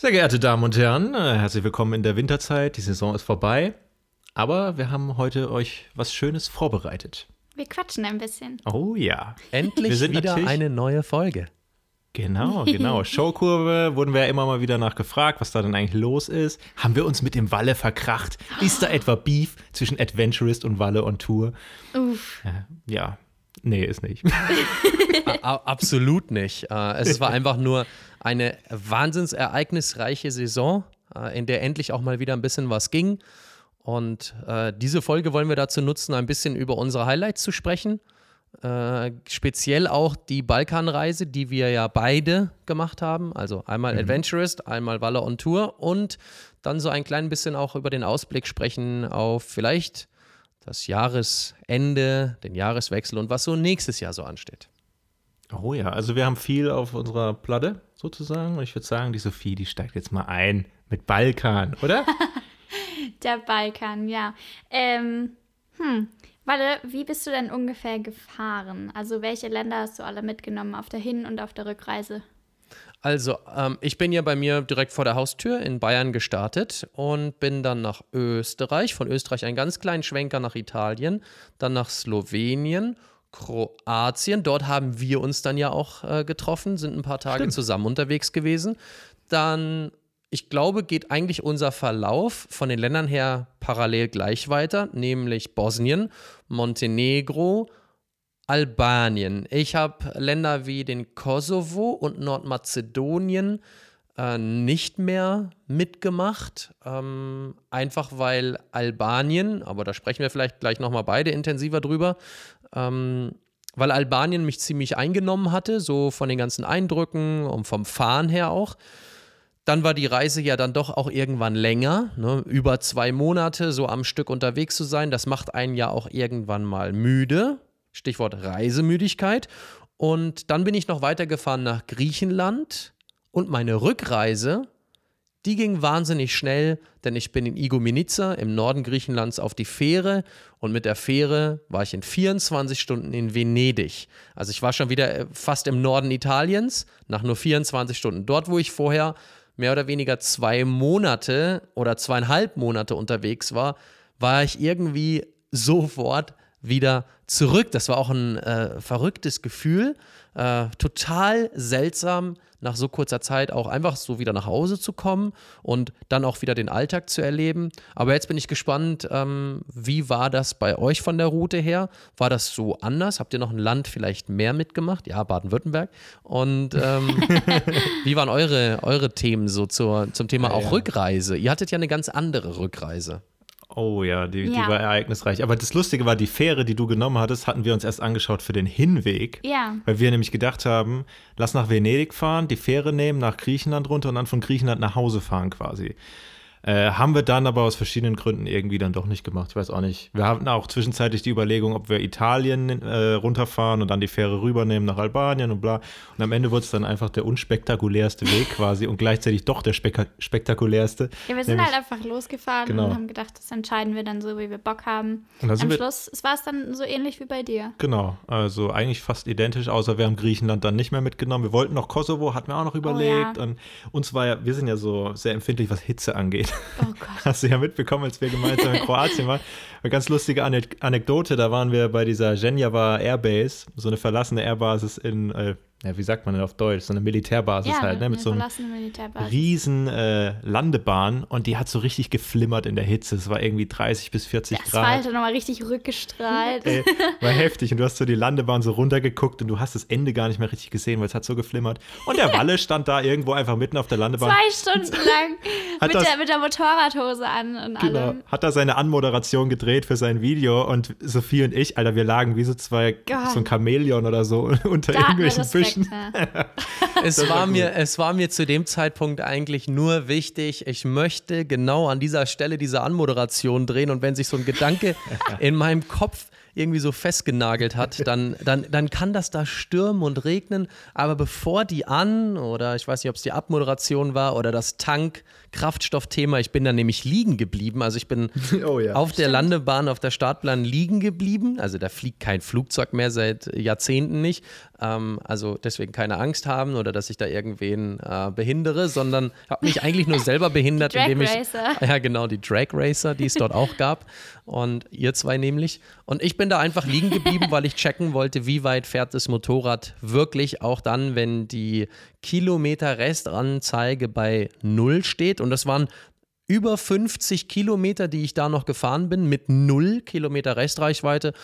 Sehr geehrte Damen und Herren, äh, herzlich willkommen in der Winterzeit. Die Saison ist vorbei, aber wir haben heute euch was Schönes vorbereitet. Wir quatschen ein bisschen. Oh ja. Endlich Wir sind wieder eine neue Folge. Genau, genau. Showkurve wurden wir ja immer mal wieder nachgefragt, was da denn eigentlich los ist. Haben wir uns mit dem Walle verkracht? Ist da etwa Beef zwischen Adventurist und Walle on Tour? Uff. Ja, ja. Nee, ist nicht. Absolut nicht. Äh, es war einfach nur eine wahnsinnsereignisreiche Saison, äh, in der endlich auch mal wieder ein bisschen was ging. Und äh, diese Folge wollen wir dazu nutzen, ein bisschen über unsere Highlights zu sprechen. Äh, speziell auch die Balkanreise, die wir ja beide gemacht haben. Also einmal Adventurist, einmal Walle on Tour und dann so ein klein bisschen auch über den Ausblick sprechen auf vielleicht das Jahresende, den Jahreswechsel und was so nächstes Jahr so ansteht. Oh ja, also wir haben viel auf unserer Platte sozusagen. Und ich würde sagen, die Sophie, die steigt jetzt mal ein mit Balkan, oder? Der Balkan, ja. Ähm, hm. Warte, wie bist du denn ungefähr gefahren? Also welche Länder hast du alle mitgenommen auf der Hin- und auf der Rückreise? Also, ähm, ich bin ja bei mir direkt vor der Haustür in Bayern gestartet und bin dann nach Österreich, von Österreich einen ganz kleinen Schwenker nach Italien, dann nach Slowenien, Kroatien. Dort haben wir uns dann ja auch äh, getroffen, sind ein paar Tage Stimmt. zusammen unterwegs gewesen. Dann, ich glaube, geht eigentlich unser Verlauf von den Ländern her parallel gleich weiter, nämlich Bosnien, Montenegro, Albanien. Ich habe Länder wie den Kosovo und Nordmazedonien äh, nicht mehr mitgemacht. Ähm, einfach weil Albanien, aber da sprechen wir vielleicht gleich nochmal beide intensiver drüber, ähm, weil Albanien mich ziemlich eingenommen hatte, so von den ganzen Eindrücken und vom Fahren her auch. Dann war die Reise ja dann doch auch irgendwann länger, ne? über zwei Monate so am Stück unterwegs zu sein. Das macht einen ja auch irgendwann mal müde. Stichwort Reisemüdigkeit. Und dann bin ich noch weitergefahren nach Griechenland und meine Rückreise, die ging wahnsinnig schnell, denn ich bin in Igoumenitsa im Norden Griechenlands auf die Fähre und mit der Fähre war ich in 24 Stunden in Venedig. Also ich war schon wieder äh, fast im Norden Italiens, nach nur 24 Stunden. Dort, wo ich vorher mehr oder weniger zwei Monate oder zweieinhalb Monate unterwegs war, war ich irgendwie sofort wieder zurück. Das war auch ein äh, verrücktes Gefühl. Äh, total seltsam, nach so kurzer Zeit auch einfach so wieder nach Hause zu kommen und dann auch wieder den Alltag zu erleben. Aber jetzt bin ich gespannt, ähm, wie war das bei euch von der Route her? War das so anders? Habt ihr noch ein Land vielleicht mehr mitgemacht? Ja, Baden-Württemberg. Und ähm, wie waren eure, eure Themen so zur, zum Thema Ja, auch ja. Rückreise? Ihr hattet ja eine ganz andere Rückreise. Oh ja, die, die Ja. war ereignisreich. Aber das Lustige war, die Fähre, die du genommen hattest, hatten wir uns erst angeschaut für den Hinweg. Ja. Weil wir nämlich gedacht haben, lass nach Venedig fahren, die Fähre nehmen, nach Griechenland runter und dann von Griechenland nach Hause fahren quasi. Äh, haben wir dann aber aus verschiedenen Gründen irgendwie dann doch nicht gemacht. Ich weiß auch nicht. Wir hatten auch zwischenzeitlich die Überlegung, ob wir Italien äh, runterfahren und dann die Fähre rübernehmen nach Albanien und bla. Und am Ende wurde es dann einfach der unspektakulärste Weg quasi und gleichzeitig doch der spek spektakulärste. Ja, wir sind Nämlich- halt einfach losgefahren Genau. und haben gedacht, das entscheiden wir dann so, wie wir Bock haben. Und Am Schluss war es dann so ähnlich wie bei dir. Genau, also eigentlich fast identisch, außer wir haben Griechenland dann nicht mehr mitgenommen. Wir wollten noch Kosovo, hatten wir auch noch überlegt. ja. Und uns war ja, wir sind ja so sehr empfindlich, was Hitze angeht. Oh Gott. Hast du ja mitbekommen, als wir gemeinsam in Kroatien waren. Eine ganz lustige Ane- Anekdote, da waren wir bei dieser Genjava Airbase, so eine verlassene Airbasis in, äh, ja, wie sagt man denn auf Deutsch, so eine Militärbasis Ja, halt, ne, mit so Militärbasis. riesen äh, Landebahn und die hat so richtig geflimmert in der Hitze. Es war irgendwie 30 bis 40 Das Grad. war halt nochmal richtig rückgestrahlt. Ey, war heftig. Und du hast so die Landebahn so runtergeguckt und du hast das Ende gar nicht mehr richtig gesehen, weil es hat so geflimmert. Und der Walle stand da irgendwo einfach mitten auf der Landebahn. Zwei Stunden lang Hat mit das- der, mit der Motorradhose an und Genau. allem. Hat da seine Anmoderation gedreht für sein Video und Sophie und ich, Alter, wir lagen wie so zwei, Gott. so ein Chamäleon oder so unter Da irgendwelchen Respekt. Ne? Es war mir, es war mir zu dem Zeitpunkt eigentlich nur wichtig, ich möchte genau an dieser Stelle diese Anmoderation drehen und wenn sich so ein Gedanke in meinem Kopf irgendwie so festgenagelt hat, dann, dann, dann kann das da stürmen und regnen. Aber bevor die an, oder ich weiß nicht, ob es die Abmoderation war oder das Tank-Kraftstoffthema, ich bin dann nämlich liegen geblieben. Also ich bin Oh ja. auf der Landebahn, auf der Startplan liegen geblieben. Also da fliegt kein Flugzeug mehr seit Jahrzehnten nicht. Ähm, also deswegen keine Angst haben oder dass ich da irgendwen äh, behindere, sondern habe mich eigentlich nur selber behindert, Drag indem ich. Racer. Ja, genau, die Drag Racer, die es dort auch gab. Und ihr zwei nämlich. Und ich bin da einfach liegen geblieben, weil ich checken wollte, wie weit fährt das Motorrad wirklich, auch dann, wenn die Kilometer-Restanzeige bei null steht. Und das waren über 50 Kilometer, die ich da noch gefahren bin, mit null Kilometer Restreichweite.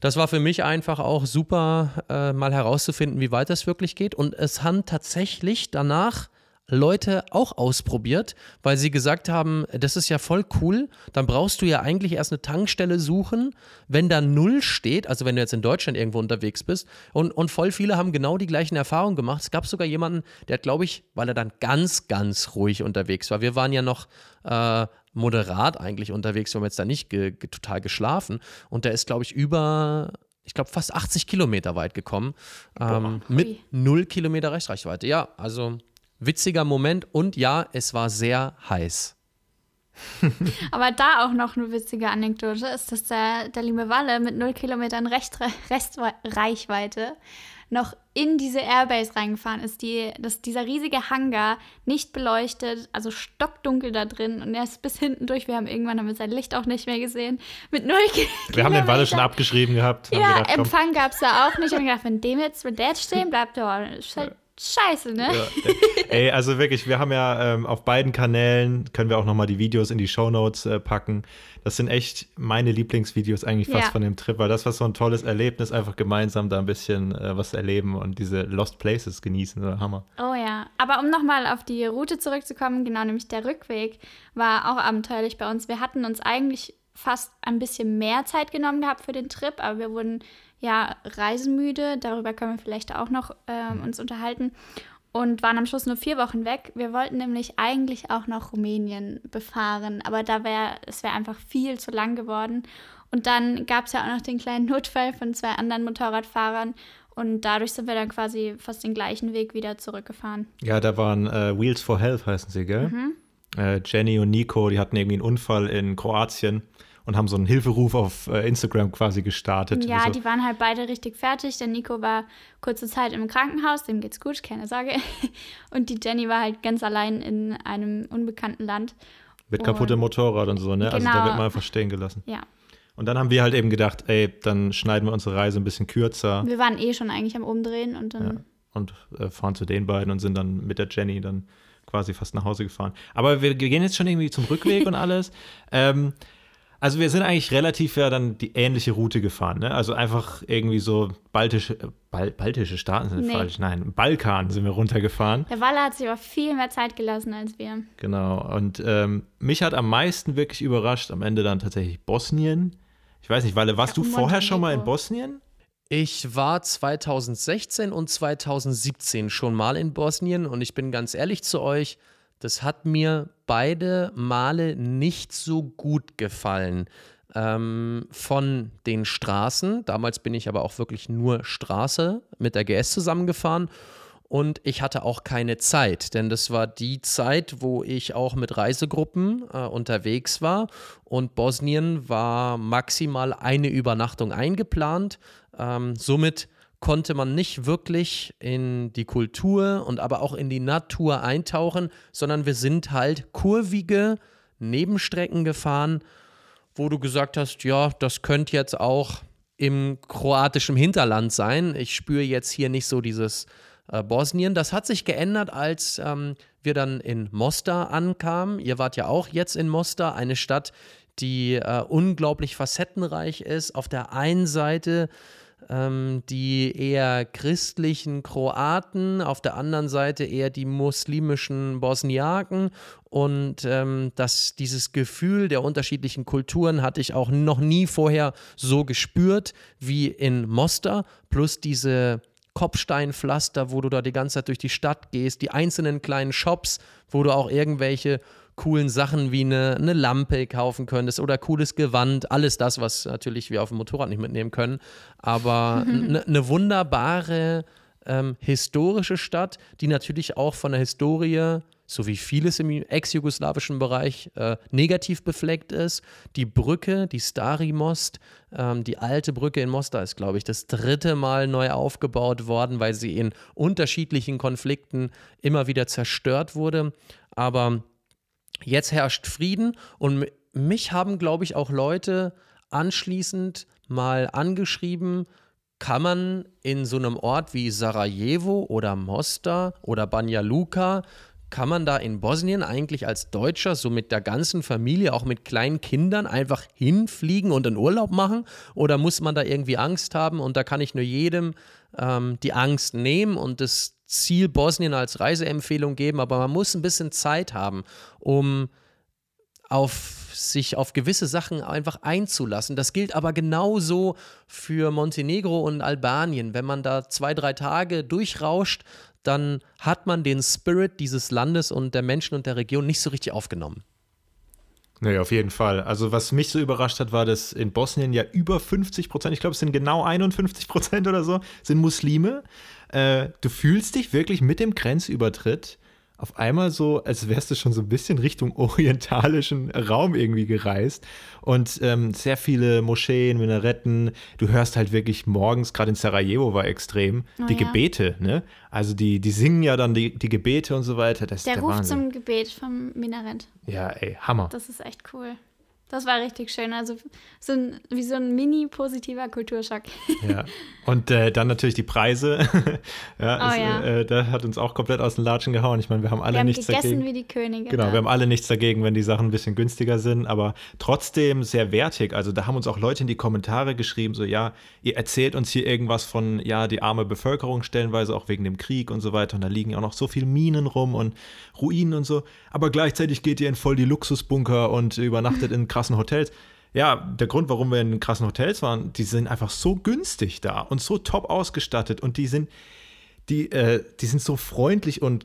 Das war für mich einfach auch super, äh, mal herauszufinden, wie weit das wirklich geht. Und es haben tatsächlich danach Leute auch ausprobiert, weil sie gesagt haben, das ist ja voll cool, dann brauchst du ja eigentlich erst eine Tankstelle suchen, wenn da null steht, also wenn du jetzt in Deutschland irgendwo unterwegs bist. Und, und voll viele haben genau die gleichen Erfahrungen gemacht. Es gab sogar jemanden, der hat, glaube ich, weil er dann ganz, ganz ruhig unterwegs war. Wir waren ja noch äh, moderat eigentlich unterwegs, wir haben jetzt da nicht ge ge total geschlafen. Und der ist, glaube ich, über ich glaube, fast 80 Kilometer weit gekommen. Ähm, mit Ui. null Kilometer Restreichweite. Ja, also witziger Moment und ja, es war sehr heiß. Aber da auch noch eine witzige Anekdote ist, dass der, der liebe Walle mit 0 Kilometern Rest, Restreichweite noch in diese Airbase reingefahren ist, die, dass dieser riesige Hangar nicht beleuchtet, also stockdunkel da drin und er ist bis hinten durch. Wir haben irgendwann haben wir sein Licht auch nicht mehr gesehen. Mit 0 Kilometern. Wir haben den Walle schon abgeschrieben gehabt. Ja, gedacht, Empfang gab es da auch nicht. Und gedacht, wenn dem jetzt, wenn der jetzt stehen bleibt, oh, ist halt scheiße, ne? Ja. Ey, also wirklich, wir haben ja ähm, auf beiden Kanälen, können wir auch nochmal die Videos in die Shownotes äh, packen. Das sind echt meine Lieblingsvideos eigentlich fast Ja. von dem Trip, weil das war so ein tolles Erlebnis, einfach gemeinsam da ein bisschen äh, was erleben und diese Lost Places genießen. Oder Hammer. Oh ja, aber um nochmal auf die Route zurückzukommen, genau, nämlich der Rückweg war auch abenteuerlich bei uns. Wir hatten uns eigentlich fast ein bisschen mehr Zeit genommen gehabt für den Trip, aber wir wurden ja reisenmüde. Darüber können wir vielleicht auch noch ähm, uns unterhalten. Und waren am Schluss nur vier Wochen weg. Wir wollten nämlich eigentlich auch noch Rumänien befahren, aber da wäre es wäre einfach viel zu lang geworden. Und dann gab es ja auch noch den kleinen Notfall von zwei anderen Motorradfahrern. Und dadurch sind wir dann quasi fast den gleichen Weg wieder zurückgefahren. Ja, da waren äh, Wheels for Health, heißen sie, gell? Mhm. Äh, Jenny und Nico, die hatten irgendwie einen Unfall in Kroatien und haben so einen Hilferuf auf äh, Instagram quasi gestartet. Ja, so, die waren halt beide richtig fertig. Der Nico war kurze Zeit im Krankenhaus, dem geht's gut, keine Sorge. Und die Jenny war halt ganz allein in einem unbekannten Land. mit kaputtem Motorrad und so, ne? Also da Genau. wird man einfach stehen gelassen. Ja, Und dann haben wir halt eben gedacht, ey, dann schneiden wir unsere Reise ein bisschen kürzer wir waren eh schon eigentlich am Umdrehen und dann. und äh, fahren zu den beiden und sind dann mit der Jenny dann quasi fast nach Hause gefahren. Aber wir gehen jetzt schon irgendwie zum Rückweg und alles. Ähm, also wir sind eigentlich relativ ja dann die ähnliche Route gefahren, ne? Also einfach irgendwie so baltische, Bal baltische Staaten sind Nee. falsch, nein, Balkan sind wir runtergefahren. Der Walle hat sich aber viel mehr Zeit gelassen als wir. Genau. Und ähm, mich hat am meisten wirklich überrascht, am Ende dann tatsächlich Bosnien. Ich weiß nicht, Walle, warst Ja, du vorher schon mal in. Bosnien? Ich war 2016 und 2017 schon mal in Bosnien und ich bin ganz ehrlich zu euch, das hat mir beide Male nicht so gut gefallen. Ähm, von den Straßen, damals bin ich aber auch wirklich nur Straße mit der GS zusammengefahren und ich hatte auch keine Zeit, denn das war die Zeit, wo ich auch mit Reisegruppen äh, unterwegs war und Bosnien war maximal eine Übernachtung eingeplant. Ähm, somit konnte man nicht wirklich in die Kultur und aber auch in die Natur eintauchen, sondern wir sind halt kurvige Nebenstrecken gefahren, wo du gesagt hast, ja, das könnte jetzt auch im kroatischen Hinterland sein. Ich spüre jetzt hier nicht so dieses äh, Bosnien. Das hat sich geändert, als ähm, wir dann in Mostar ankamen. Ihr wart ja auch jetzt in Mostar, eine Stadt, die äh, unglaublich facettenreich ist. Auf der einen Seite ähm, die eher christlichen Kroaten, auf der anderen Seite eher die muslimischen Bosniaken. Und ähm, das, dieses Gefühl der unterschiedlichen Kulturen hatte ich auch noch nie vorher so gespürt wie in Mostar. Plus diese Kopfsteinpflaster, wo du da die ganze Zeit durch die Stadt gehst, die einzelnen kleinen Shops, wo du auch irgendwelche coolen Sachen wie eine, eine Lampe kaufen könntest oder cooles Gewand, alles das, was natürlich wir auf dem Motorrad nicht mitnehmen können, aber eine eine wunderbare ähm, historische Stadt, die natürlich auch von der Historie so wie vieles im ex-jugoslawischen Bereich, äh, negativ befleckt ist. Die Brücke, die Stari Most, ähm, die alte Brücke in Mostar ist, glaube ich, das dritte Mal neu aufgebaut worden, weil sie in unterschiedlichen Konflikten immer wieder zerstört wurde. Aber jetzt herrscht Frieden und mich haben, glaube ich, auch Leute anschließend mal angeschrieben, kann man in so einem Ort wie Sarajevo oder Mostar oder Banja Luka, kann man da in Bosnien eigentlich als Deutscher so mit der ganzen Familie, auch mit kleinen Kindern, einfach hinfliegen und einen Urlaub machen? Oder muss man da irgendwie Angst haben? Und da kann ich nur jedem ähm, die Angst nehmen und das Ziel Bosnien als Reiseempfehlung geben, aber man muss ein bisschen Zeit haben, um auf sich auf gewisse Sachen einfach einzulassen. Das gilt aber genauso für Montenegro und Albanien. Wenn man da zwei, drei Tage durchrauscht, dann hat man den Spirit dieses Landes und der Menschen und der Region nicht so richtig aufgenommen. Nee, auf jeden Fall. Also was mich so überrascht hat, war, dass in Bosnien ja über 50 Prozent, ich glaube es sind genau 51 Prozent oder so, sind Muslime. Äh, du fühlst dich wirklich mit dem Grenzübertritt auf einmal so, als wärst du schon so ein bisschen Richtung orientalischen Raum irgendwie gereist. Und ähm, sehr viele Moscheen, Minaretten. Du hörst halt wirklich morgens, gerade in Sarajevo war extrem, oh, die ja. Gebete. Ne? Also die, die singen ja dann die, die Gebete und so weiter. Das der, der Ruf Wahnsinn. zum Gebet vom Minarett. Ja, ey, Hammer. Das ist echt cool. Das war richtig schön. Also so ein, wie so ein mini-positiver Kulturschock. Ja. Und äh, dann natürlich die Preise. ja, oh, ist, ja. Äh, da hat uns auch komplett aus den Latschen gehauen. Ich meine, wir haben alle wir haben nichts gegessen dagegen. wie die Könige. Genau, da. wir haben alle nichts dagegen, wenn die Sachen ein bisschen günstiger sind, aber trotzdem sehr wertig. Also da haben uns auch Leute in die Kommentare geschrieben, so ja, ihr erzählt uns hier irgendwas von, ja, die arme Bevölkerung stellenweise auch wegen dem Krieg und so weiter. Und da liegen ja auch noch so viele Minen rum und Ruinen und so. Aber gleichzeitig geht ihr in voll die Luxusbunker und übernachtet in krassen Hotels. Ja, der Grund, warum wir in krassen Hotels waren, die sind einfach so günstig da und so top ausgestattet und die sind, die, äh, die sind so freundlich und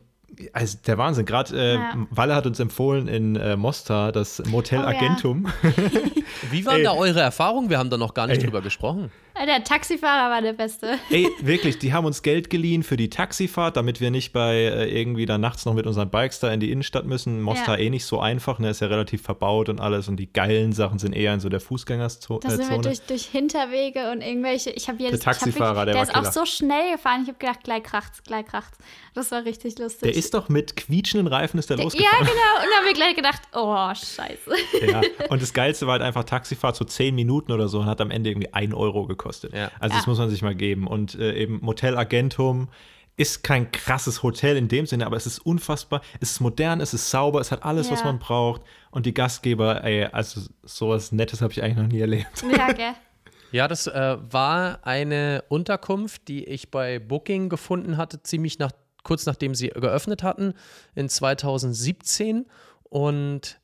also der Wahnsinn. Gerade äh, ja. Walle hat uns empfohlen in äh, Mostar das Motel oh, Agentum. Ja. Wie waren da eure Erfahrungen? Wir haben da noch gar nicht Ey. drüber gesprochen. Der Taxifahrer war der Beste. Ey, wirklich, die haben uns Geld geliehen für die Taxifahrt, damit wir nicht bei äh, irgendwie dann nachts noch mit unseren Bikes da in die Innenstadt müssen. Mostar ja. eh nicht so einfach, ne? Ist ja relativ verbaut und alles. Und die geilen Sachen sind eher in so der Fußgängerzone. Da sind wir durch, durch Hinterwege und irgendwelche. Ich habe jetzt. Der Taxifahrer, hab der, der ist auch so schnell gefahren. Ich habe gedacht, gleich kracht's, gleich kracht's. Das war richtig lustig. Der ist doch mit quietschenden Reifen ist der, der losgefahren. Ja, genau. Und dann haben wir gleich gedacht, oh, scheiße. Ja, und das Geilste war halt einfach Taxifahrt so zehn Minuten oder so und hat am Ende irgendwie ein Euro gekostet. Ja. Also das muss man sich mal geben. Und äh, eben Motel Agentum ist kein krasses Hotel in dem Sinne, aber es ist unfassbar. Es ist modern, es ist sauber, es hat alles, ja. was man braucht. Und die Gastgeber, ey, also sowas Nettes habe ich eigentlich noch nie erlebt. Ja, gell? Ja, das äh, war eine Unterkunft, die ich bei Booking gefunden hatte, ziemlich nach, kurz nachdem sie geöffnet hatten, in 2017. Und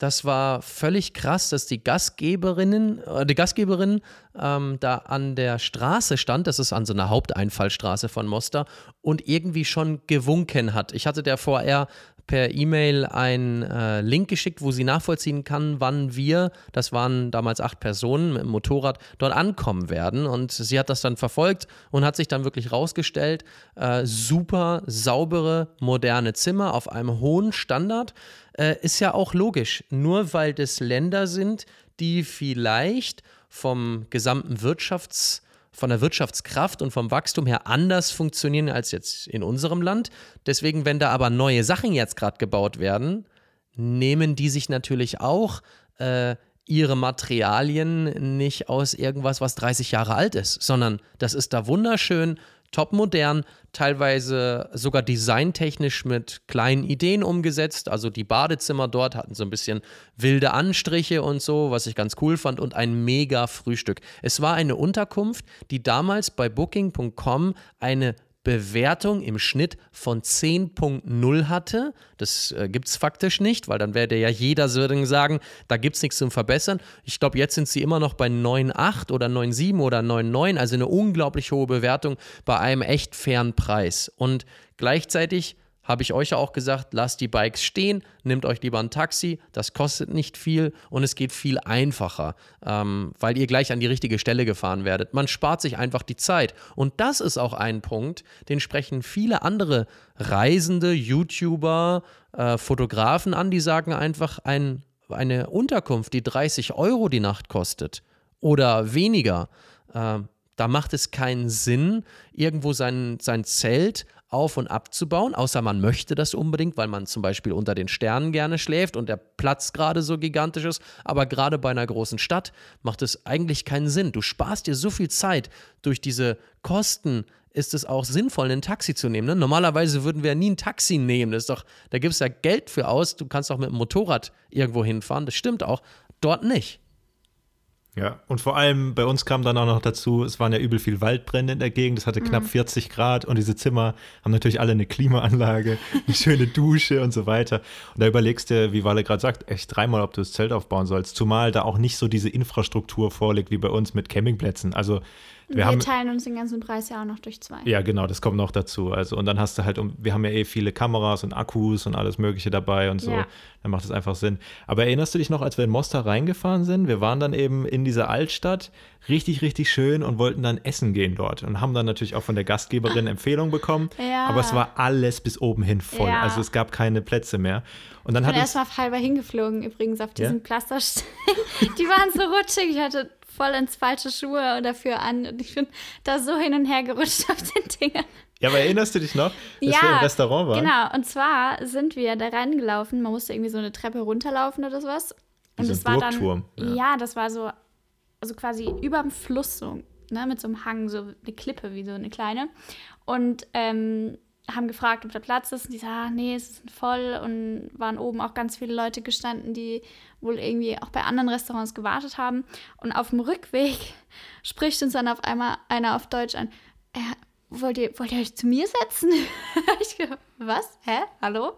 das war völlig krass, dass die Gastgeberinnen, äh, die Gastgeberin ähm, da an der Straße stand, das ist an so einer Haupteinfallstraße von Mostar, und irgendwie schon gewunken hat. Ich hatte der vorher per E-Mail einen äh, Link geschickt, wo sie nachvollziehen kann, wann wir, das waren damals acht Personen mit dem Motorrad, dort ankommen werden. Und sie hat das dann verfolgt und hat sich dann wirklich rausgestellt, äh, super saubere, moderne Zimmer auf einem hohen Standard. Äh, ist ja auch logisch, nur weil das Länder sind, die vielleicht vom gesamten Wirtschafts- von der Wirtschaftskraft und vom Wachstum her anders funktionieren als jetzt in unserem Land. Deswegen, wenn da aber neue Sachen jetzt gerade gebaut werden, nehmen die sich natürlich auch äh, ihre Materialien nicht aus irgendwas, was 30 Jahre alt ist, sondern das ist da wunderschön topmodern, teilweise sogar designtechnisch mit kleinen Ideen umgesetzt. Also die Badezimmer dort hatten so ein bisschen wilde Anstriche und so, was ich ganz cool fand und ein mega Frühstück. Es war eine Unterkunft, die damals bei booking.com eine Bewertung im Schnitt von 10.0 hatte. Das äh, gibt es faktisch nicht, weil dann werde ja jeder sagen, da gibt es nichts zum Verbessern. Ich glaube, jetzt sind sie immer noch bei 9.8 oder 9.7 oder 9.9, also eine unglaublich hohe Bewertung bei einem echt fairen Preis. Und gleichzeitig habe ich euch ja auch gesagt, lasst die Bikes stehen, nehmt euch lieber ein Taxi, das kostet nicht viel und es geht viel einfacher, ähm, weil ihr gleich an die richtige Stelle gefahren werdet. Man spart sich einfach die Zeit. Und das ist auch ein Punkt, den sprechen viele andere Reisende, YouTuber, äh, Fotografen an, die sagen einfach, ein, eine Unterkunft, die 30 Euro die Nacht kostet oder weniger, äh, da macht es keinen Sinn, irgendwo sein, sein Zelt auf- und abzubauen, außer man möchte das unbedingt, weil man zum Beispiel unter den Sternen gerne schläft und der Platz gerade so gigantisch ist. Aber gerade bei einer großen Stadt macht es eigentlich keinen Sinn. Du sparst dir so viel Zeit durch diese Kosten. Ist es auch sinnvoll, ein Taxi zu nehmen? Ne? Normalerweise würden wir nie ein Taxi nehmen. Das ist doch, da gibt es ja Geld für aus. Du kannst auch mit dem Motorrad irgendwo hinfahren. Das stimmt auch. Dort nicht. Ja, und vor allem bei uns kam dann auch noch dazu, es waren ja übel viel Waldbrände in der Gegend, es hatte knapp 40 Grad und diese Zimmer haben natürlich alle eine Klimaanlage, eine schöne Dusche und so weiter. Und da überlegst du, wie Walle gerade sagt, echt dreimal, ob du das Zelt aufbauen sollst. Zumal da auch nicht so diese Infrastruktur vorliegt wie bei uns mit Campingplätzen. Also wir, haben, teilen uns den ganzen Preis ja auch noch durch zwei. ja, genau, das kommt noch dazu. Also, und dann hast du halt, wir haben ja eh viele Kameras und Akkus und alles Mögliche dabei und so. Ja. Dann macht es einfach Sinn. Aber erinnerst du dich noch, als wir in Mostar reingefahren sind? Wir waren dann eben in dieser Altstadt, richtig, richtig schön und wollten dann essen gehen dort und haben dann natürlich auch von der Gastgeberin Empfehlung bekommen. Ja. Aber es war alles bis oben hin voll. Ja. Also es gab keine Plätze mehr. Und dann Ich hat bin erstmal halber hingeflogen, übrigens, auf Ja? diesen Pflasterstein. Die waren so rutschig. Ich hatte voll ins falsche Schuhe dafür an. Und ich bin da so hin und her gerutscht auf den Dingen. ja, aber erinnerst du dich noch, dass wir im Restaurant waren? Genau, und zwar sind wir da reingelaufen. Man musste irgendwie so eine Treppe runterlaufen oder sowas. Und so das war dann. Ja. ja. das war so, also quasi überm Fluss so, ne, mit so einem Hang, so eine Klippe, wie so eine kleine. Und ähm, haben gefragt, ob da Platz ist. Und die sagten, ah, nee, es ist voll. Und waren oben auch ganz viele Leute gestanden, die wohl irgendwie auch bei anderen Restaurants gewartet haben. Und auf dem Rückweg spricht uns dann auf einmal einer auf Deutsch an. Äh, wollt, ihr, wollt ihr euch zu mir setzen? ich gedacht, was? Hä? Hallo?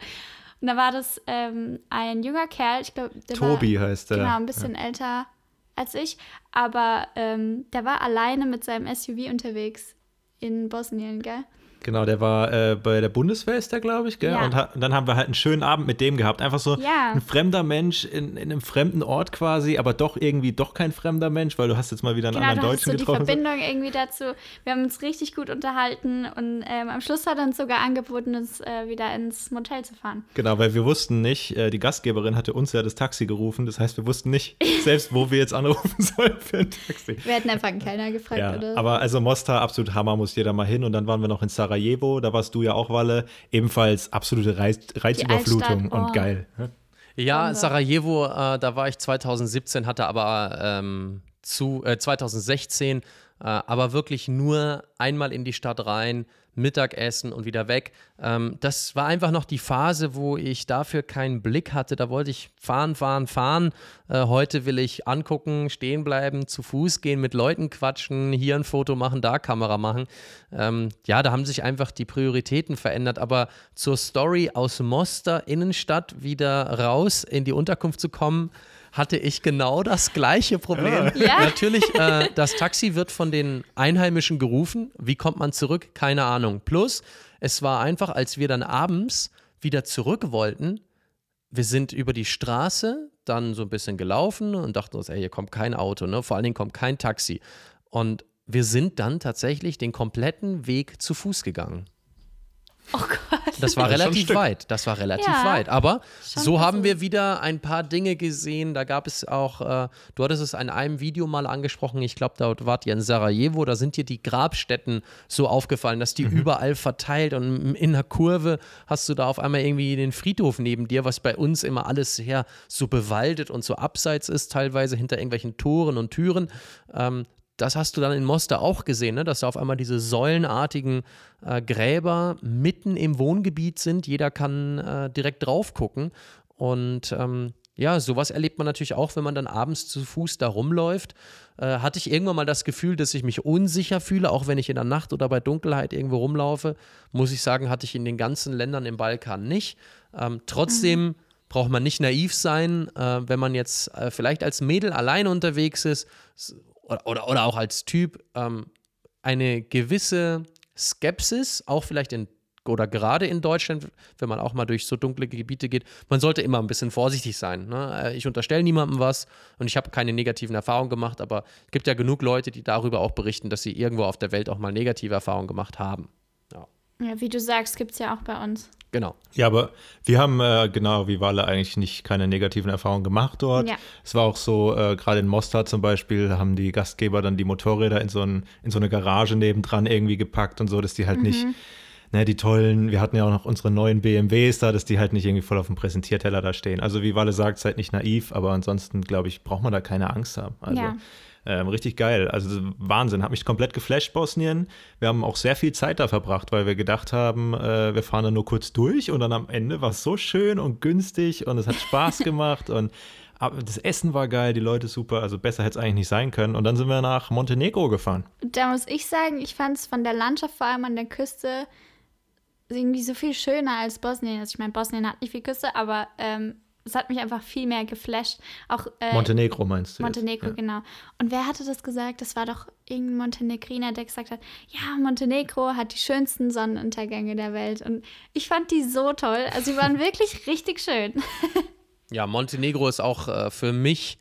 Und da war das ähm, ein junger Kerl, ich glaube, der Tobi war, heißt der. Genau, ein bisschen älter als ich. Aber ähm, der war alleine mit seinem SUV unterwegs in Bosnien, gell? Genau, der war äh, bei der Bundeswehr, ist der, glaube ich, gell? Ja. Und, und dann haben wir halt einen schönen Abend mit dem gehabt. Einfach so Ja. ein fremder Mensch in, in einem fremden Ort quasi, aber doch irgendwie doch kein fremder Mensch, weil du hast jetzt mal wieder einen Genau, anderen hast so Deutschen die getroffen. Verbindung irgendwie dazu. Wir haben uns richtig gut unterhalten und ähm, am Schluss hat er uns sogar angeboten, uns äh, wieder ins Motel zu fahren. Genau, weil wir wussten nicht, äh, die Gastgeberin hatte uns ja das Taxi gerufen, das heißt, wir wussten nicht selbst, wo wir jetzt anrufen sollen für ein Taxi. Wir hätten einfach einen Kellner gefragt Ja, oder aber also Mostar, absolut Hammer, muss jeder mal hin. Und dann waren wir noch in Sarajevo, da warst du ja auch, Walle. Ebenfalls absolute Reiz Reizüberflutung oh. und geil. ne? Ja. Sarajevo, äh, da war ich 2017, hatte aber ähm, zu äh, 2016, äh, aber wirklich nur einmal in die Stadt rein, Mittagessen und wieder weg. Ähm, das war einfach noch die Phase, wo ich dafür keinen Blick hatte. Da wollte ich fahren, fahren, fahren. Äh, heute will ich angucken, stehen bleiben, zu Fuß gehen, mit Leuten quatschen, hier ein Foto machen, da Kamera machen. Ähm, ja, da haben sich einfach die Prioritäten verändert. Aber zur Story aus Mostar Innenstadt wieder raus in die Unterkunft zu kommen, hatte ich genau das gleiche Problem. Ja. Natürlich, äh, das Taxi wird von den Einheimischen gerufen. Wie kommt man zurück? Keine Ahnung. Plus, es war einfach, als wir dann abends wieder zurück wollten, wir sind über die Straße dann so ein bisschen gelaufen und dachten uns, ey, hier kommt kein Auto, ne? Vor allen Dingen kommt kein Taxi. Und wir sind dann tatsächlich den kompletten Weg zu Fuß gegangen. Oh Gott. Das war relativ weit. Das war relativ Ja, weit. Aber so haben wir wieder ein paar Dinge gesehen. Da gab es auch, äh, du hattest es in einem Video mal angesprochen. Ich glaube, da wart ihr in Sarajevo. Da sind dir die Grabstätten so aufgefallen, dass die überall verteilt und in einer Kurve hast du da auf einmal irgendwie den Friedhof neben dir, was bei uns immer alles sehr so bewaldet und so abseits ist, teilweise hinter irgendwelchen Toren und Türen. Ähm, das hast du dann in Mostar auch gesehen, ne? dass da auf einmal diese säulenartigen äh, Gräber mitten im Wohngebiet sind. Jeder kann äh, direkt drauf gucken. Und ähm, ja, sowas erlebt man natürlich auch, wenn man dann abends zu Fuß da rumläuft. Äh, hatte ich irgendwann mal das Gefühl, dass ich mich unsicher fühle, auch wenn ich in der Nacht oder bei Dunkelheit irgendwo rumlaufe. Muss ich sagen, hatte ich in den ganzen Ländern im Balkan nicht. Ähm, trotzdem braucht man nicht naiv sein, äh, wenn man jetzt äh, vielleicht als Mädel alleine unterwegs ist oder, oder, oder auch als Typ ähm, eine gewisse Skepsis, auch vielleicht in oder gerade in Deutschland, wenn man auch mal durch so dunkle Gebiete geht, man sollte immer ein bisschen vorsichtig sein. Ne? Äh, ich unterstelle niemandem was und ich habe keine negativen Erfahrungen gemacht, aber es gibt ja genug Leute, die darüber auch berichten, dass sie irgendwo auf der Welt auch mal negative Erfahrungen gemacht haben. Ja, ja wie du sagst, gibt es ja auch bei uns. Genau. Ja, aber wir haben äh, genau wie Wale eigentlich nicht keine negativen Erfahrungen gemacht dort. Ja. Es war auch so, äh, gerade in Mostar zum Beispiel, haben die Gastgeber dann die Motorräder in so, ein, in so eine Garage nebendran irgendwie gepackt und so, dass die halt mhm. nicht ne, die tollen, wir hatten ja auch noch unsere neuen BMWs da, dass die halt nicht irgendwie voll auf dem Präsentierteller da stehen. Also wie Walle sagt, seid nicht naiv, aber ansonsten, glaube ich, braucht man da keine Angst haben. Also ja. Ähm, richtig geil. Also Wahnsinn, hat mich komplett geflasht, Bosnien. Wir haben auch sehr viel Zeit da verbracht, weil wir gedacht haben, äh, wir fahren da nur kurz durch und dann am Ende war es so schön und günstig und es hat Spaß gemacht und das Essen war geil, die Leute super, also besser hätte es eigentlich nicht sein können. Und dann sind wir nach Montenegro gefahren. Da muss ich sagen, ich fand es von der Landschaft, vor allem an der Küste, irgendwie so viel schöner als Bosnien. Also ich meine, Bosnien hat nicht viel Küste, aber ähm, es hat mich einfach viel mehr geflasht. Auch, äh, Montenegro meinst du? Montenegro, ja. genau. Und wer hatte das gesagt? Das war doch irgendein Montenegriner, der gesagt hat, ja, Montenegro hat die schönsten Sonnenuntergänge der Welt. Und ich fand die so toll. Also sie waren wirklich richtig schön. ja, Montenegro ist auch äh, für mich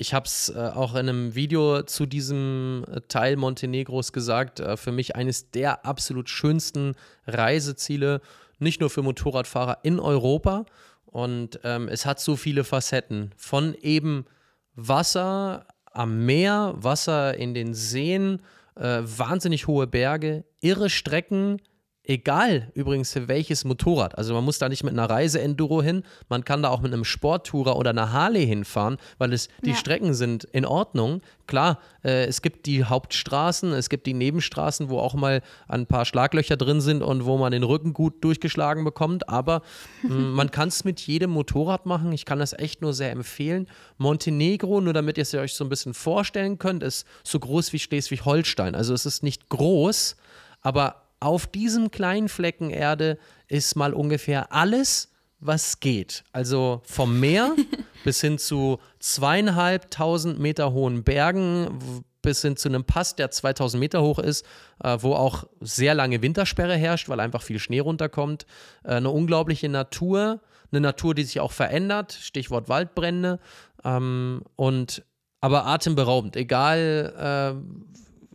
ich habe es äh, auch in einem Video zu diesem äh, Teil Montenegros gesagt, äh, für mich eines der absolut schönsten Reiseziele, nicht nur für Motorradfahrer in Europa. Und ähm, es hat so viele Facetten. Von eben Wasser am Meer, Wasser in den Seen, äh, wahnsinnig hohe Berge, irre Strecken, Egal übrigens für welches Motorrad. Also man muss da nicht mit einer Reise-Enduro hin, man kann da auch mit einem Sporttourer oder einer Harley hinfahren, weil es die ja. Strecken sind in Ordnung. Klar, äh, es gibt die Hauptstraßen, es gibt die Nebenstraßen, wo auch mal ein paar Schlaglöcher drin sind und wo man den Rücken gut durchgeschlagen bekommt, aber mh, man kann es mit jedem Motorrad machen. Ich kann das echt nur sehr empfehlen. Montenegro, nur damit ihr es euch so ein bisschen vorstellen könnt, ist so groß wie Schleswig-Holstein. Also es ist nicht groß, aber auf diesem kleinen Flecken Erde ist mal ungefähr alles, was geht. Also vom Meer bis hin zu zweieinhalbtausend Meter hohen Bergen, bis hin zu einem Pass, der 2000 Meter hoch ist, äh, wo auch sehr lange Wintersperre herrscht, weil einfach viel Schnee runterkommt. Äh, eine unglaubliche Natur, eine Natur, die sich auch verändert, Stichwort Waldbrände. Ähm, und aber atemberaubend, egal,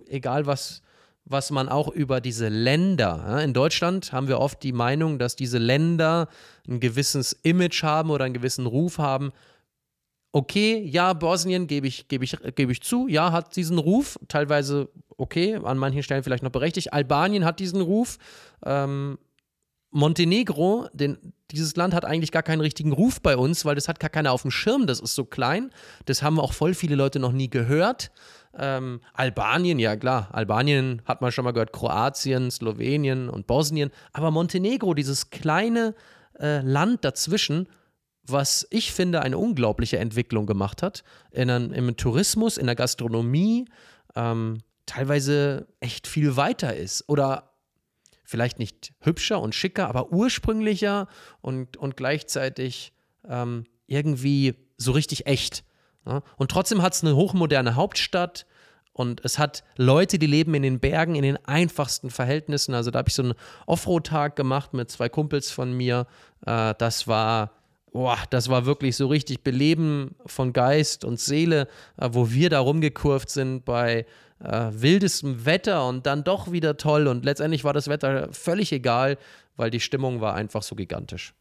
äh, egal was was man auch über diese Länder, in Deutschland haben wir oft die Meinung, dass diese Länder ein gewisses Image haben oder einen gewissen Ruf haben. Okay, ja, Bosnien gebe ich, gebe ich, gebe ich zu, ja, hat diesen Ruf, teilweise okay, an manchen Stellen vielleicht noch berechtigt. Albanien hat diesen Ruf. Ähm, Montenegro, den, dieses Land hat eigentlich gar keinen richtigen Ruf bei uns, weil das hat gar keiner auf dem Schirm, das ist so klein. Das haben auch voll viele Leute noch nie gehört. Ähm, Albanien, ja klar, Albanien hat man schon mal gehört, Kroatien, Slowenien und Bosnien, aber Montenegro, dieses kleine äh, Land dazwischen, was ich finde eine unglaubliche Entwicklung gemacht hat, in, im Tourismus, in der Gastronomie, ähm, teilweise echt viel weiter ist. Oder vielleicht nicht hübscher und schicker, aber ursprünglicher und, und gleichzeitig ähm, irgendwie so richtig echt. Und trotzdem hat es eine hochmoderne Hauptstadt und es hat Leute, die leben in den Bergen in den einfachsten Verhältnissen. Also da habe ich so einen Offroad-Tag gemacht mit zwei Kumpels von mir. Äh, das war boah, das war wirklich so richtig Beleben von Geist und Seele, äh, wo wir da rumgekurvt sind bei äh, wildestem Wetter und dann doch wieder toll. Und letztendlich war das Wetter völlig egal, weil die Stimmung war einfach so gigantisch.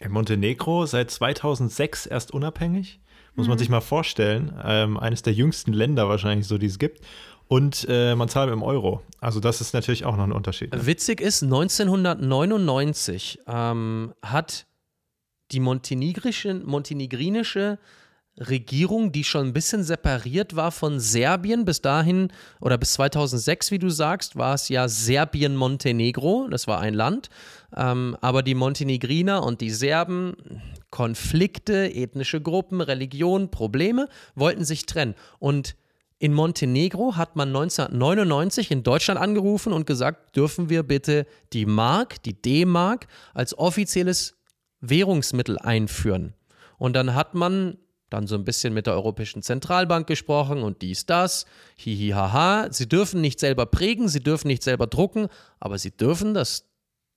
In Montenegro seit 2006 erst unabhängig? Muss man mhm. sich mal vorstellen. Ähm, eines der jüngsten Länder wahrscheinlich so, die es gibt. Und äh, man zahlt im Euro. Also das ist natürlich auch noch ein Unterschied. Ne? Witzig ist, 1999 ähm, hat die montenegrinische Regierung, die schon ein bisschen separiert war von Serbien bis dahin oder bis 2006, wie du sagst, war es ja Serbien-Montenegro, das war ein Land. Ähm, aber die Montenegriner und die Serben, Konflikte, ethnische Gruppen, Religion, Probleme, wollten sich trennen. Und in Montenegro hat man 1999 in Deutschland angerufen und gesagt, dürfen wir bitte die Mark, die D-Mark, als offizielles Währungsmittel einführen. Und dann hat man dann so ein bisschen mit der Europäischen Zentralbank gesprochen und dies, das, hihi, haha. Sie dürfen nicht selber prägen, sie dürfen nicht selber drucken, aber sie dürfen das,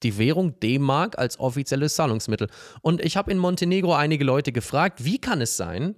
die Währung D-Mark als offizielles Zahlungsmittel. Und ich habe in Montenegro einige Leute gefragt, wie kann es sein,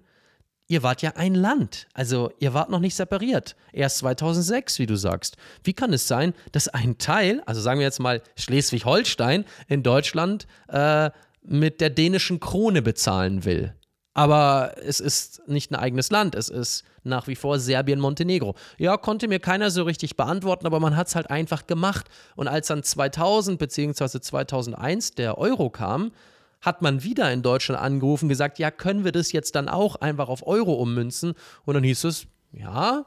ihr wart ja ein Land, also ihr wart noch nicht separiert, erst 2006, wie du sagst. Wie kann es sein, dass ein Teil, also sagen wir jetzt mal Schleswig-Holstein in Deutschland, äh, mit der dänischen Krone bezahlen will? Aber es ist nicht ein eigenes Land, es ist nach wie vor Serbien-Montenegro. Ja, konnte mir keiner so richtig beantworten, aber man hat es halt einfach gemacht. Und als dann 2000 bzw. 2001 der Euro kam, hat man wieder in Deutschland angerufen, gesagt, ja, können wir das jetzt dann auch einfach auf Euro ummünzen? Und dann hieß es, ja,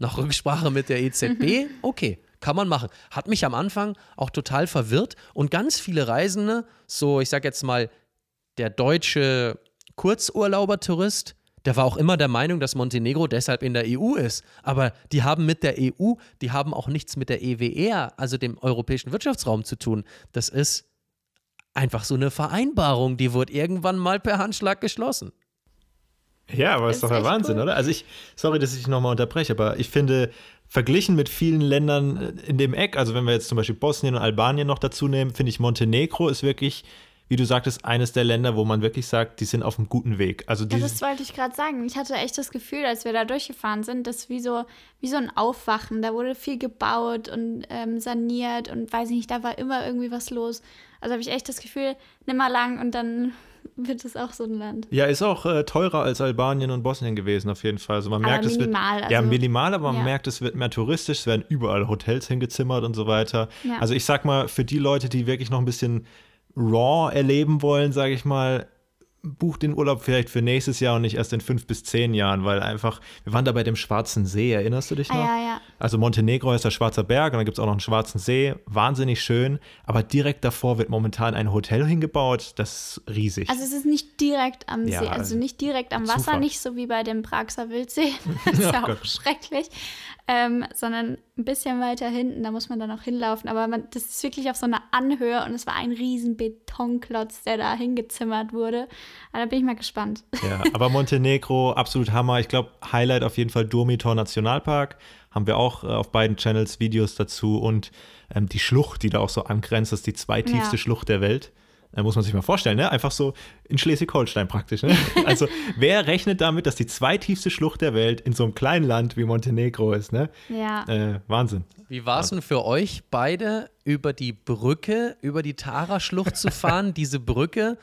nach Rücksprache mit der EZB, okay, kann man machen. Hat mich am Anfang auch total verwirrt und ganz viele Reisende, so ich sag jetzt mal, der deutsche Kurzurlauber-Tourist, der war auch immer der Meinung, dass Montenegro deshalb in der EU ist. Aber die haben mit der EU, die haben auch nichts mit der EWR, also dem europäischen Wirtschaftsraum zu tun. Das ist einfach so eine Vereinbarung, die wurde irgendwann mal per Handschlag geschlossen. Ja, aber ist, ist doch der Wahnsinn, cool. oder? Also ich, sorry, dass ich nochmal unterbreche, aber ich finde, verglichen mit vielen Ländern in dem Eck, also wenn wir jetzt zum Beispiel Bosnien und Albanien noch dazu nehmen, finde ich Montenegro ist wirklich wie du sagtest, eines der Länder, wo man wirklich sagt, die sind auf einem guten Weg. Also ja, das wollte ich gerade sagen. Ich hatte echt das Gefühl, als wir da durchgefahren sind, dass wie so, wie so ein Aufwachen. Da wurde viel gebaut und ähm, saniert und weiß ich nicht, da war immer irgendwie was los. Also habe ich echt das Gefühl, nimmer lang und dann wird es auch so ein Land. Ja, ist auch äh, teurer als Albanien und Bosnien gewesen, auf jeden Fall. Also man aber merkt, minimal, es wird. Also, ja, minimal, aber man ja. merkt, es wird mehr touristisch, es werden überall Hotels hingezimmert und so weiter. Ja. Also ich sag mal, für die Leute, die wirklich noch ein bisschen raw erleben wollen, sage ich mal, bucht den Urlaub vielleicht für nächstes Jahr und nicht erst in fünf bis zehn Jahren, weil einfach, wir waren da bei dem Schwarzen See, erinnerst du dich noch? Ah, ja, ja. Also Montenegro ist der Schwarzer Berg und dann gibt es auch noch einen Schwarzen See, wahnsinnig schön, aber direkt davor wird momentan ein Hotel hingebaut, das ist riesig. Also es ist nicht direkt am ja, See, also nicht direkt am Wasser, Zufall. nicht so wie bei dem Praxer Wildsee, das ist ja auch Gott. schrecklich, ähm, sondern ein bisschen weiter hinten, da muss man dann auch hinlaufen. Aber man, das ist wirklich auf so einer Anhöhe und es war ein riesen Betonklotz, der da hingezimmert wurde. Aber da bin ich mal gespannt. Ja, aber Montenegro, absolut Hammer. Ich glaube, Highlight auf jeden Fall Durmitor Nationalpark. Haben wir auch äh, auf beiden Channels Videos dazu und ähm, die Schlucht, die da auch so angrenzt, das ist die zweitiefste ja. Schlucht der Welt. Da muss man sich mal vorstellen, ne? Einfach so in Schleswig-Holstein praktisch. Ne? Also, wer rechnet damit, dass die zweitiefste Schlucht der Welt in so einem kleinen Land wie Montenegro ist, ne? Ja. Äh, Wahnsinn. Wie war es denn für euch beide, über die Brücke, über die Tara-Schlucht zu fahren? Diese Brücke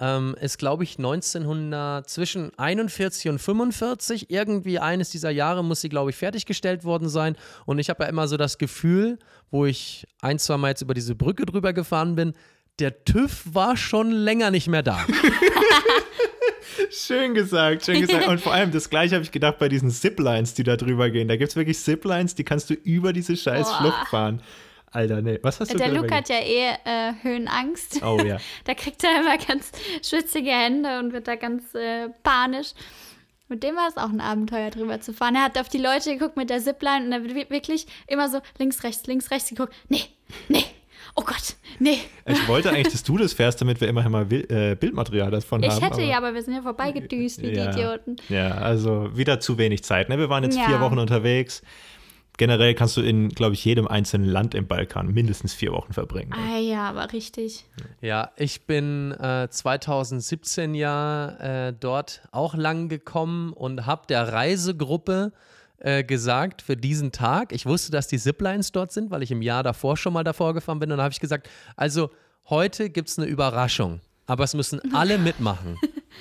ähm, ist, glaube ich, 1900, zwischen 41 und 45, irgendwie eines dieser Jahre muss sie, glaube ich, fertiggestellt worden sein. Und ich habe ja immer so das Gefühl, wo ich ein, zwei Mal jetzt über diese Brücke drüber gefahren bin, der TÜV war schon länger nicht mehr da. schön gesagt, schön gesagt. Und vor allem, das gleiche habe ich gedacht bei diesen Ziplines, die da drüber gehen. Da gibt es wirklich Ziplines, die kannst du über diese scheiß Boah. Flucht fahren. Alter, nee. Was hast du Der Luke hat ja eh äh, Höhenangst. Oh ja. da kriegt er immer ganz schwitzige Hände und wird da ganz äh, panisch. Mit dem war es auch ein Abenteuer, drüber zu fahren. Er hat auf die Leute geguckt mit der Zipline und er wird wirklich immer so links, rechts, links, rechts geguckt. Nee, nee, oh Gott, nee. Ich wollte eigentlich, dass du das fährst, damit wir immer mal äh, Bildmaterial davon ich haben. Ich hätte aber, ja, aber wir sind ja vorbeigedüst wie ja, die Idioten. Ja, also wieder zu wenig Zeit. Ne? Wir waren jetzt ja. vier Wochen unterwegs. Generell kannst du in, glaube ich, jedem einzelnen Land im Balkan mindestens vier Wochen verbringen. Ne? Ah ja, aber richtig. Ja, ich bin äh, 2017 ja äh, dort auch lang gekommen und habe der Reisegruppe äh, gesagt für diesen Tag. Ich wusste, dass die Ziplines dort sind, weil ich im Jahr davor schon mal davor gefahren bin. Und dann habe ich gesagt, also heute gibt es eine Überraschung, aber es müssen alle mitmachen.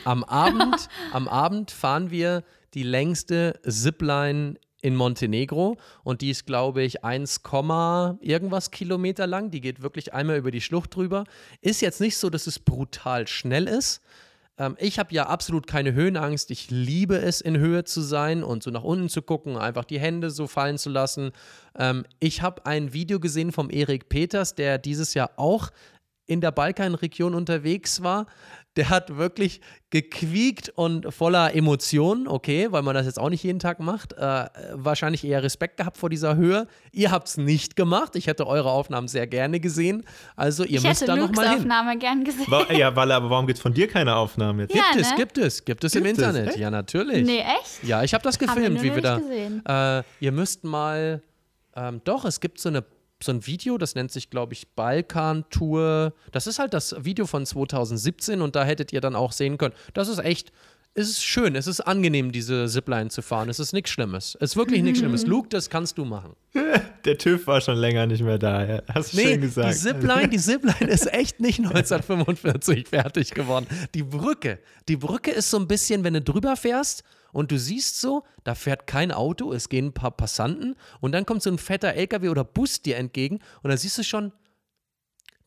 Am Abend, am Abend fahren wir die längste Zipline in Montenegro und die ist, glaube ich, 1, irgendwas Kilometer lang. Die geht wirklich einmal über die Schlucht drüber. Ist jetzt nicht so, dass es brutal schnell ist, ähm, ich habe ja absolut keine Höhenangst. Ich liebe es, in Höhe zu sein und so nach unten zu gucken, einfach die Hände so fallen zu lassen. Ähm, ich habe ein Video gesehen vom Erik Peters, der dieses Jahr auch in der Balkanregion unterwegs war, der hat wirklich gequiekt und voller Emotionen, okay, weil man das jetzt auch nicht jeden Tag macht. Äh, wahrscheinlich eher Respekt gehabt vor dieser Höhe. Ihr habt es nicht gemacht. Ich hätte eure Aufnahmen sehr gerne gesehen. Also ihr Ich müsst hätte da nochmal hin. Aufnahme gern gesehen. Wa- ja, Walle, aber warum gibt es von dir keine Aufnahmen jetzt? Ja, Gibt es, ne? gibt es, gibt es im Gibt es, Internet. echt? Ja, natürlich. Nee, echt? Ja, ich habe das gefilmt, nur wie wir da. nicht gesehen. Äh, ihr müsst mal. Ähm, doch, es gibt so, eine, so ein Video, das nennt sich, glaube ich, Balkan-Tour. Das ist halt das Video von 2017 und da hättet ihr dann auch sehen können. Das ist echt. Es ist schön, es ist angenehm, diese Zipline zu fahren. Es ist nichts Schlimmes. Es ist wirklich nichts Schlimmes. Luke, das kannst du machen. Der TÜV war schon länger nicht mehr da. Ja. Hast du Nee, schön gesagt. die Zipline, die Zipline ist echt nicht 1945 fertig geworden. Die Brücke, die Brücke ist so ein bisschen, wenn du drüber fährst und du siehst so, da fährt kein Auto, es gehen ein paar Passanten und dann kommt so ein fetter LKW oder Bus dir entgegen und da siehst du schon,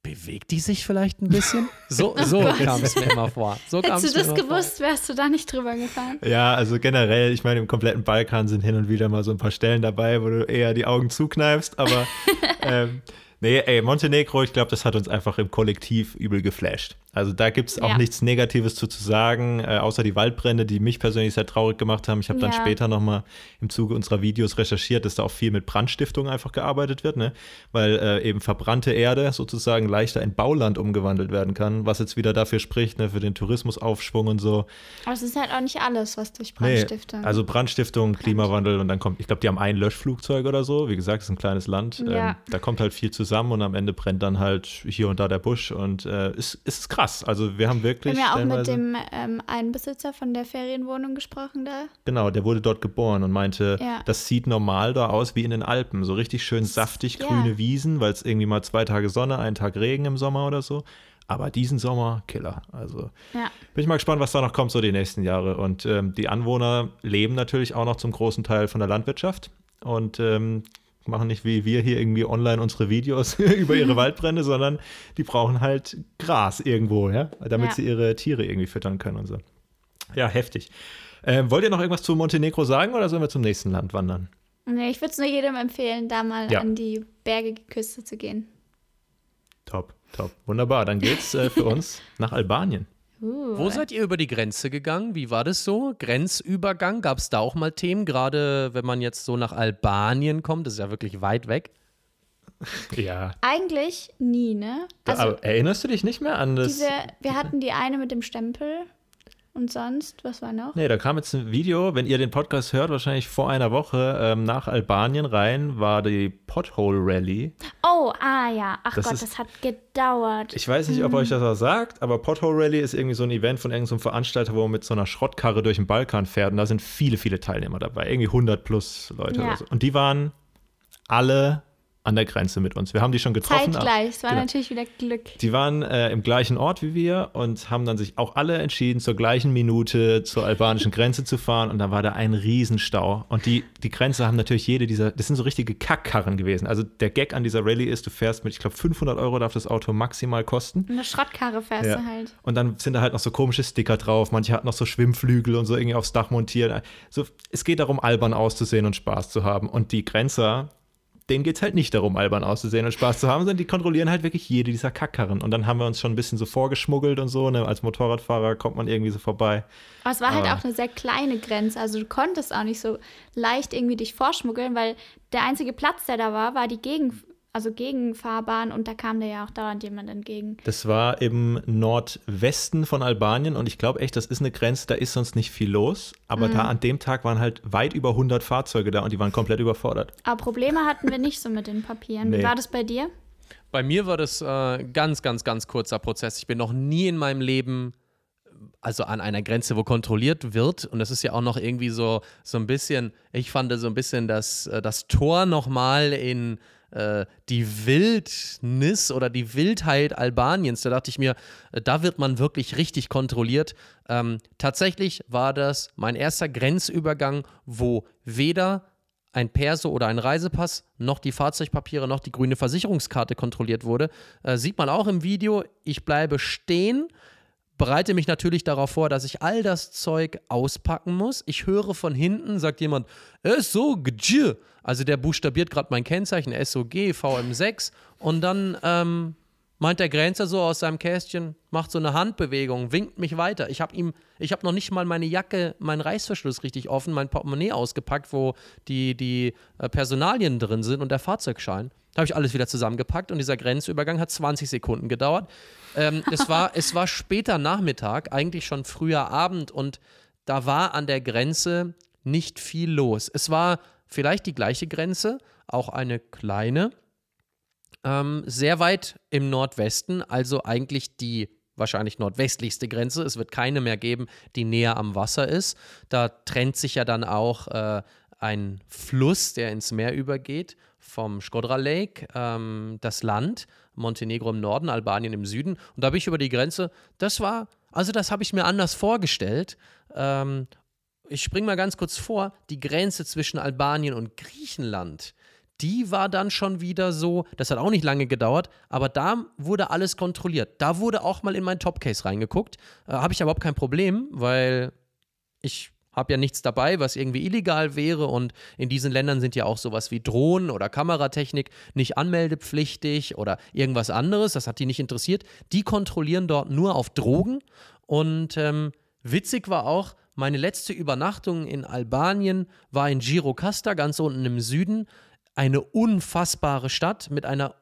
bewegt die sich vielleicht ein bisschen? So, so kam es mir immer vor. So Hättest du das immer vor. gewusst, wärst du da nicht drüber gefahren. Ja, also generell, ich meine, im kompletten Balkan sind hin und wieder mal so ein paar Stellen dabei, wo du eher die Augen zukneifst, aber ähm, nee, ey, Montenegro, ich glaube, das hat uns einfach im Kollektiv übel geflasht. Also da gibt es auch Ja. nichts Negatives zu, zu sagen, äh, außer die Waldbrände, die mich persönlich sehr traurig gemacht haben. Ich habe dann Ja. später nochmal im Zuge unserer Videos recherchiert, dass da auch viel mit Brandstiftung einfach gearbeitet wird, ne? weil äh, eben verbrannte Erde sozusagen leichter in Bauland umgewandelt werden kann, was jetzt wieder dafür spricht, ne, für den Tourismusaufschwung und so. Aber es ist halt auch nicht alles, was durch Brandstiftung. Nee, also Brandstiftung, Klimawandel und dann kommt, ich glaube, die haben ein Löschflugzeug oder so. Wie gesagt, es ist ein kleines Land. Ja. Ähm, da kommt halt viel zusammen und am Ende brennt dann halt hier und da der Busch und äh, es, es ist krass. Also wir haben wir wirklich. haben ja auch mit dem ähm, einen Besitzer von der Ferienwohnung gesprochen da. Genau, der wurde dort geboren und meinte, Ja. das sieht normal da aus wie in den Alpen. So richtig schön saftig Ja. grüne Wiesen, weil es irgendwie mal zwei Tage Sonne, einen Tag Regen im Sommer oder so. Aber diesen Sommer, Killer. Also Ja. bin ich mal gespannt, was da noch kommt so die nächsten Jahre. Und ähm, die Anwohner leben natürlich auch noch zum großen Teil von der Landwirtschaft und ähm, machen nicht wie wir hier irgendwie online unsere Videos über ihre Waldbrände, sondern die brauchen halt Gras irgendwo, ja, damit Ja. sie ihre Tiere irgendwie füttern können und so. Ja, heftig. Ähm, wollt ihr noch irgendwas zu Montenegro sagen oder sollen wir zum nächsten Land wandern? Nee, ich würde es nur jedem empfehlen, da mal Ja. an die bergige Küste zu gehen. Top, top. Wunderbar. Dann geht's äh, für uns nach Albanien. Uh. Wo seid ihr über die Grenze gegangen? Wie war das so? Grenzübergang? Gab es da auch mal Themen? Gerade wenn man jetzt so nach Albanien kommt, das ist ja wirklich weit weg. Ja. Eigentlich nie, ne? Also Aber erinnerst du dich nicht mehr an das? diese, wir hatten die eine mit dem Stempel und sonst, was war noch? Nee, da kam jetzt ein Video, wenn ihr den Podcast hört, wahrscheinlich vor einer Woche ähm, nach Albanien rein, war die Pothole Rally. Oh, ah ja. Ach Das Gott, ist- das hat gedauert. Ich weiß nicht, ob euch das was sagt, aber Pothole Rally ist irgendwie so ein Event von irgendeinem Veranstalter, wo man mit so einer Schrottkarre durch den Balkan fährt und da sind viele, viele Teilnehmer dabei. Irgendwie 100 plus Leute Ja. oder so. Und die waren alle an der Grenze mit uns. Wir haben die schon getroffen. Zeitgleich, es war Genau. natürlich wieder Glück. Die waren äh, im gleichen Ort wie wir und haben dann sich auch alle entschieden, zur gleichen Minute zur albanischen Grenze zu fahren. Und da war da ein Riesenstau. Und die, die Grenze haben natürlich jede dieser, das sind so richtige Kackkarren gewesen. Also der Gag an dieser Rallye ist, du fährst mit, ich glaube, 500 Euro darf das Auto maximal kosten. Eine Schrottkarre fährst Ja. du halt. Und dann sind da halt noch so komische Sticker drauf. Manche hatten noch so Schwimmflügel und so irgendwie aufs Dach montiert. So, es geht darum, albern auszusehen und Spaß zu haben. Und die Grenzer, denen geht es halt nicht darum, albern auszusehen und Spaß zu haben, sondern die kontrollieren halt wirklich jede dieser Kackkarren. Und dann haben wir uns schon ein bisschen so vorgeschmuggelt und so. Ne? Als Motorradfahrer kommt man irgendwie so vorbei. Aber es war halt Aber- auch eine sehr kleine Grenze. Also du konntest auch nicht so leicht irgendwie dich vorschmuggeln, weil der einzige Platz, der da war, war die Gegen, also Gegenfahrbahn und da kam dir ja auch dauernd jemand entgegen. Das war im Nordwesten von Albanien und ich glaube echt, das ist eine Grenze, da ist sonst nicht viel los. Aber Mhm. da an dem Tag waren halt weit über 100 Fahrzeuge da und die waren komplett überfordert. Aber Probleme hatten wir nicht so mit den Papieren. Nee. Wie war das bei dir? Bei mir war das äh, ganz, ganz, ganz kurzer Prozess. Ich bin noch nie in meinem Leben, also an einer Grenze, wo kontrolliert wird. Und das ist ja auch noch irgendwie so, so ein bisschen, ich fand so ein bisschen das, äh, das Tor nochmal in die Wildnis oder die Wildheit Albaniens. Da dachte ich mir, äh, da wird man wirklich richtig kontrolliert. Ähm, tatsächlich war das mein erster Grenzübergang, wo weder ein Perso oder ein Reisepass, noch die Fahrzeugpapiere, noch die grüne Versicherungskarte kontrolliert wurde. Äh, sieht man auch im Video. Ich bleibe stehen, bereite mich natürlich darauf vor, dass ich all das Zeug auspacken muss. Ich höre von hinten, sagt jemand, SOG. Also der buchstabiert gerade mein Kennzeichen, SOG, VM6. Und dann ähm, meint der Grenzer so aus seinem Kästchen, macht so eine Handbewegung, winkt mich weiter. Ich habe ihm, ich habe noch nicht mal meine Jacke, meinen Reißverschluss richtig offen, mein Portemonnaie ausgepackt, wo die, die äh, Personalien drin sind und der Fahrzeugschein. Da habe ich alles wieder zusammengepackt und dieser Grenzübergang hat 20 Sekunden gedauert. Ähm, es, war, es war später Nachmittag, eigentlich schon früher Abend und da war an der Grenze nicht viel los. Es war vielleicht die gleiche Grenze, auch eine kleine, ähm, sehr weit im Nordwesten, also eigentlich die wahrscheinlich nordwestlichste Grenze. Es wird keine mehr geben, die näher am Wasser ist. Da trennt sich ja dann auch äh, ein Fluss, der ins Meer übergeht, vom Skodra Lake, ähm, das Land, Montenegro im Norden, Albanien im Süden. Und da bin ich über die Grenze. Das war, also das habe ich mir anders vorgestellt. Ähm, ich springe mal ganz kurz vor, die Grenze zwischen Albanien und Griechenland die war dann schon wieder so, das hat auch nicht lange gedauert, aber da wurde alles kontrolliert. Da wurde auch mal in mein Topcase reingeguckt. Äh, habe ich überhaupt kein Problem, weil ich habe ja nichts dabei, was irgendwie illegal wäre und in diesen Ländern sind ja auch sowas wie Drohnen oder Kameratechnik nicht anmeldepflichtig oder irgendwas anderes, das hat die nicht interessiert. Die kontrollieren dort nur auf Drogen und ähm, witzig war auch, meine letzte Übernachtung in Albanien war in Girocasta, ganz unten im Süden eine unfassbare Stadt mit einer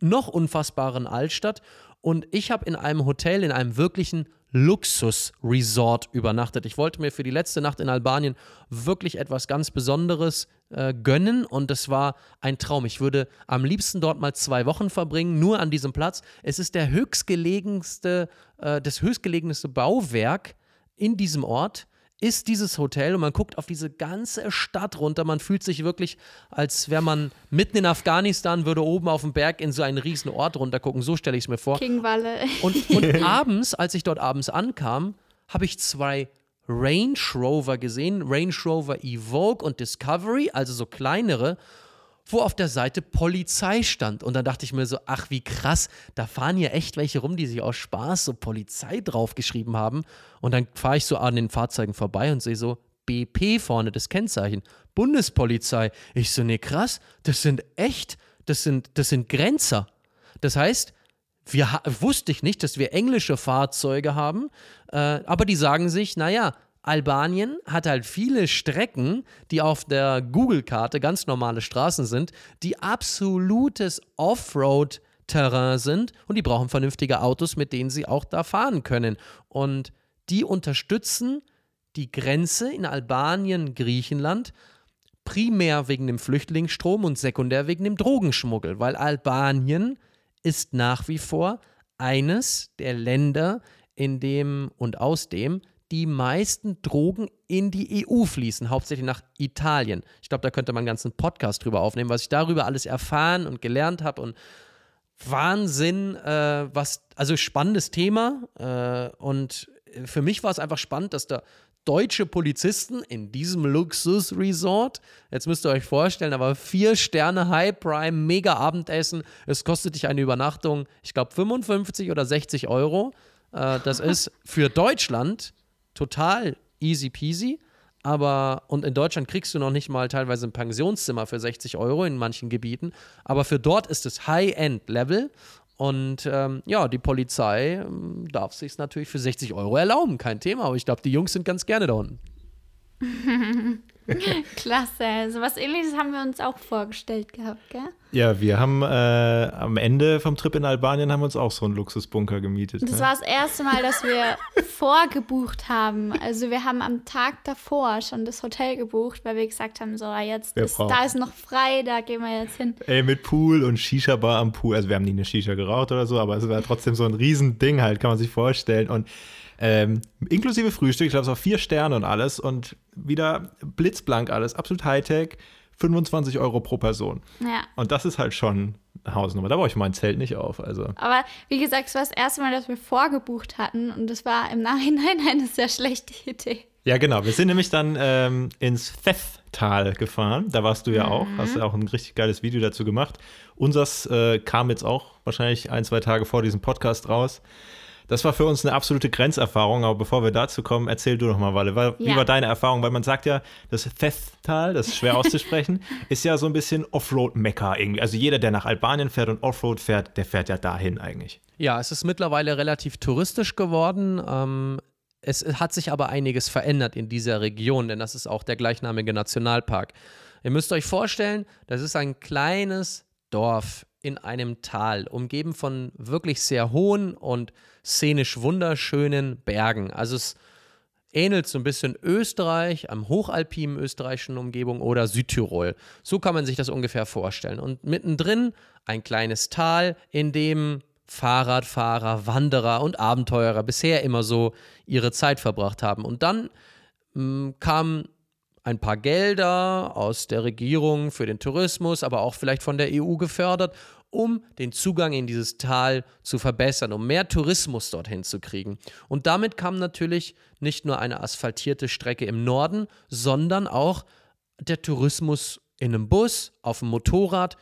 noch unfassbaren Altstadt. Und ich habe in einem Hotel, in einem wirklichen Luxus-Resort übernachtet. Ich wollte mir für die letzte Nacht in Albanien wirklich etwas ganz Besonderes äh, gönnen und es war ein Traum. Ich würde am liebsten dort mal zwei Wochen verbringen, nur an diesem Platz. Es ist der höchstgelegenste, äh, das höchstgelegenste Bauwerk in diesem Ort ist dieses Hotel und man guckt auf diese ganze Stadt runter. Man fühlt sich wirklich, als wäre man mitten in Afghanistan, würde oben auf dem Berg in so einen riesen Ort runtergucken. So stelle ich es mir vor. Kingwalle. Und, und abends, als ich dort abends ankam, habe ich zwei Range Rover gesehen, Range Rover Evoque und Discovery, also so kleinere wo auf der Seite Polizei stand. Und dann dachte ich mir so, ach wie krass, da fahren hier echt welche rum, die sich aus Spaß so Polizei draufgeschrieben haben. Und dann fahre ich so an den Fahrzeugen vorbei und sehe so BP vorne, das Kennzeichen. Bundespolizei. Ich so, nee, krass, das sind echt, das sind, das sind Grenzer. Das heißt, wir wusste ich nicht, dass wir englische Fahrzeuge haben, äh, aber die sagen sich, naja, Albanien hat halt viele Strecken, die auf der Google-Karte ganz normale Straßen sind, die absolutes Offroad-Terrain sind und die brauchen vernünftige Autos, mit denen sie auch da fahren können. Und die unterstützen die Grenze in Albanien, Griechenland, primär wegen dem Flüchtlingsstrom und sekundär wegen dem Drogenschmuggel, weil Albanien ist nach wie vor eines der Länder, in dem und aus dem die meisten Drogen in die EU fließen, hauptsächlich nach Italien. Ich glaube, da könnte man einen ganzen Podcast drüber aufnehmen, was ich darüber alles erfahren und gelernt habe und Wahnsinn, äh, was, also spannendes Thema äh, und für mich war es einfach spannend, dass da deutsche Polizisten in diesem Luxusresort. Jetzt müsst ihr euch vorstellen, aber vier Sterne High Prime, mega Abendessen. Es kostet dich eine Übernachtung, ich glaube 55 oder 60 Euro. Äh, das ist für Deutschland total easy peasy. Aber, und in Deutschland kriegst du noch nicht mal teilweise ein Pensionszimmer für 60 Euro in manchen Gebieten. Aber für dort ist es High-End-Level. Und ähm, ja, die Polizei ähm, darf sich natürlich für 60 Euro erlauben, kein Thema. Aber ich glaube, die Jungs sind ganz gerne da unten. Klasse. So was ähnliches haben wir uns auch vorgestellt gehabt, gell? Ja, wir haben äh, am Ende vom Trip in Albanien haben wir uns auch so einen Luxusbunker gemietet. Das ne? war das erste Mal, dass wir vorgebucht haben. Also wir haben am Tag davor schon das Hotel gebucht, weil wir gesagt haben, so jetzt ist, da ist noch frei, da gehen wir jetzt hin. Ey, mit Pool und Shisha-Bar am Pool. Also wir haben nie eine Shisha geraucht oder so, aber es war trotzdem so ein Riesending halt, kann man sich vorstellen. Und ähm, inklusive Frühstück, ich glaube, es war vier Sterne und alles und wieder blitzblank alles, absolut Hightech. 25 Euro pro Person. Ja. Und das ist halt schon eine Hausnummer. Da baue ich mein Zelt nicht auf. Also. Aber wie gesagt, es war das erste Mal, dass wir vorgebucht hatten und es war im Nachhinein eine sehr schlechte Idee. Ja, genau. Wir sind nämlich dann ähm, ins Pfefftal gefahren. Da warst du ja mhm. auch. Hast ja auch ein richtig geiles Video dazu gemacht. Unsers äh, kam jetzt auch wahrscheinlich ein, zwei Tage vor diesem Podcast raus. Das war für uns eine absolute Grenzerfahrung, aber bevor wir dazu kommen, erzähl du noch mal, Walle. Wie Ja. war deine Erfahrung? Weil man sagt ja, das Thethtal, das ist schwer auszusprechen, ist ja so ein bisschen Offroad-Mekka irgendwie. Also jeder, der nach Albanien fährt und Offroad fährt, der fährt ja dahin eigentlich. Ja, es ist mittlerweile relativ touristisch geworden. Ähm, es hat sich aber einiges verändert in dieser Region, denn das ist auch der gleichnamige Nationalpark. Ihr müsst euch vorstellen, das ist ein kleines Dorf in einem Tal, umgeben von wirklich sehr hohen und szenisch wunderschönen Bergen. Also es ähnelt so ein bisschen Österreich, am hochalpinen österreichischen Umgebung oder Südtirol. So kann man sich das ungefähr vorstellen. Und mittendrin ein kleines Tal, in dem Fahrradfahrer, Wanderer und Abenteurer bisher immer so ihre Zeit verbracht haben. Und dann mh, kamen ein paar Gelder aus der Regierung für den Tourismus, aber auch vielleicht von der EU gefördert, um den Zugang in dieses Tal zu verbessern, um mehr Tourismus dorthin zu kriegen. Und damit kam natürlich nicht nur eine asphaltierte Strecke im Norden, sondern auch der Tourismus in einem Bus, auf dem Motorrad,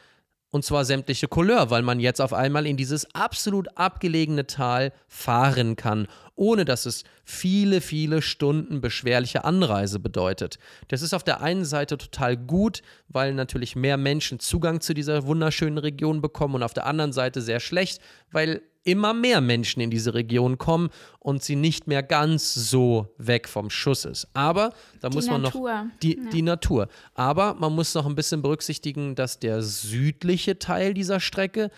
und zwar sämtliche Couleur, weil man jetzt auf einmal in dieses absolut abgelegene Tal fahren kann, ohne dass es viele, viele Stunden beschwerliche Anreise bedeutet. Das ist auf der einen Seite total gut, weil natürlich mehr Menschen Zugang zu dieser wunderschönen Region bekommen und auf der anderen Seite sehr schlecht, weil immer mehr Menschen in diese Region kommen und sie nicht mehr ganz so weg vom Schuss ist. Aber da Die muss man noch Natur. die, Ja. die Natur. Aber man muss noch ein bisschen berücksichtigen, dass der südliche Teil dieser Strecke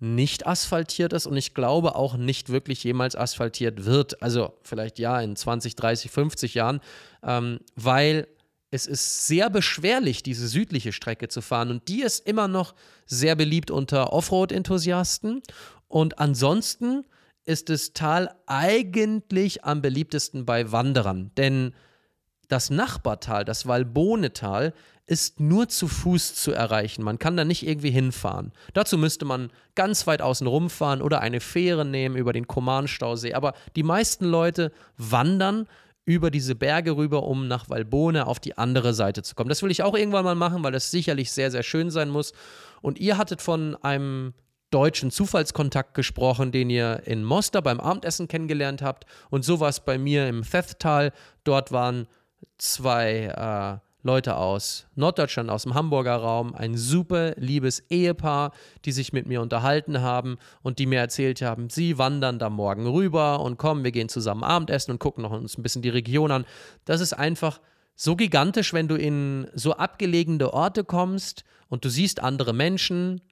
nicht asphaltiert ist und ich glaube auch nicht wirklich jemals asphaltiert wird. Also vielleicht ja in 20, 30, 50 Jahren, ähm, weil es ist sehr beschwerlich, diese südliche Strecke zu fahren und die ist immer noch sehr beliebt unter Offroad-Enthusiasten. Und ansonsten ist das Tal eigentlich am beliebtesten bei Wanderern, denn das Nachbartal, das Valbonetal, ist nur zu Fuß zu erreichen. Man kann da nicht irgendwie hinfahren. Dazu müsste man ganz weit außen rumfahren oder eine Fähre nehmen über den Koman-Stausee. Aber die meisten Leute wandern über diese Berge rüber, um nach Valbone auf die andere Seite zu kommen. Das will ich auch irgendwann mal machen, weil das sicherlich sehr, sehr schön sein muss. Und ihr hattet von einem deutschen Zufallskontakt gesprochen, den ihr in Mostar beim Abendessen kennengelernt habt. Und so war es bei mir im Thethtal. Dort waren zwei äh, Leute aus Norddeutschland, aus dem Hamburger Raum, ein super liebes Ehepaar, die sich mit mir unterhalten haben und die mir erzählt haben, sie wandern da morgen rüber und kommen, wir gehen zusammen Abendessen und gucken noch uns ein bisschen die Region an. Das ist einfach so gigantisch, wenn du in so abgelegene Orte kommst und du siehst andere Menschen,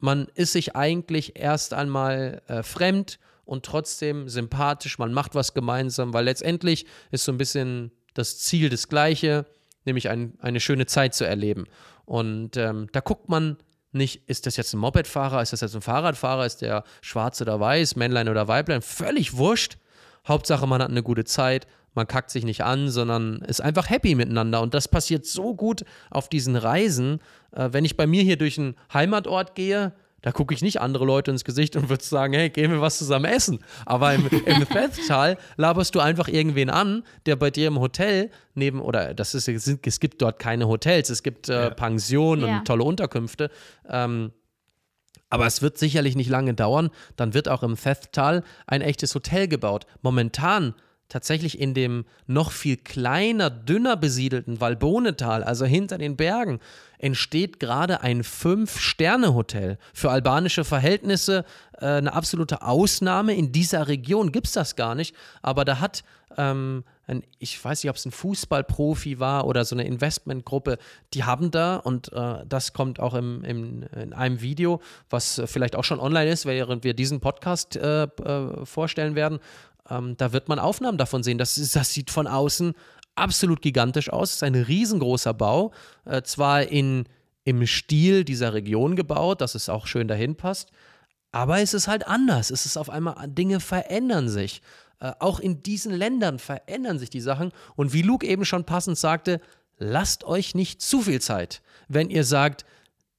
man ist sich eigentlich erst einmal äh, fremd und trotzdem sympathisch, man macht was gemeinsam, weil letztendlich ist so ein bisschen das Ziel das gleiche, nämlich ein, eine schöne Zeit zu erleben. Und ähm, da guckt man nicht, ist das jetzt ein Mopedfahrer, ist das jetzt ein Fahrradfahrer, ist der schwarz oder weiß, Männlein oder Weiblein, völlig wurscht. Hauptsache, man hat eine gute Zeit, man kackt sich nicht an, sondern ist einfach happy miteinander. Und das passiert so gut auf diesen Reisen. Äh, wenn ich bei mir hier durch einen Heimatort gehe, da gucke ich nicht andere Leute ins Gesicht und würde sagen, hey, gehen wir was zusammen essen. Aber im, im Festtal laberst du einfach irgendwen an, der bei dir im Hotel neben, oder das ist, es sind- es gibt dort keine Hotels, es gibt äh. Pensionen Ja. und tolle Unterkünfte. Ähm, aber es wird sicherlich nicht lange dauern. Dann wird auch im Thethtal ein echtes Hotel gebaut. Momentan tatsächlich in dem noch viel kleiner, dünner besiedelten Valbonetal, also hinter den Bergen, entsteht gerade ein Fünf-Sterne-Hotel. Für albanische Verhältnisse äh, eine absolute Ausnahme. In dieser Region gibt es das gar nicht. Aber da hat ähm, ein, ich weiß nicht, ob es ein Fußballprofi war oder so eine Investmentgruppe, die haben da, und äh, das kommt auch im, im, in einem Video, was äh, vielleicht auch schon online ist, während wir diesen Podcast äh, äh, vorstellen werden, ähm, da wird man Aufnahmen davon sehen. Das, das sieht von außen absolut gigantisch aus. Es ist ein riesengroßer Bau, äh, zwar in, im Stil dieser Region gebaut, dass es auch schön dahin passt, aber es ist halt anders. Es ist auf einmal, Dinge verändern sich. Äh, auch in diesen Ländern verändern sich die Sachen. Und wie Luke eben schon passend sagte, lasst euch nicht zu viel Zeit, wenn ihr sagt,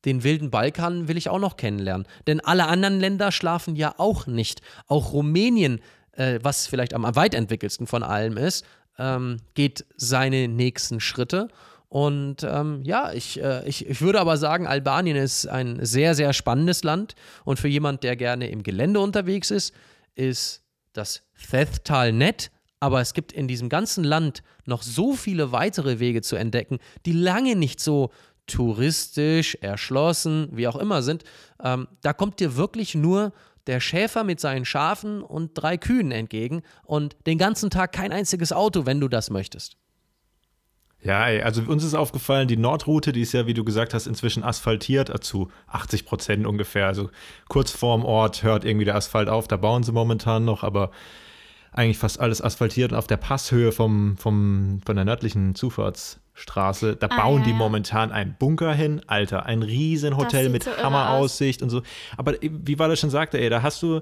den wilden Balkan will ich auch noch kennenlernen. Denn alle anderen Länder schlafen ja auch nicht. Auch Rumänien, äh, was vielleicht am weit entwickelsten von allem ist, ähm, geht seine nächsten Schritte. Und ähm, ja, ich, äh, ich, ich würde aber sagen, Albanien ist ein sehr, sehr spannendes Land. Und für jemand, der gerne im Gelände unterwegs ist, ist das Thethtal nett, aber es gibt in diesem ganzen Land noch so viele weitere Wege zu entdecken, die lange nicht so touristisch, erschlossen, wie auch immer sind. Ähm, da kommt dir wirklich nur der Schäfer mit seinen Schafen und drei Kühen entgegen und den ganzen Tag kein einziges Auto, wenn du das möchtest. Ja, also uns ist aufgefallen, die Nordroute, die ist ja, wie du gesagt hast, inzwischen asphaltiert äh, zu 80 Prozent ungefähr. Also kurz vorm Ort hört irgendwie der Asphalt auf, da bauen sie momentan noch, aber eigentlich fast alles asphaltiert und auf der Passhöhe vom, vom, von der nördlichen Zufahrtsstraße, da Ah, bauen ja, die ja. momentan ein Bunker hin, Alter, ein riesen Hotel sieht mit so Hammeraussicht und so. Aber wie Walle schon sagte, ey, da hast du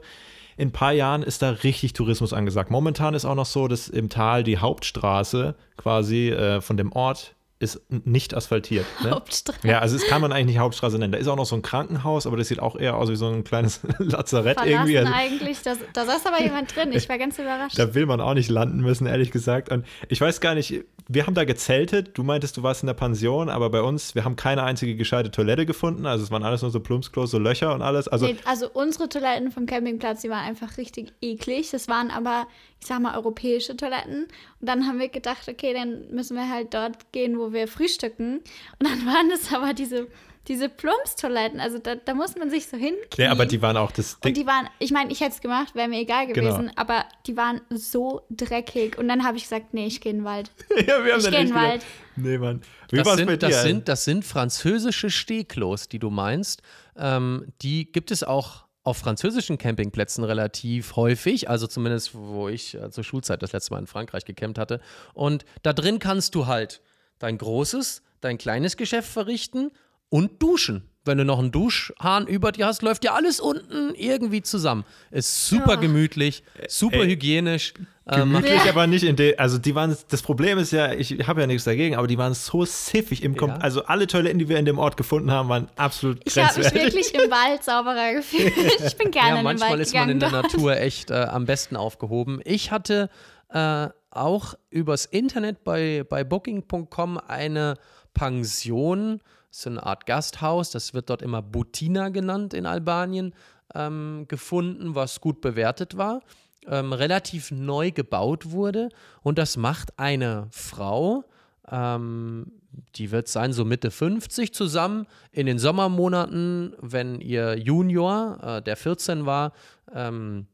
in ein paar Jahren ist da richtig Tourismus angesagt. Momentan ist auch noch so, dass im Tal die Hauptstraße quasi äh, von dem Ort ist nicht asphaltiert. Ne? Hauptstraße. Ja, also es kann man eigentlich nicht Hauptstraße nennen. Da ist auch noch so ein Krankenhaus, aber das sieht auch eher aus wie so ein kleines Lazarett Verlassen irgendwie. Also, eigentlich. Da, da saß aber jemand drin. Ich war ganz überrascht. da will man auch nicht landen müssen, ehrlich gesagt. Und ich weiß gar nicht, wir haben da gezeltet. Du meintest, du warst in der Pension, aber bei uns, wir haben keine einzige gescheite Toilette gefunden. Also es waren alles nur so Plumpsklos, so Löcher und alles. Also Nee, also unsere Toiletten vom Campingplatz, die waren einfach richtig eklig. Das waren aber, ich sag mal, europäische Toiletten. Und dann haben wir gedacht, okay, dann müssen wir halt dort gehen, wo wir frühstücken. Und dann waren es aber diese, diese Plumpstoiletten. Also da, da muss man sich so hinknien. ja, aber die waren auch das und die waren, ich meine, ich hätte es gemacht, wäre mir egal Genau. gewesen, aber die waren so dreckig. Und dann habe ich gesagt, nee, ich gehe in den Wald. ja, wir haben Ich dann geh in den Wald. Nee, Mann. Wie Das sind, dir? das, sind, das sind französische Stehklos, die du meinst. Ähm, die gibt es auch auf französischen Campingplätzen relativ häufig, also zumindest wo ich äh, zur Schulzeit das letzte Mal in Frankreich gecampt hatte. Und da drin kannst du halt dein großes, dein kleines Geschäft verrichten und duschen. Wenn du noch einen Duschhahn über dir hast, läuft ja alles unten irgendwie zusammen. Ist super Ja. gemütlich, super Ey. hygienisch. Ähm, Gemütlich, Ja. aber nicht in der. Also, die waren. Das Problem ist ja, ich habe ja nichts dagegen, aber die waren so siffig im Kom Ja. Also, alle Toiletten, die wir in dem Ort gefunden haben, waren absolut Ich habe mich wirklich im Wald sauberer gefühlt. Ich bin gerne Ja, in den manchmal Wald ist man in der. Natur echt äh, am besten aufgehoben. Ich hatte äh, auch übers Internet bei, bei Booking.com eine Pension, so eine Art Gasthaus, das wird dort immer Butina genannt in Albanien, ähm, gefunden, was gut bewertet war, ähm, relativ neu gebaut wurde. Und das macht eine Frau, ähm, die wird sein, so Mitte 50 zusammen. In den Sommermonaten, wenn ihr Junior, äh, der 14 war, ähm,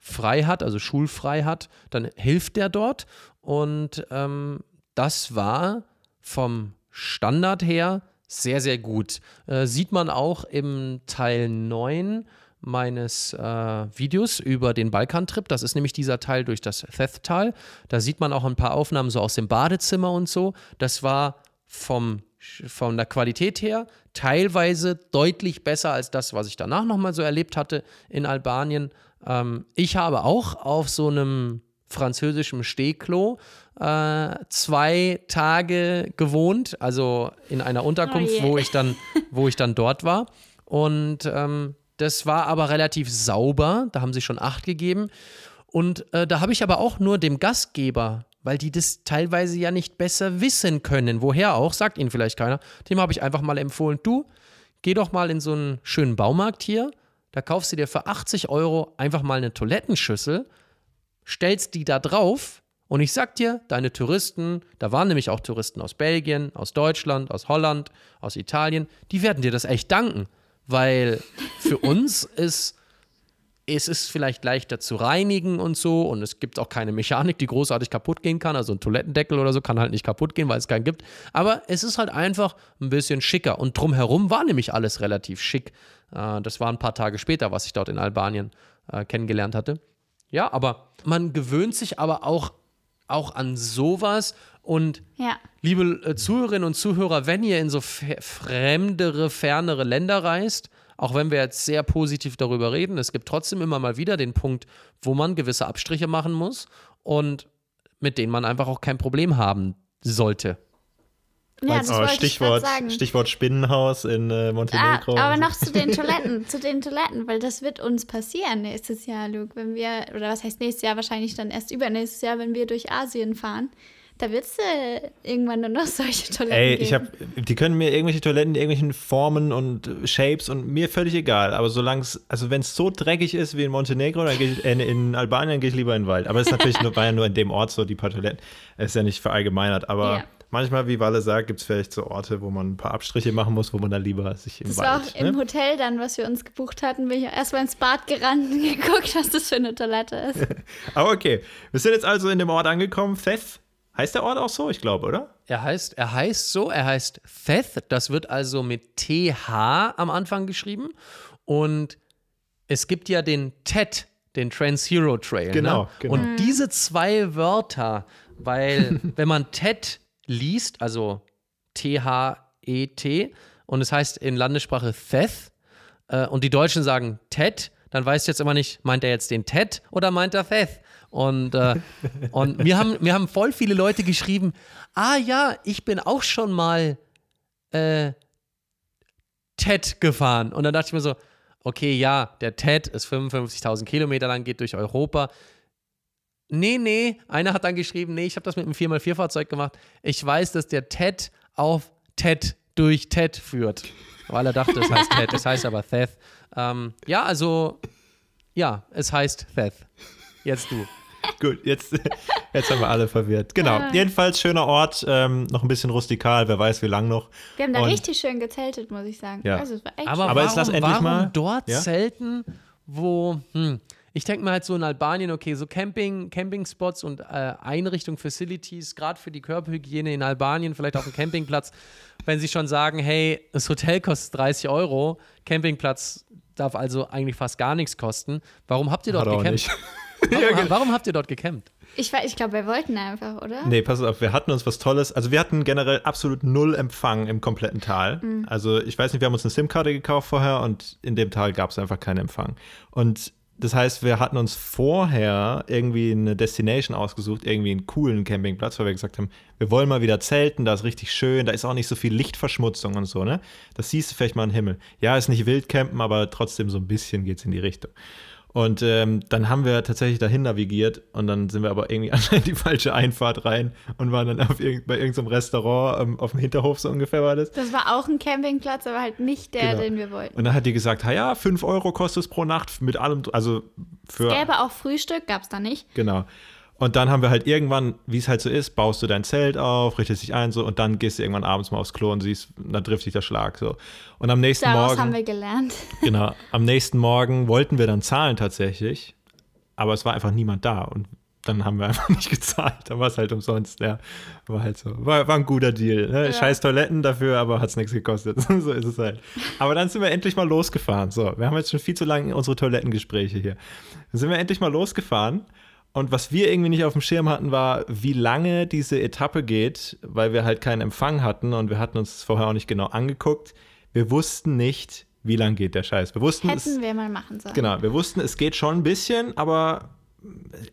frei hat, also schulfrei hat, dann hilft der dort. Und ähm, das war vom Standard her sehr, sehr gut. Äh, sieht man auch im Teil 9 meines äh, Videos über den Balkantrip. Das ist nämlich dieser Teil durch das Thethtal. Da sieht man auch ein paar Aufnahmen so aus dem Badezimmer und so. Das war vom, von der Qualität her teilweise deutlich besser als das, was ich danach nochmal so erlebt hatte in Albanien. Ähm, ich habe auch auf so einem französischen Stehklo äh, zwei Tage gewohnt, also in einer Unterkunft, Oh je. wo ich dann, wo ich dann dort war. Und ähm, das war aber relativ sauber. Da haben sie schon acht gegeben. Und äh, da habe ich aber auch nur dem Gastgeber, weil die das teilweise ja nicht besser wissen können, woher auch, sagt ihnen vielleicht keiner, dem habe ich einfach mal empfohlen, du, geh doch mal in so einen schönen Baumarkt hier, da kaufst du dir für 80 Euro einfach mal eine Toilettenschüssel, stellst die da drauf und ich sag dir, deine Touristen, da waren nämlich auch Touristen aus Belgien, aus Deutschland, aus Holland, aus Italien, die werden dir das echt danken, weil für uns ist es ist vielleicht leichter zu reinigen und so und es gibt auch keine Mechanik, die großartig kaputt gehen kann. Also ein Toilettendeckel oder so kann halt nicht kaputt gehen, weil es keinen gibt. Aber es ist halt einfach ein bisschen schicker und drumherum war nämlich alles relativ schick. Äh, das war ein paar Tage später, was ich dort in Albanien äh, kennengelernt hatte. Ja, aber man gewöhnt sich aber auch, auch an sowas und Ja. Liebe äh, Zuhörerinnen und Zuhörer, wenn ihr in so fremdere, fernere Länder reist, auch wenn wir jetzt sehr positiv darüber reden, es gibt trotzdem immer mal wieder den Punkt, wo man gewisse Abstriche machen muss und mit denen man einfach auch kein Problem haben sollte. Ja, Oh, Stichwort. Stichwort Spinnenhaus in äh, Ah, Montenegro. aber noch zu den Toiletten, zu den Toiletten, weil das wird uns passieren nächstes Jahr, Luke, wenn wir, oder was heißt nächstes Jahr, wahrscheinlich dann erst übernächstes Jahr, wenn wir durch Asien fahren. Da wird es äh, irgendwann nur noch solche Toiletten Ey, geben. ich habe, die können mir irgendwelche Toiletten, in irgendwelchen Formen und Shapes und mir völlig egal. Aber solange es, also wenn es so dreckig ist wie in Montenegro, dann gehe ich, äh, in Albanien gehe ich lieber in den Wald. Aber das ist natürlich nur, war ja nur in dem Ort so, die paar Toiletten. Es ist ja nicht verallgemeinert. Aber Ja. Manchmal, wie Walle sagt, gibt es vielleicht so Orte, wo man ein paar Abstriche machen muss, wo man dann lieber sich im Das war Wald. auch im ne? Hotel dann, was wir uns gebucht hatten, bin ich auch erstmal ins Bad gerannt und geguckt, was das für eine Toilette ist. Aber okay, wir sind jetzt also in dem Ort angekommen. Theth, heißt der Ort auch so, ich glaube, oder? Er heißt, er heißt so, er heißt Theth, das wird also mit TH am Anfang geschrieben. Und es gibt ja den TED, den Trans-Hero Trail. Genau, ne? genau. Und diese zwei Wörter, weil wenn man TED liest, also T-H-E-T, und es heißt in Landessprache Theth, äh, und die Deutschen sagen TED, dann weißt du jetzt immer nicht, meint er jetzt den TED oder meint er Theth? Und, äh, und mir, haben, mir haben voll viele Leute geschrieben, ah ja, ich bin auch schon mal äh, TED gefahren. Und dann dachte ich mir so, okay, ja, der TED ist 55.000 Kilometer lang, geht durch Europa. Nee, nee, einer hat dann geschrieben, nee, ich habe das mit einem 4x4-Fahrzeug gemacht. Ich weiß, dass der TED auf TED durch TED führt. Weil er dachte, es heißt TED, es heißt aber Theth. Ähm, ja, also, ja, es heißt Theth. Jetzt du. Gut, jetzt, jetzt haben wir alle verwirrt. Genau, jedenfalls schöner Ort, ähm, noch ein bisschen rustikal, wer weiß wie lang noch. Wir haben da Und- richtig schön gezeltet, muss ich sagen. Ja. Also, es war echt Aber, schön. Aber warum, jetzt lass endlich warum mal- dort Ja? zelten, wo, hm, ich denke mal halt so in Albanien, okay, so Camping, Campingspots und äh, Einrichtungen, Facilities, gerade für die Körperhygiene in Albanien, vielleicht auf dem Campingplatz, wenn sie schon sagen, hey, das Hotel kostet 30 Euro, Campingplatz darf also eigentlich fast gar nichts kosten. Warum habt ihr dort Hat auch gecampt? Warum, warum habt ihr dort gecampt? Ich, ich glaube, wir wollten einfach, oder? Nee, pass auf, wir hatten uns was Tolles. Also wir hatten generell absolut null Empfang im kompletten Tal. Also ich weiß nicht, wir haben uns eine SIM-Karte gekauft vorher und in dem Tal gab es einfach keinen Empfang. Und das heißt, wir hatten uns vorher irgendwie eine Destination ausgesucht, irgendwie einen coolen Campingplatz, weil wir gesagt haben, wir wollen mal wieder zelten, da ist richtig schön, da ist auch nicht so viel Lichtverschmutzung und so, ne? Das siehst du vielleicht mal im Himmel. Ja, ist nicht Wildcampen, aber trotzdem so ein bisschen geht es in die Richtung. Und ähm, dann haben wir tatsächlich dahin navigiert und dann sind wir aber irgendwie anscheinend die falsche Einfahrt rein und waren dann auf irgend, bei irgendeinem Restaurant ähm, auf dem Hinterhof, so ungefähr war das. Das war auch ein Campingplatz, aber halt nicht der, Genau. den wir wollten. Und dann hat die gesagt, ja, 5 Euro kostet es pro Nacht mit allem, also für. Gäbe auch Frühstück, gab es da nicht. Genau. Und dann haben wir halt irgendwann, wie es halt so ist, baust du dein Zelt auf, richtest dich ein so und dann gehst du irgendwann abends mal aufs Klo und siehst, dann trifft dich der Schlag so. Und am nächsten Daraus Morgen. haben wir gelernt. Genau. Am nächsten Morgen wollten wir dann zahlen tatsächlich, aber es war einfach niemand da und dann haben wir einfach nicht gezahlt. Dann war es halt umsonst. Ja, war halt so. War, war ein guter Deal. Ne? Ja. Scheiß Toiletten dafür, aber hat es nichts gekostet. so ist es halt. Aber dann sind wir endlich mal losgefahren. So, wir haben jetzt schon viel zu lange unsere Toilettengespräche hier. Dann sind wir endlich mal losgefahren. Und was wir irgendwie nicht auf dem Schirm hatten, war, wie lange diese Etappe geht, weil wir halt keinen Empfang hatten und wir hatten uns vorher auch nicht genau angeguckt. Wir wussten nicht, wie lang geht der Scheiß. Wir wussten, es, Hätten wir mal machen sollen. genau, wir wussten, es geht schon ein bisschen, aber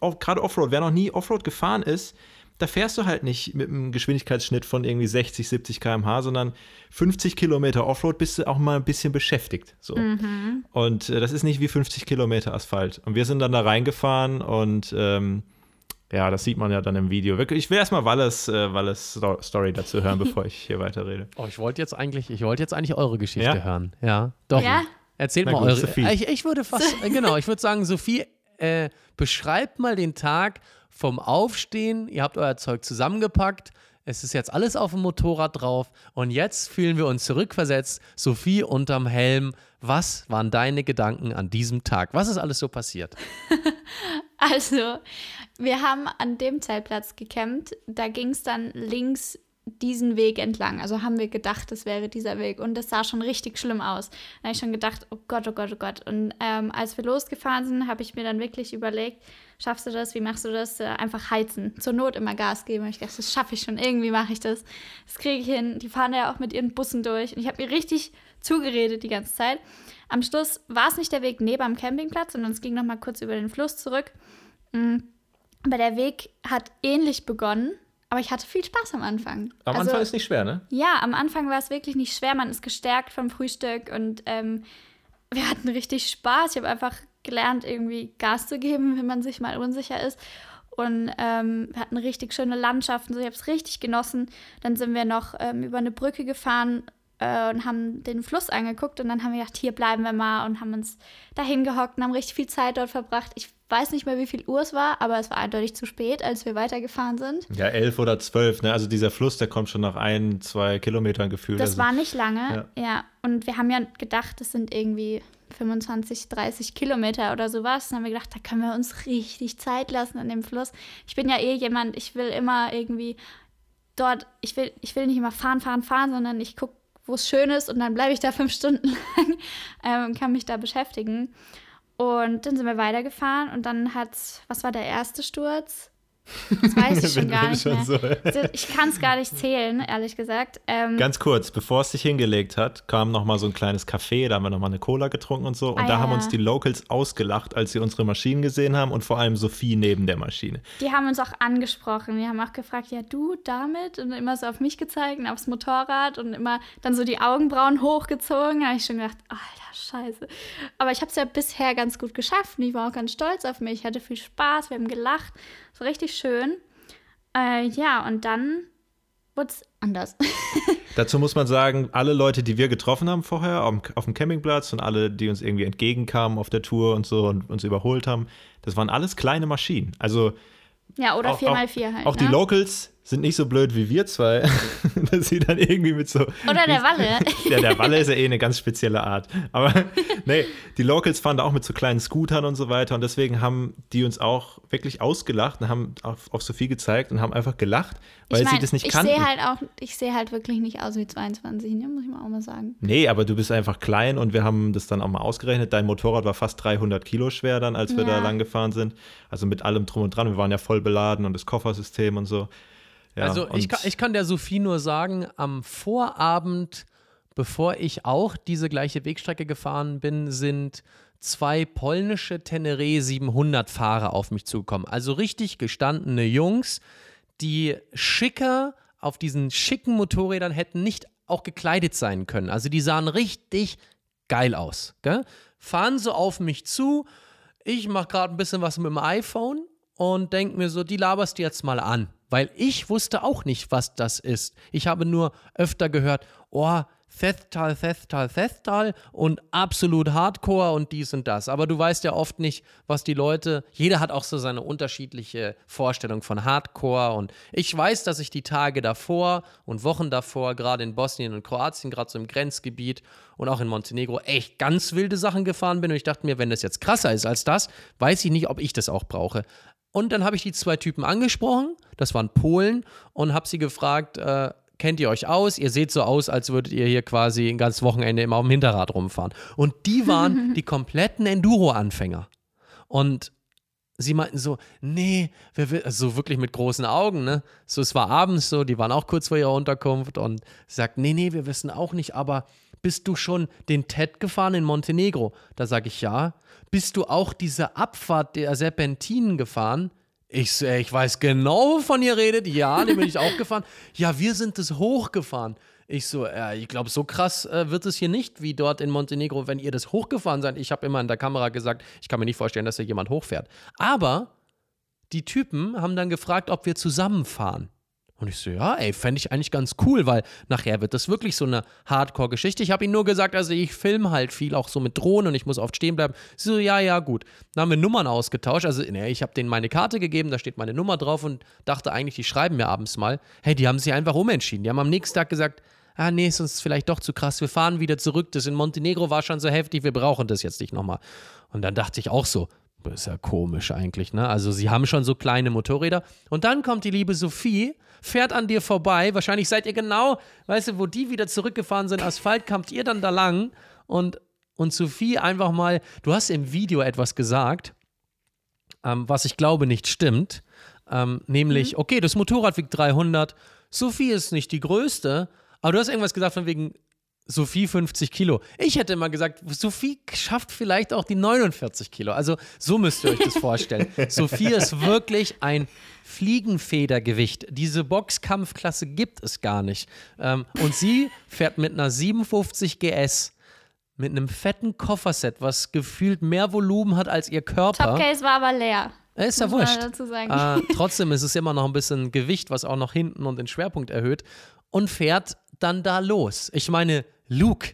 auch gerade Offroad, wer noch nie Offroad gefahren ist, da fährst du halt nicht mit einem Geschwindigkeitsschnitt von irgendwie 60, 70 km/h, sondern 50 Kilometer Offroad bist du auch mal ein bisschen beschäftigt. So. Und äh, das ist nicht wie 50 Kilometer Asphalt. Und wir sind dann da reingefahren und ähm, ja, das sieht man ja dann im Video. Wirklich, Ich will erstmal Walles, äh, Walles Sto- Story dazu hören, bevor ich hier weiterrede. Oh, ich wollte jetzt eigentlich, ich wollte jetzt eigentlich eure Geschichte Ja? hören. Ja, doch. Ja? Erzählt Na mal gut, eure. Sophie. Ich, ich würde fast, genau, ich würde sagen, Sophie, äh, beschreibt mal den Tag vom Aufstehen. Ihr habt euer Zeug zusammengepackt. Es ist jetzt alles auf dem Motorrad drauf. Und jetzt fühlen wir uns zurückversetzt. Sophie unterm Helm. Was waren deine Gedanken an diesem Tag? Was ist alles so passiert? Also, wir haben an dem Zeltplatz gecampt. Da ging es dann links diesen Weg entlang. Also haben wir gedacht, das wäre dieser Weg. Und das sah schon richtig schlimm aus. Da habe ich schon gedacht, oh Gott, oh Gott, oh Gott. Und ähm, als wir losgefahren sind, habe ich mir dann wirklich überlegt, schaffst du das? Wie machst du das? Äh, einfach heizen. Zur Not immer Gas geben. Und ich dachte, das schaffe ich schon. Irgendwie mache ich das. Das kriege ich hin. Die fahren ja auch mit ihren Bussen durch. Und ich habe mir richtig zugeredet die ganze Zeit. Am Schluss war es nicht der Weg neben am Campingplatz, sondern es ging noch mal kurz über den Fluss zurück. Mm, Aber der Weg hat ähnlich begonnen, aber ich hatte viel Spaß am Anfang. Am Also, Anfang ist nicht schwer, ne? Ja, am Anfang war es wirklich nicht schwer. Man ist gestärkt vom Frühstück und ähm, wir hatten richtig Spaß. Ich habe einfach gelernt, irgendwie Gas zu geben, wenn man sich mal unsicher ist. und ähm, wir hatten richtig schöne Landschaften. So, ich habe es richtig genossen. Dann sind wir noch ähm, über eine Brücke gefahren äh, und haben den Fluss angeguckt und dann haben wir gedacht, hier bleiben wir mal und haben uns dahin gehockt und haben richtig viel Zeit dort verbracht. Ich weiß nicht mehr, wie viel Uhr es war, aber es war eindeutig zu spät, als wir weitergefahren sind. Ja, elf oder zwölf, ne? Also dieser Fluss, der kommt schon nach ein, zwei Kilometern gefühlt. Das also, war nicht lange, ja. ja. Und wir haben ja gedacht, das sind irgendwie 25, 30 Kilometer oder sowas. Dann haben wir gedacht, da können wir uns richtig Zeit lassen an dem Fluss. Ich bin ja eh jemand, ich will immer irgendwie dort, ich will, ich will nicht immer fahren, fahren, fahren, sondern ich gucke, wo es schön ist und dann bleibe ich da fünf Stunden lang ähm, und kann mich da beschäftigen. Und dann sind wir weitergefahren und dann hat, was war der erste Sturz? Das weiß ich schon gar nicht mehr. So. Ich kann es gar nicht zählen, ehrlich gesagt. Ähm, Ganz kurz, bevor es sich hingelegt hat, kam noch mal so ein kleines Café, da haben wir noch mal eine Cola getrunken und so. Und ah, da ja. haben uns die Locals ausgelacht, als sie unsere Maschinen gesehen haben und vor allem Sophie neben der Maschine. Die haben uns auch angesprochen. Die haben auch gefragt, ja du damit? Und immer so auf mich gezeigt und aufs Motorrad und immer dann so die Augenbrauen hochgezogen. Da habe ich schon gedacht, Alter, scheiße. Aber ich habe es ja bisher ganz gut geschafft und ich war auch ganz stolz auf mich. Ich hatte viel Spaß, wir haben gelacht. Richtig schön. Äh, ja, und dann wurde es anders. Dazu muss man sagen, alle Leute, die wir getroffen haben vorher auf, auf dem Campingplatz und alle, die uns irgendwie entgegenkamen auf der Tour und so und uns überholt haben, das waren alles kleine Maschinen. Also ja, oder 4x4 halt. Auch ne? die Locals sind nicht so blöd wie wir zwei, dass sie dann irgendwie mit so. Oder der Walle. ja, der Walle ist ja eh eine ganz spezielle Art. Aber nee, die Locals fahren da auch mit so kleinen Scootern und so weiter und deswegen haben die uns auch wirklich ausgelacht und haben auf, auf Sophie gezeigt und haben einfach gelacht, weil ich mein, sie das nicht ich kannten. Ich sehe halt auch, ich sehe halt wirklich nicht aus wie 22, ne, muss ich mal auch mal sagen. Nee, aber du bist einfach klein und wir haben das dann auch mal ausgerechnet. Dein Motorrad war fast 300 Kilo schwer dann, als wir ja. da lang gefahren sind. Also mit allem drum und dran. Wir waren ja voll beladen und das Koffersystem und so. Ja, also ich kann, ich kann der Sophie nur sagen, am Vorabend, bevor ich auch diese gleiche Wegstrecke gefahren bin, sind zwei polnische Tenere 700 Fahrer auf mich zugekommen. Also richtig gestandene Jungs, die schicker auf diesen schicken Motorrädern hätten nicht auch gekleidet sein können. Also die sahen richtig geil aus. Gell? Fahren so auf mich zu. Ich mache gerade ein bisschen was mit dem iPhone und denke mir so, die laberst du jetzt mal an weil ich wusste auch nicht, was das ist. Ich habe nur öfter gehört, oh, Thethtal, Thethtal, Thethtal und absolut Hardcore und dies und das. Aber du weißt ja oft nicht, was die Leute, jeder hat auch so seine unterschiedliche Vorstellung von Hardcore und ich weiß, dass ich die Tage davor und Wochen davor, gerade in Bosnien und Kroatien, gerade so im Grenzgebiet und auch in Montenegro, echt ganz wilde Sachen gefahren bin und ich dachte mir, wenn das jetzt krasser ist als das, weiß ich nicht, ob ich das auch brauche. Und dann habe ich die zwei Typen angesprochen, das waren Polen, und habe sie gefragt, äh, kennt ihr euch aus? Ihr seht so aus, als würdet ihr hier quasi ein ganzes Wochenende immer auf dem Hinterrad rumfahren. Und die waren die kompletten Enduro-Anfänger. Und sie meinten so, nee, wer will, also so wirklich mit großen Augen, ne? So, es war abends so, die waren auch kurz vor ihrer Unterkunft und sie sagt, nee, nee, wir wissen auch nicht, aber bist du schon den TED gefahren in Montenegro? Da sage ich ja. Bist du auch diese Abfahrt der Serpentinen gefahren? Ich so, ich weiß genau, wovon ihr redet. Ja, den bin ich auch gefahren. Ja, wir sind es hochgefahren. Ich so, äh, ich glaube, so krass äh, wird es hier nicht wie dort in Montenegro, wenn ihr das hochgefahren seid. Ich habe immer in der Kamera gesagt, ich kann mir nicht vorstellen, dass hier jemand hochfährt. Aber die Typen haben dann gefragt, ob wir zusammenfahren. Und ich so, ja, ey, fände ich eigentlich ganz cool, weil nachher wird das wirklich so eine Hardcore-Geschichte. Ich habe ihm nur gesagt, also ich filme halt viel, auch so mit Drohnen und ich muss oft stehen bleiben. So, ja, ja, gut. Dann haben wir Nummern ausgetauscht. Also, ne, ich habe denen meine Karte gegeben, da steht meine Nummer drauf und dachte eigentlich, die schreiben mir abends mal. Hey, die haben sich einfach umentschieden. Die haben am nächsten Tag gesagt, ah, nee, ist uns vielleicht doch zu krass, wir fahren wieder zurück. Das in Montenegro war schon so heftig, wir brauchen das jetzt nicht nochmal. Und dann dachte ich auch so, ist ja komisch eigentlich, ne? Also, sie haben schon so kleine Motorräder. Und dann kommt die liebe Sophie fährt an dir vorbei. Wahrscheinlich seid ihr genau, weißt du, wo die wieder zurückgefahren sind, Asphalt, kamt ihr dann da lang und, und Sophie einfach mal, du hast im Video etwas gesagt, ähm, was ich glaube nicht stimmt, ähm, nämlich, mhm. okay, das Motorrad wiegt 300, Sophie ist nicht die größte, aber du hast irgendwas gesagt von wegen, Sophie 50 Kilo. Ich hätte immer gesagt, Sophie schafft vielleicht auch die 49 Kilo. Also so müsst ihr euch das vorstellen. Sophie ist wirklich ein Fliegenfedergewicht. Diese Boxkampfklasse gibt es gar nicht. Ähm, und sie fährt mit einer 57 GS mit einem fetten Kofferset, was gefühlt mehr Volumen hat als ihr Körper. Topcase war aber leer. Äh, Ist ja wurscht. Äh, trotzdem ist es immer noch ein bisschen Gewicht, was auch noch hinten und den Schwerpunkt erhöht und fährt dann da los. Ich meine, Luke,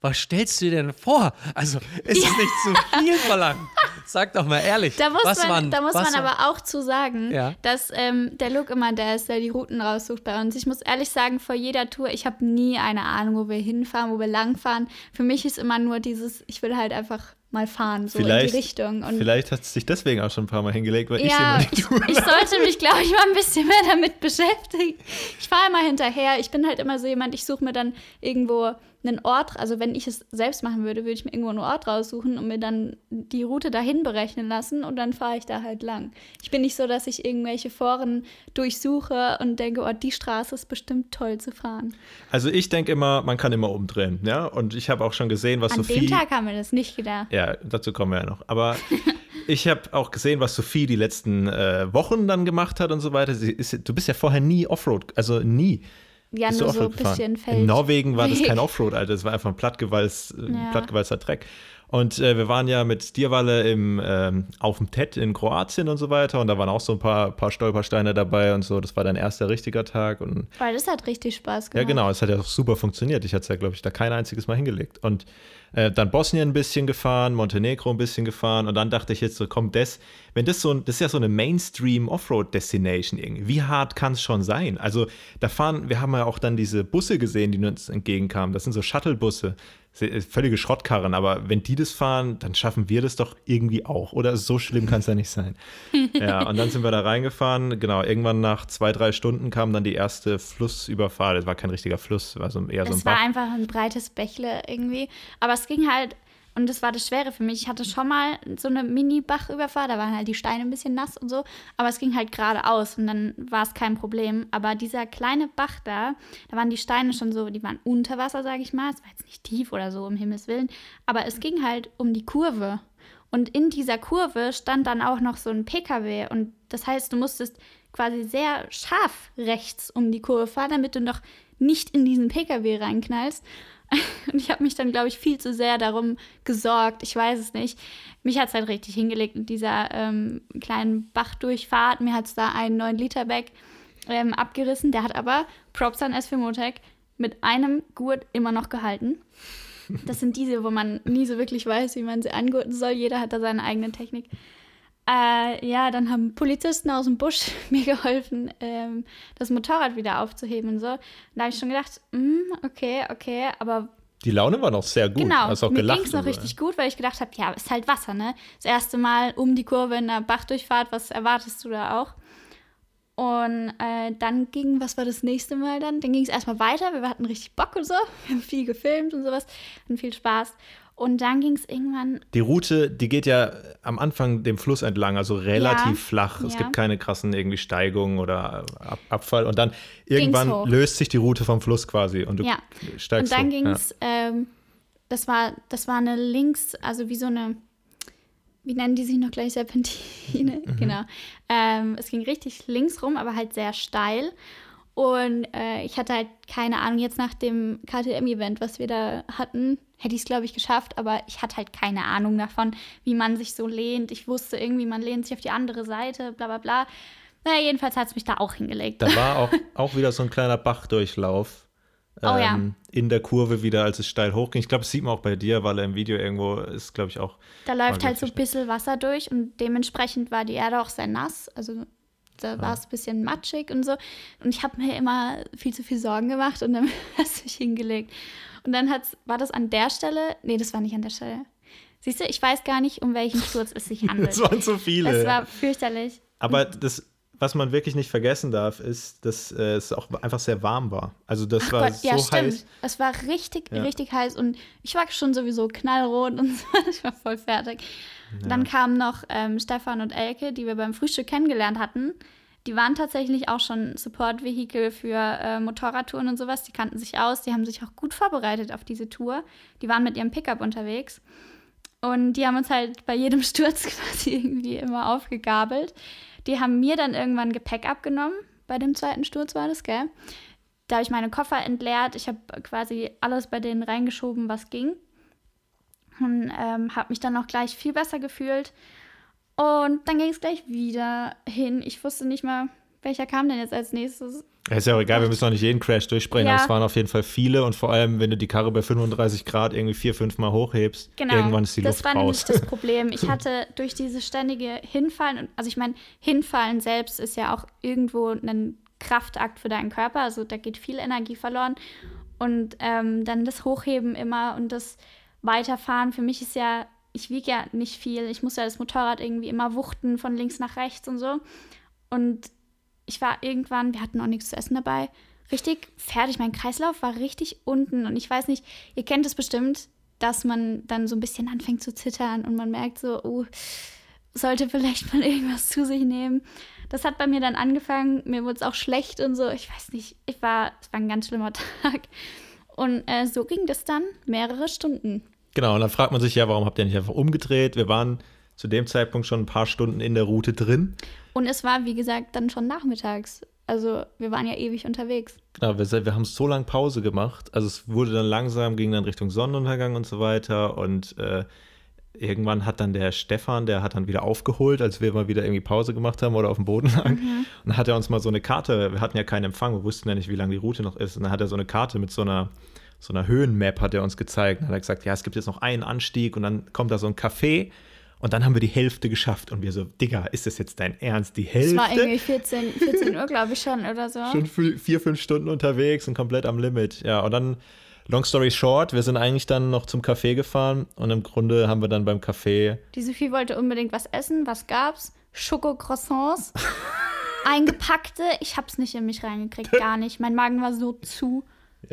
was stellst du dir denn vor? Also, ist es nicht zu viel verlangt? Sag doch mal ehrlich. Da muss, man, waren, da muss man aber auch zu sagen, Ja. dass ähm, der Luke immer der ist, der die Routen raussucht bei uns. Ich muss ehrlich sagen, vor jeder Tour, ich habe nie eine Ahnung, wo wir hinfahren, wo wir langfahren. Für mich ist immer nur dieses, ich will halt einfach mal fahren, so in Vielleicht- die Richtung. Und Vielleicht hat es sich deswegen auch schon ein paar Mal hingelegt, weil ich ja, immer die ich, ich sollte mich, glaube ich, mal ein bisschen mehr damit beschäftigen. Ich fahre immer hinterher. Ich bin halt immer so jemand, ich suche mir dann irgendwo einen Ort, also wenn ich es selbst machen würde, würde ich mir irgendwo einen Ort raussuchen und mir dann die Route dahin berechnen lassen und dann fahre ich da halt lang. Ich bin nicht so, dass ich irgendwelche Foren durchsuche und denke, oh, die Straße ist bestimmt toll zu fahren. Also ich denke immer, man kann immer umdrehen, ja. Und ich habe auch schon gesehen, was An Sophie. dem Tag haben wir das nicht gedacht. Ja, dazu kommen wir ja noch. Aber ich habe auch gesehen, was Sophie die letzten äh, Wochen dann gemacht hat und so weiter. Ist, du bist ja vorher nie Offroad, also nie. Ja, bist nur so ein bisschen Feld. In Norwegen war das kein Offroad, Alter. Das war einfach ein plattgewalz, Ja. plattgewalzter Dreck. Und äh, wir waren ja mit Dierwalle im, ähm, auf dem TED in Kroatien und so weiter. Und da waren auch so ein paar, paar Stolpersteine dabei und so. Das war dein erster richtiger Tag. Und Weil das hat richtig Spaß gemacht. ja, genau, es hat ja auch super funktioniert. Ich hatte es ja, glaube ich, da kein einziges Mal hingelegt. Und äh, dann Bosnien ein bisschen gefahren, Montenegro ein bisschen gefahren und dann dachte ich jetzt so, komm, das, wenn das so ein, das ist ja so eine Mainstream-Offroad-Destination irgendwie. Wie hart kann es schon sein? Also da fahren, wir haben ja auch dann diese Busse gesehen, die uns entgegenkamen. Das sind so Shuttle-Busse, se- völlige Schrottkarren, aber wenn die das fahren, dann schaffen wir das doch irgendwie auch. Oder so schlimm kann es ja nicht sein. ja, und dann sind wir da reingefahren. Genau, irgendwann nach zwei, drei Stunden kam dann die erste Flussüberfahrt. Das war kein richtiger Fluss, war so eher so ein Es war einfach ein breites Bächle irgendwie. Aber es ging halt, und das war das Schwere für mich. Ich hatte schon mal so eine Mini-Bachüberfahrt, da waren halt die Steine ein bisschen nass und so. Aber es ging halt geradeaus und dann war es kein Problem. Aber dieser kleine Bach da, da waren die Steine schon so, die waren unter Wasser, sage ich mal. Es war jetzt nicht tief oder so, um Himmels Willen. Aber es ging halt um die Kurve. Und in dieser Kurve stand dann auch noch so ein PKW. Und das heißt, du musstest quasi sehr scharf rechts um die Kurve fahren, damit du noch nicht in diesen PKW reinknallst. Und ich habe mich dann, glaube ich, viel zu sehr darum gesorgt. Ich weiß es nicht. Mich hat es halt richtig hingelegt in dieser ähm, kleinen Bachdurchfahrt. Mir hat es da einen 9-Liter-Bag ähm, abgerissen. Der hat aber, Props an S4 Motec, mit einem Gurt immer noch gehalten. Das sind diese, wo man nie so wirklich weiß, wie man sie angurten soll. Jeder hat da seine eigene Technik. Äh, ja, dann haben Polizisten aus dem Busch mir geholfen, ähm, das Motorrad wieder aufzuheben und so. Und da habe ich schon gedacht, mm, okay, okay, aber Die Laune war noch sehr gut. genau, Hast auch mir ging es noch richtig gut, weil ich gedacht habe, ja, ist halt Wasser, ne? Das erste Mal um die Kurve in einer Bachdurchfahrt, was erwartest du da auch? Und äh, dann ging, was war das nächste Mal dann? Dann ging es erstmal weiter. Wir hatten richtig Bock und so. Wir haben viel gefilmt und sowas. Hatten viel Spaß. Und dann ging es irgendwann Die Route, die geht ja am Anfang dem Fluss entlang, also relativ Ja, flach. Es ja. gibt keine krassen irgendwie Steigungen oder Ab Abfall. Und dann irgendwann löst sich die Route vom Fluss quasi und du Ja. steigst Und dann ging es, ähm, das war, das war eine links, also wie so eine, wie nennen die sich noch gleich Serpentine? Mhm. Genau. Ähm, es ging richtig links rum, aber halt sehr steil. Und äh, ich hatte halt keine Ahnung, jetzt nach dem KTM-Event, was wir da hatten, hätte ich es, glaube ich, geschafft, aber ich hatte halt keine Ahnung davon, wie man sich so lehnt. Ich wusste irgendwie, man lehnt sich auf die andere Seite, bla bla bla. Naja, jedenfalls hat es mich da auch hingelegt. Da war auch, auch wieder so ein kleiner Bachdurchlauf. Oh ja. ähm, In der Kurve wieder, als es steil hochging. Ich glaube, das sieht man auch bei dir, weil er im Video irgendwo ist, glaube ich, auch. Da läuft halt so ein bisschen Wasser durch und dementsprechend war die Erde auch sehr nass. Also da war es ein bisschen matschig und so. Und ich habe mir immer viel zu viel Sorgen gemacht und dann hast du mich hingelegt. Und dann hat's, war das an der Stelle, nee, das war nicht an der Stelle. Siehst du, ich weiß gar nicht, um welchen Sturz es sich handelt. Es waren so viele. Es war fürchterlich. Aber das, was man wirklich nicht vergessen darf, ist, dass äh, es auch einfach sehr warm war. Also das Ach war Gott, so ja, stimmt. heiß. Es war richtig, Ja. richtig heiß und ich war schon sowieso knallrot und so. Ich war voll fertig. Dann kamen noch ähm, Stefan und Elke, die wir beim Frühstück kennengelernt hatten. Die waren tatsächlich auch schon Support-Vehikel für äh, Motorradtouren und sowas. Die kannten sich aus, die haben sich auch gut vorbereitet auf diese Tour. Die waren mit ihrem Pickup unterwegs. Und die haben uns halt bei jedem Sturz quasi irgendwie immer aufgegabelt. Die haben mir dann irgendwann Gepäck abgenommen. Bei dem zweiten Sturz war das, gell? Da habe ich meine Koffer entleert. Ich habe quasi alles bei denen reingeschoben, was ging. Und ähm, habe mich dann auch gleich viel besser gefühlt. Und dann ging es gleich wieder hin. Ich wusste nicht mal, welcher kam denn jetzt als nächstes. Ja, ist ja auch egal, wir müssen auch nicht jeden Crash durchsprechen, Ja. aber es waren auf jeden Fall viele und vor allem, wenn du die Karre bei 35 Grad irgendwie vier, fünf Mal hochhebst, Genau. irgendwann ist die das Luft war raus. nämlich das Problem. Ich hatte durch dieses ständige Hinfallen, also ich meine, Hinfallen selbst ist ja auch irgendwo ein Kraftakt für deinen Körper, also da geht viel Energie verloren. Und ähm, dann das Hochheben immer und das Weiterfahren, für mich ist ja, ich wiege ja nicht viel, ich muss ja das Motorrad irgendwie immer wuchten von links nach rechts und so. Und ich war irgendwann, wir hatten auch nichts zu essen dabei, richtig fertig. Mein Kreislauf war richtig unten und ich weiß nicht, ihr kennt es bestimmt, dass man dann so ein bisschen anfängt zu zittern und man merkt so, oh, sollte vielleicht mal irgendwas zu sich nehmen. Das hat bei mir dann angefangen, mir wurde es auch schlecht und so. Ich weiß nicht, ich war, es war ein ganz schlimmer Tag. Und äh, so ging das dann mehrere Stunden. Genau, und dann fragt man sich ja, warum habt ihr nicht einfach umgedreht? Wir waren zu dem Zeitpunkt schon ein paar Stunden in der Route drin. Und es war, wie gesagt, dann schon nachmittags. Also wir waren ja ewig unterwegs. Genau, wir, wir haben so lange Pause gemacht. Also es wurde dann langsam, ging dann Richtung Sonnenuntergang und so weiter. Und äh, irgendwann hat dann der Stefan, der hat dann wieder aufgeholt, als wir mal wieder irgendwie Pause gemacht haben oder auf dem Boden lagen. Und dann hat er uns mal so eine Karte, wir hatten ja keinen Empfang, wir wussten ja nicht, wie lang die Route noch ist. Und dann hat er so eine Karte mit so einer, so einer Höhenmap hat er uns gezeigt. Und dann hat er gesagt, ja, es gibt jetzt noch einen Anstieg und dann kommt da so ein Café. Und dann haben wir die Hälfte geschafft. Und wir so, Digga, ist das jetzt dein Ernst? Die Es Hälfte? war irgendwie 14, 14 Uhr, glaube ich schon, oder so. schon vi- vier, fünf Stunden unterwegs und komplett am Limit. Ja, und dann, long story short, wir sind eigentlich dann noch zum Café gefahren und im Grunde haben wir dann beim Café, Die Sophie wollte unbedingt was essen. Was gab's? Schokocroissants. Eingepackte. Ich hab's nicht in mich reingekriegt, gar nicht. Mein Magen war so zu.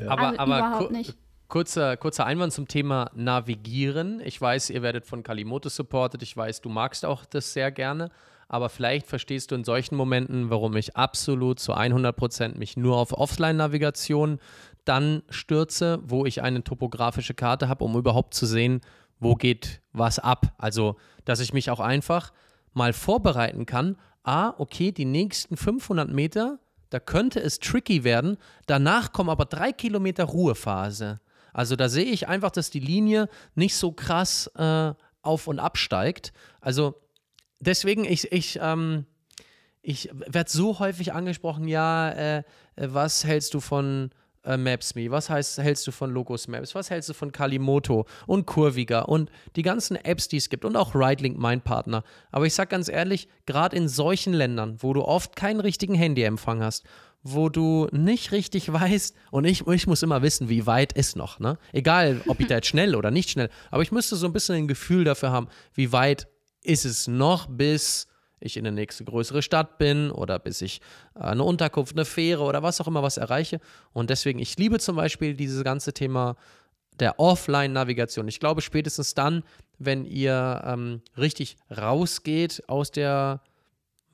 Aber, Also aber überhaupt nicht. Kurzer, kurzer Einwand zum Thema Navigieren. Ich weiß, ihr werdet von Kalimoto supported. Ich weiß, du magst auch das sehr gerne. Aber vielleicht verstehst du in solchen Momenten, warum ich absolut zu 100% mich nur auf Offline-Navigation dann stürze, wo ich eine topografische Karte habe, um überhaupt zu sehen, wo geht was ab. Also, dass ich mich auch einfach mal vorbereiten kann. Ah, okay, die nächsten 500 Meter, da könnte es tricky werden. Danach kommen aber drei Kilometer Ruhephase. Also da sehe ich einfach, dass die Linie nicht so krass äh, auf und absteigt. Also deswegen, ich, ich, ähm, ich werde so häufig angesprochen, ja, äh, äh, was hältst du von äh, Maps.me? Was heißt, hältst du von Logos Maps? Was hältst du von Kalimoto und Kurviga und die ganzen Apps, die es gibt und auch RideLink, mein Partner. Aber ich sag ganz ehrlich, gerade in solchen Ländern, wo du oft keinen richtigen Handyempfang hast, wo du nicht richtig weißt, und ich, ich muss immer wissen, wie weit ist noch, ne? Egal, ob ich da jetzt schnell oder nicht schnell, aber ich müsste so ein bisschen ein Gefühl dafür haben, wie weit ist es noch, bis ich in eine nächste größere Stadt bin oder bis ich äh, eine Unterkunft, eine Fähre oder was auch immer was erreiche. Und deswegen, ich liebe zum Beispiel dieses ganze Thema der Offline-Navigation. Ich glaube, spätestens dann, wenn ihr ähm, richtig rausgeht aus der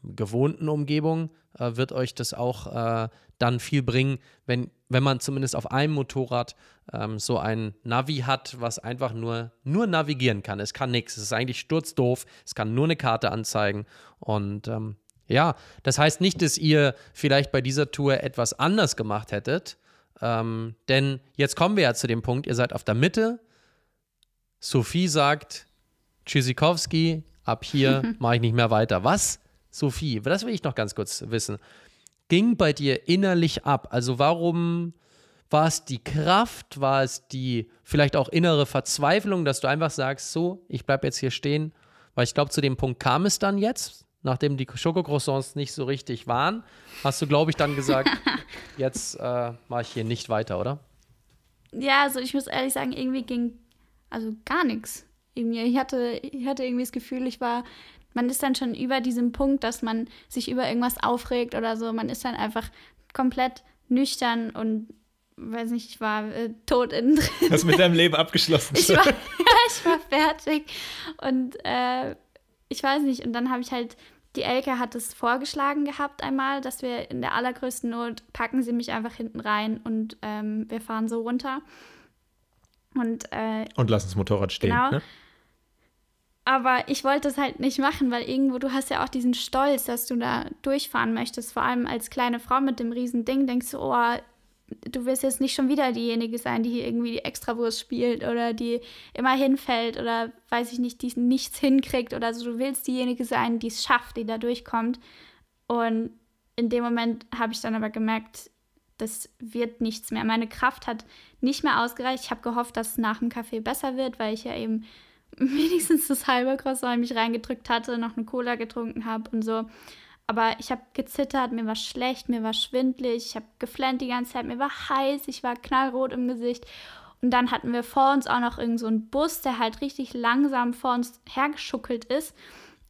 gewohnten Umgebung, äh, wird euch das auch äh, dann viel bringen, wenn, wenn man zumindest auf einem Motorrad ähm, so ein Navi hat, was einfach nur, nur navigieren kann. Es kann nichts. Es ist eigentlich sturzdoof. Es kann nur eine Karte anzeigen. Und ähm, ja, das heißt nicht, dass ihr vielleicht bei dieser Tour etwas anders gemacht hättet. Ähm, denn jetzt kommen wir ja zu dem Punkt, ihr seid auf der Mitte. Sophie sagt, Tschüssikowski, ab hier mache ich nicht mehr weiter. Was? Sophie, das will ich noch ganz kurz wissen. Ging bei dir innerlich ab? Also warum war es die Kraft? War es die vielleicht auch innere Verzweiflung, dass du einfach sagst, so, ich bleibe jetzt hier stehen? Weil ich glaube, zu dem Punkt kam es dann jetzt, nachdem die Schokocroissants nicht so richtig waren, hast du, glaube ich, dann gesagt, jetzt äh, mache ich hier nicht weiter, oder? Ja, also ich muss ehrlich sagen, irgendwie ging also gar nichts in mir. Ich hatte, ich hatte irgendwie das Gefühl, ich war, man ist dann schon über diesem Punkt, dass man sich über irgendwas aufregt oder so. Man ist dann einfach komplett nüchtern und weiß nicht, ich war äh, tot innen drin. hast mit deinem Leben abgeschlossen. Ich war, ja, ich war fertig. Und äh, ich weiß nicht, und dann habe ich halt, die Elke hat es vorgeschlagen gehabt einmal, dass wir in der allergrößten Not packen sie mich einfach hinten rein und ähm, wir fahren so runter. Und äh, Und lass das Motorrad stehen. Genau. Ne? Aber ich wollte es halt nicht machen, weil irgendwo du hast ja auch diesen Stolz, dass du da durchfahren möchtest. Vor allem als kleine Frau mit dem riesen Ding denkst du, oh, du willst jetzt nicht schon wieder diejenige sein, die hier irgendwie die Extrawurst spielt oder die immer hinfällt oder weiß ich nicht, die nichts hinkriegt oder so. Du willst diejenige sein, die es schafft, die da durchkommt. Und in dem Moment habe ich dann aber gemerkt, das wird nichts mehr. Meine Kraft hat nicht mehr ausgereicht. Ich habe gehofft, dass es nach dem Kaffee besser wird, weil ich ja eben wenigstens das halbe Croissant in mich reingedrückt hatte, noch eine Cola getrunken habe und so. Aber ich habe gezittert, mir war schlecht, mir war schwindlig, ich habe geflennt die ganze Zeit, mir war heiß, ich war knallrot im Gesicht. Und dann hatten wir vor uns auch noch irgendeinen so Bus, der halt richtig langsam vor uns hergeschuckelt ist.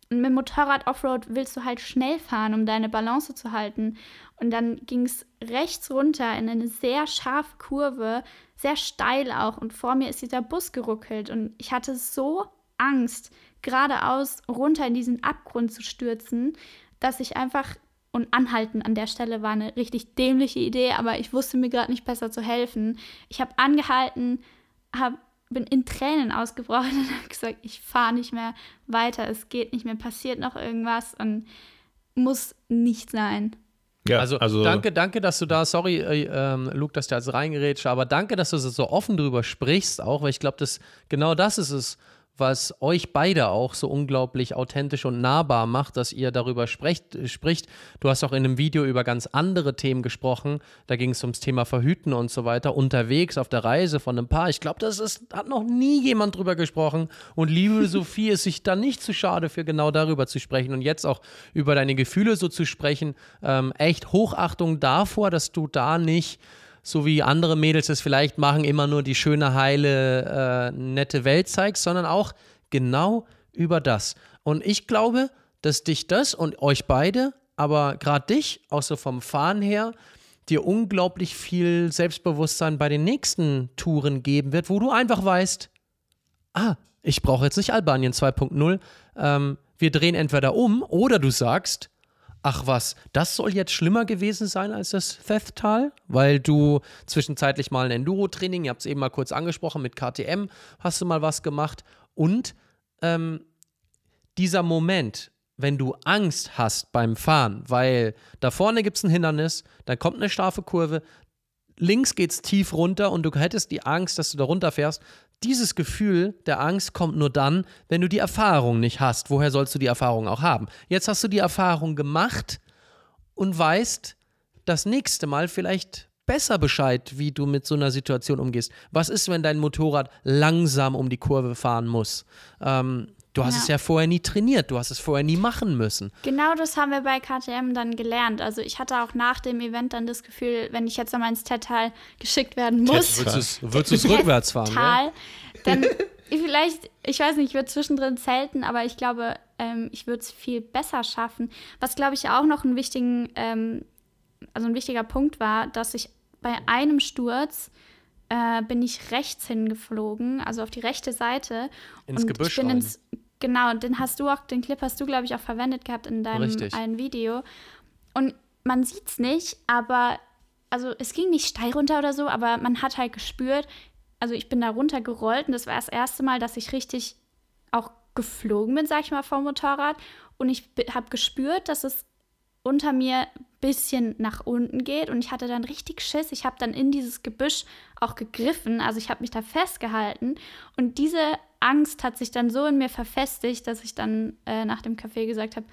Und mit dem Motorrad Offroad willst du halt schnell fahren, um deine Balance zu halten. Und dann ging es rechts runter in eine sehr scharfe Kurve, sehr steil auch. Und vor mir ist dieser Bus geruckelt. Und ich hatte so Angst, geradeaus runter in diesen Abgrund zu stürzen, dass ich einfach und anhalten an der Stelle war eine richtig dämliche Idee, aber ich wusste mir gerade nicht besser zu helfen. Ich habe angehalten, hab, bin in Tränen ausgebrochen und habe gesagt, ich fahre nicht mehr weiter, es geht nicht mehr, passiert noch irgendwas und muss nicht sein. Ja, also, also, danke, danke, dass du da, sorry, äh, ähm, Luke, dass du jetzt reingerätscht, aber danke, dass du so offen drüber sprichst, auch, weil ich glaube, dass genau das ist es, was euch beide auch so unglaublich authentisch und nahbar macht, dass ihr darüber sprecht, spricht. Du hast auch in einem Video über ganz andere Themen gesprochen. Da ging es ums Thema Verhüten und so weiter. Unterwegs auf der Reise von einem Paar. Ich glaube, das ist, hat noch nie jemand drüber gesprochen. Und liebe Sophie ist sich da nicht zu schade für genau darüber zu sprechen und jetzt auch über deine Gefühle so zu sprechen. Ähm, echt Hochachtung davor, dass du da nicht so wie andere Mädels es vielleicht machen, immer nur die schöne, heile, äh, nette Welt zeigst, sondern auch genau über das. Und ich glaube, dass dich das und euch beide, aber gerade dich, auch so vom Fahren her, dir unglaublich viel Selbstbewusstsein bei den nächsten Touren geben wird, wo du einfach weißt, ah, ich brauche jetzt nicht Albanien 2.0. Ähm, wir drehen entweder um oder du sagst, ach was, das soll jetzt schlimmer gewesen sein als das Theth-Tal, weil du zwischenzeitlich mal ein Enduro-Training, ihr habt es eben mal kurz angesprochen, mit KTM hast du mal was gemacht. Und ähm, dieser Moment, wenn du Angst hast beim Fahren, weil da vorne gibt es ein Hindernis, dann kommt eine scharfe Kurve, links geht es tief runter und du hättest die Angst, dass du da runterfährst, dieses Gefühl der Angst kommt nur dann, wenn du die Erfahrung nicht hast. Woher sollst du die Erfahrung auch haben? Jetzt hast du die Erfahrung gemacht und weißt das nächste Mal vielleicht besser Bescheid, wie du mit so einer Situation umgehst. Was ist, wenn dein Motorrad langsam um die Kurve fahren muss? Ähm, Du hast ja. es ja vorher nie trainiert, du hast es vorher nie machen müssen. Genau das haben wir bei KTM dann gelernt. Also ich hatte auch nach dem Event dann das Gefühl, wenn ich jetzt nochmal ins Tettal geschickt werden muss. Würdest du es rückwärts fahren? Tal, dann vielleicht, ich weiß nicht, ich würde zwischendrin zelten, aber ich glaube, ähm, ich würde es viel besser schaffen. Was, glaube ich, auch noch ein, wichtigen, ähm, also ein wichtiger Punkt war, dass ich bei einem Sturz äh, bin ich rechts hingeflogen, also auf die rechte Seite. Ins und Gebüsch ich bin rein. ins Genau, den hast du auch, den Clip hast du, glaube ich, auch verwendet gehabt in deinem Richtig. einen Video. Und man sieht es nicht, aber also es ging nicht steil runter oder so, aber man hat halt gespürt, also ich bin da runtergerollt und das war das erste Mal, dass ich richtig auch geflogen bin, sag ich mal, vom Motorrad. Und ich habe gespürt, dass es unter mir ein bisschen nach unten geht und ich hatte dann richtig Schiss. Ich habe dann in dieses Gebüsch auch gegriffen, also ich habe mich da festgehalten und diese Angst hat sich dann so in mir verfestigt, dass ich dann äh, nach dem Café gesagt habe,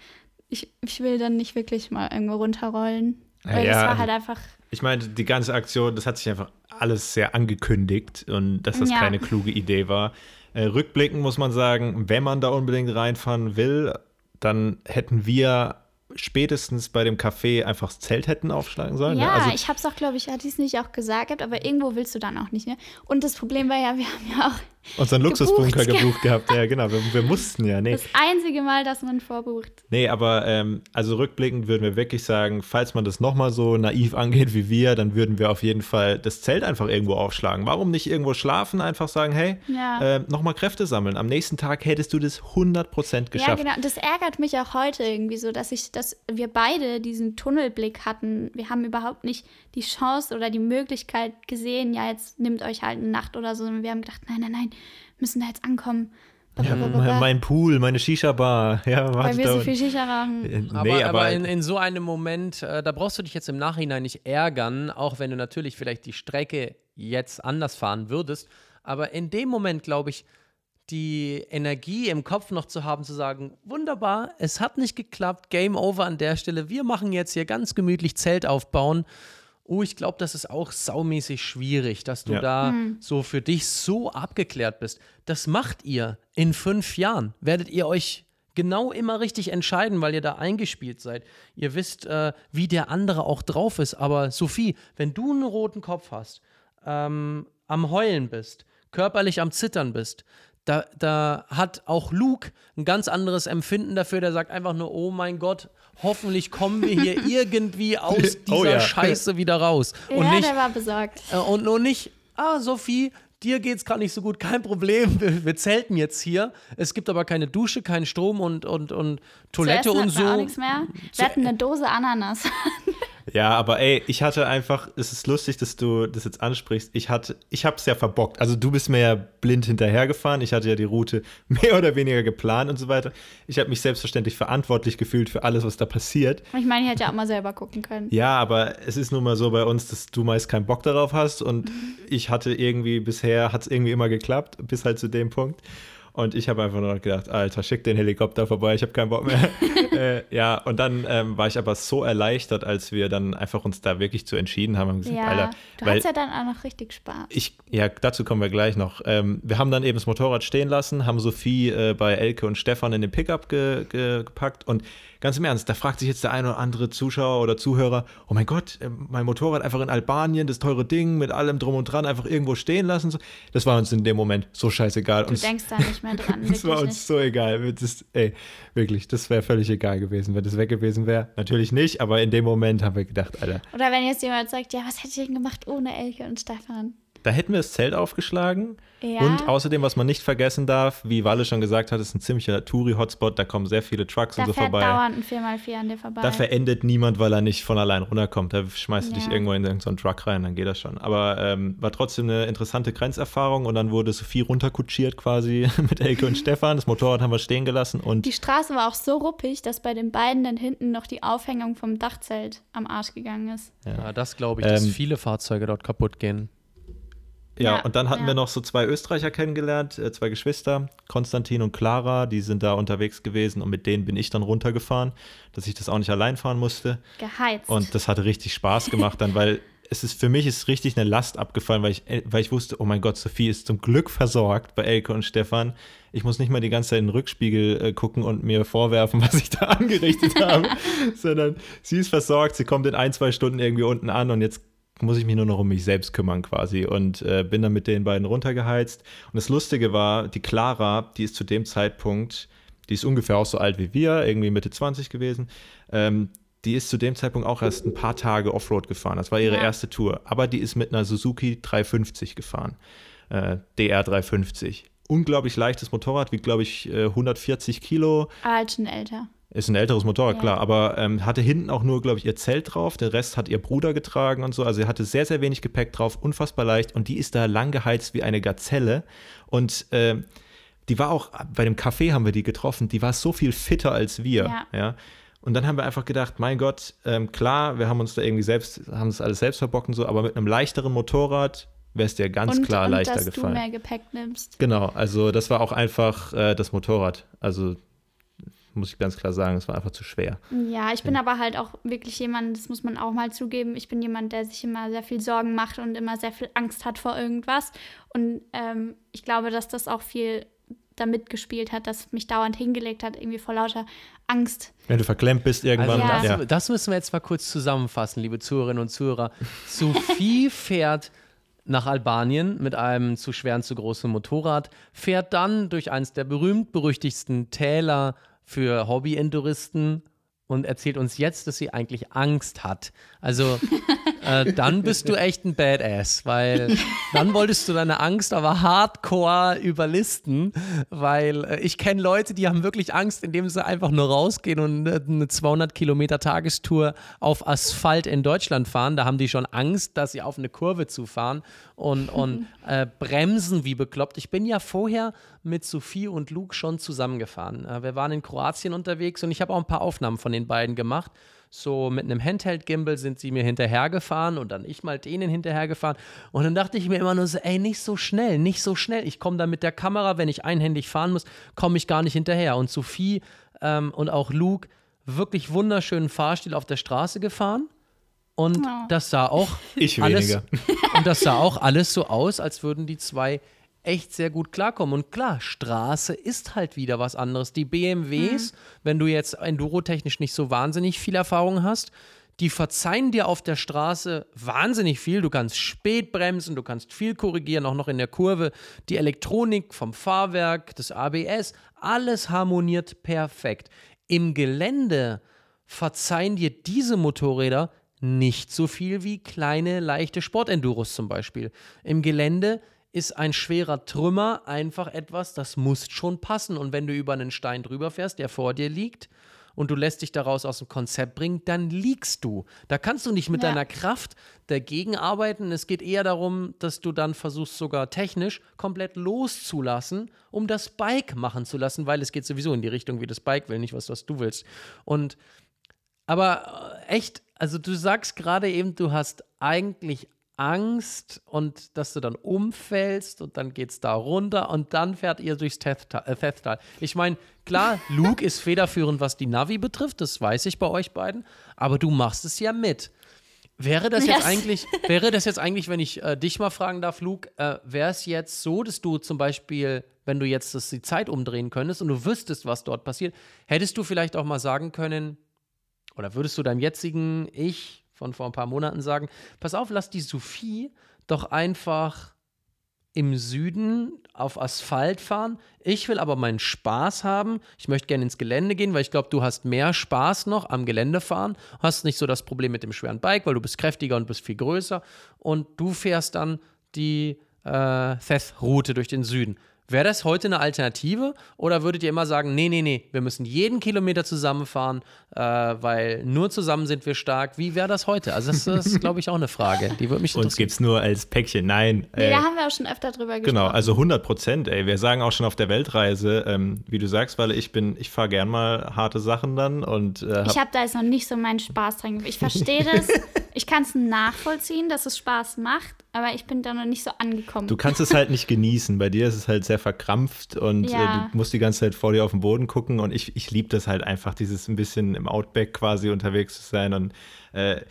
ich, ich will dann nicht wirklich mal irgendwo runterrollen. Weil ja, das war halt einfach. Ich meine, die ganze Aktion, das hat sich einfach alles sehr angekündigt und dass das ja. keine kluge Idee war. Äh, rückblickend muss man sagen, wenn man da unbedingt reinfahren will, dann hätten wir spätestens bei dem Café einfach das Zelt hätten aufschlagen sollen. Ja, also, ich habe es auch, glaube ich, ich es nicht auch gesagt, aber irgendwo willst du dann auch nicht mehr. Und das Problem war ja, wir haben ja auch unseren Luxusbunker gebucht gehabt. Ja, genau, wir, wir, mussten ja. Nee. Das einzige Mal, dass man vorbucht. Nee, aber ähm, also rückblickend würden wir wirklich sagen, falls man das nochmal so naiv angeht wie wir, dann würden wir auf jeden Fall das Zelt einfach irgendwo aufschlagen. Warum nicht irgendwo schlafen, einfach sagen, hey, ja. äh, nochmal Kräfte sammeln. Am nächsten Tag hättest du das 100% geschafft. Ja, genau. Das ärgert mich auch heute irgendwie so, dass ich, dass wir beide diesen Tunnelblick hatten. Wir haben überhaupt nicht die Chance oder die Möglichkeit gesehen, ja, jetzt nimmt euch halt eine Nacht oder so. Und wir haben gedacht, nein, nein, nein, müssen da jetzt ankommen. Ja, mein, mein Pool, meine Shisha-Bar. Ja, Weil wir so viel Shisha rauchen. Äh, Aber, nee, aber, aber, in, in so einem Moment, äh, da brauchst du dich jetzt im Nachhinein nicht ärgern, auch wenn du natürlich vielleicht die Strecke jetzt anders fahren würdest. Aber in dem Moment, glaube ich, die Energie im Kopf noch zu haben, zu sagen, wunderbar, es hat nicht geklappt, Game Over an der Stelle, wir machen jetzt hier ganz gemütlich Zelt aufbauen. Oh, ich glaube, das ist auch saumäßig schwierig, dass du Ja. da so für dich so abgeklärt bist. Das macht ihr in fünf Jahren. Werdet ihr euch genau immer richtig entscheiden, weil ihr da eingespielt seid. Ihr wisst, äh, wie der andere auch drauf ist. Aber Sophie, wenn du einen roten Kopf hast, ähm, am Heulen bist, körperlich am Zittern bist, da, da hat auch Luke ein ganz anderes Empfinden dafür. Der sagt einfach nur, oh mein Gott, hoffentlich kommen wir hier irgendwie aus dieser Oh ja. Scheiße wieder raus. Und ja, nicht, der war besorgt. äh, und nur nicht, ah, Sophie, dir geht's gerade nicht so gut, kein Problem, wir, wir zelten jetzt hier. Es gibt aber keine Dusche, keinen Strom und, und, und Toilette und hatten wir auch so. nichts mehr. Wir hatten eine Dose Ananas. ja, aber ey, ich hatte einfach, es ist lustig, dass du das jetzt ansprichst. Ich hatte, ich hab's ja verbockt. Also du bist mir ja blind hinterhergefahren. Ich hatte ja die Route mehr oder weniger geplant und so weiter. Ich habe mich selbstverständlich verantwortlich gefühlt für alles, was da passiert. Ich meine, ich hätte ja auch mal selber gucken können. Ja, aber es ist nun mal so bei uns, dass du meist keinen Bock darauf hast und ich hatte irgendwie bisher, hat es irgendwie immer geklappt, bis halt zu dem Punkt. Und ich habe einfach nur gedacht, Alter, schick den Helikopter vorbei, ich habe keinen Bock mehr. äh, ja, und dann ähm, war ich aber so erleichtert, als wir dann einfach uns da wirklich zu entschieden haben. haben gesagt, Ja, Alter, du weil hattest ja dann auch noch richtig Spaß. ich, ja, dazu kommen wir gleich noch. Ähm, wir haben dann eben das Motorrad stehen lassen, haben Sophie äh, bei Elke und Stefan in den Pickup ge ge gepackt und ganz im Ernst, da fragt sich jetzt der eine oder andere Zuschauer oder Zuhörer, oh mein Gott, äh, mein Motorrad einfach in Albanien, das teure Ding mit allem drum und dran, einfach irgendwo stehen lassen. Das war uns in dem Moment so scheißegal. Du Uns- denkst da nicht mehr dran. das war uns so egal. Das, ey, wirklich, das wäre völlig egal gewesen, wenn das weg gewesen wäre. Natürlich nicht, aber in dem Moment haben wir gedacht, Alter, nicht. Oder wenn jetzt jemand sagt, ja, was hätte ich denn gemacht ohne Elke und Stefan? Da hätten wir das Zelt aufgeschlagen. Ja. Und außerdem, was man nicht vergessen darf, wie Walle schon gesagt hat, ist ein ziemlicher Touri-Hotspot. Da kommen sehr viele Trucks Da und so fährt vorbei. dauernd ein 4x4 an dir vorbei. Da verendet niemand, weil er nicht von allein runterkommt. Da schmeißt du dich Ja. irgendwo in irgendeinen Truck rein, dann geht das schon. Aber ähm, war trotzdem eine interessante Grenzerfahrung und dann wurde Sophie runterkutschiert quasi mit Elke und Stefan. Das Motorrad haben wir stehen gelassen und die Straße war auch so ruppig, dass bei den beiden dann hinten noch die Aufhängung vom Dachzelt am Arsch gegangen ist. Ja, das glaube ich, dass Ähm, viele Fahrzeuge dort kaputt gehen. Ja, Ja, und dann hatten ja. wir noch so zwei Österreicher kennengelernt, äh, zwei Geschwister, Konstantin und Clara, die sind da unterwegs gewesen und mit denen bin ich dann runtergefahren, dass ich das auch nicht allein fahren musste. Geheizt. Und das hatte richtig Spaß gemacht dann, weil es ist für mich ist richtig eine Last abgefallen, weil ich, äh, weil ich wusste, oh mein Gott, Sophie ist zum Glück versorgt bei Elke und Stefan. Ich muss nicht mal die ganze Zeit in den Rückspiegel äh, gucken und mir vorwerfen, was ich da angerichtet habe, sondern sie ist versorgt, sie kommt in ein, zwei Stunden irgendwie unten an und jetzt muss ich mich nur noch um mich selbst kümmern quasi und äh, bin dann mit den beiden runtergeheizt. Und das Lustige war, die Clara, die ist zu dem Zeitpunkt, die ist ungefähr auch so alt wie wir, irgendwie Mitte 20 gewesen, ähm, die ist zu dem Zeitpunkt auch erst ein paar Tage Offroad gefahren. Das war ihre Ja. erste Tour. Aber die ist mit einer Suzuki 350 gefahren. Äh, DR 350. Unglaublich leichtes Motorrad, wiegt, glaube ich, äh, 140 Kilo. Aber halt schon älter. Ist ein älteres Motorrad, Ja. klar, aber ähm, hatte hinten auch nur, glaube ich, ihr Zelt drauf. Den Rest hat ihr Bruder getragen und so. Also sie hatte sehr, sehr wenig Gepäck drauf, unfassbar leicht. Und die ist da lang geheizt wie eine Gazelle. Und ähm, die war auch, bei dem Café haben wir die getroffen, die war so viel fitter als wir. Ja. Ja. Und dann haben wir einfach gedacht, mein Gott, ähm, klar, wir haben uns da irgendwie selbst, haben das alles selbst verbockt und so, aber mit einem leichteren Motorrad wäre es dir ganz und, klar und leichter dass gefallen. du mehr Gepäck nimmst. Genau, also das war auch einfach äh, das Motorrad. Also muss ich ganz klar sagen, es war einfach zu schwer. Ja, ich bin aber halt auch wirklich jemand, das muss man auch mal zugeben, ich bin jemand, der sich immer sehr viel Sorgen macht und immer sehr viel Angst hat vor irgendwas. Und ähm, ich glaube, dass das auch viel damit gespielt hat, dass mich dauernd hingelegt hat, irgendwie vor lauter Angst. Wenn du verklemmt bist irgendwann. Also Ja. das, ja. das müssen wir jetzt mal kurz zusammenfassen, liebe Zuhörerinnen und Zuhörer. Sophie fährt nach Albanien mit einem zu schweren, zu großen Motorrad, fährt dann durch eines der berühmt-berüchtigsten Täler für Hobby-Enduristen und erzählt uns jetzt, dass sie eigentlich Angst hat. Also äh, dann bist du echt ein Badass, weil dann wolltest du deine Angst aber hardcore überlisten, weil äh, ich kenne Leute, die haben wirklich Angst, indem sie einfach nur rausgehen und äh, eine 200 Kilometer Tagestour auf Asphalt in Deutschland fahren. Da haben die schon Angst, dass sie auf eine Kurve zufahren und, und äh, bremsen wie bekloppt. Ich bin ja vorher mit Sophie und Luke schon zusammengefahren. Wir waren in Kroatien unterwegs und ich habe auch ein paar Aufnahmen von den beiden gemacht. So mit einem Handheld-Gimbal sind sie mir hinterhergefahren und dann ich mal denen hinterhergefahren. Und dann dachte ich mir immer nur so, ey, nicht so schnell, nicht so schnell. Ich komme da mit der Kamera, wenn ich einhändig fahren muss, komme ich gar nicht hinterher. Und Sophie ähm, und auch Luke wirklich wunderschönen Fahrstil auf der Straße gefahren. Und oh. das sah auch ich alles, weniger. und das sah auch alles so aus, als würden die zwei echt sehr gut klarkommen. Und klar, Straße ist halt wieder was anderes. Die BMWs, mhm. wenn du jetzt endurotechnisch nicht so wahnsinnig viel Erfahrung hast, die verzeihen dir auf der Straße wahnsinnig viel. Du kannst spät bremsen, du kannst viel korrigieren, auch noch in der Kurve. Die Elektronik vom Fahrwerk, das ABS, alles harmoniert perfekt. Im Gelände verzeihen dir diese Motorräder nicht so viel wie kleine, leichte Sportenduros zum Beispiel. Im Gelände ist ein schwerer Trümmer einfach etwas, das muss schon passen. Und wenn du über einen Stein drüber fährst, der vor dir liegt, und du lässt dich daraus aus dem Konzept bringen, dann liegst du. Da kannst du nicht mit ja. deiner Kraft dagegen arbeiten. Es geht eher darum, dass du dann versuchst, sogar technisch komplett loszulassen, um das Bike machen zu lassen, weil es geht sowieso in die Richtung, wie das Bike will, nicht was, was du willst. Und aber äh, echt, also du sagst gerade eben, du hast eigentlich Angst und dass du dann umfällst und dann geht es da runter und dann fährt ihr durchs Thethtal. Äh, ich meine, klar, Luke ist federführend, was die Navi betrifft, das weiß ich bei euch beiden, aber du machst es ja mit. Wäre das yes. jetzt eigentlich, wäre das jetzt eigentlich, wenn ich äh, dich mal fragen darf, Luke, äh, wäre es jetzt so, dass du zum Beispiel, wenn du jetzt das, die Zeit umdrehen könntest und du wüsstest, was dort passiert, hättest du vielleicht auch mal sagen können, oder würdest du deinem jetzigen Ich von vor ein paar Monaten sagen, pass auf, lass die Sophie doch einfach im Süden auf Asphalt fahren. Ich will aber meinen Spaß haben. Ich möchte gerne ins Gelände gehen, weil ich glaube, du hast mehr Spaß noch am Gelände fahren. Hast nicht so das Problem mit dem schweren Bike, weil du bist kräftiger und bist viel größer. Und du fährst dann die äh, Theth-Route durch den Süden. Wäre das heute eine Alternative oder würdet ihr immer sagen, nee, nee, nee, wir müssen jeden Kilometer zusammenfahren, äh, weil nur zusammen sind wir stark? Wie wäre das heute? Also das, ist, glaube ich, auch eine Frage. Die würde mich Uns gibt es nur als Päckchen. Nein. Nee, äh, da haben wir auch schon öfter drüber gesprochen. Genau, also 100 Prozent, ey. Wir sagen auch schon auf der Weltreise, ähm, wie du sagst, weil ich bin, ich fahre gern mal harte Sachen dann und äh, hab Ich habe da jetzt noch nicht so meinen Spaß dran. Ich verstehe das. ich kann es nachvollziehen, dass es Spaß macht, aber ich bin da noch nicht so angekommen. Du kannst es halt nicht genießen. Bei dir ist es halt sehr verkrampft und äh, ja. äh, du musst die ganze Zeit vor dir auf den Boden gucken. Und ich, ich liebe das halt einfach, dieses ein bisschen im Outback quasi unterwegs zu sein. Und äh,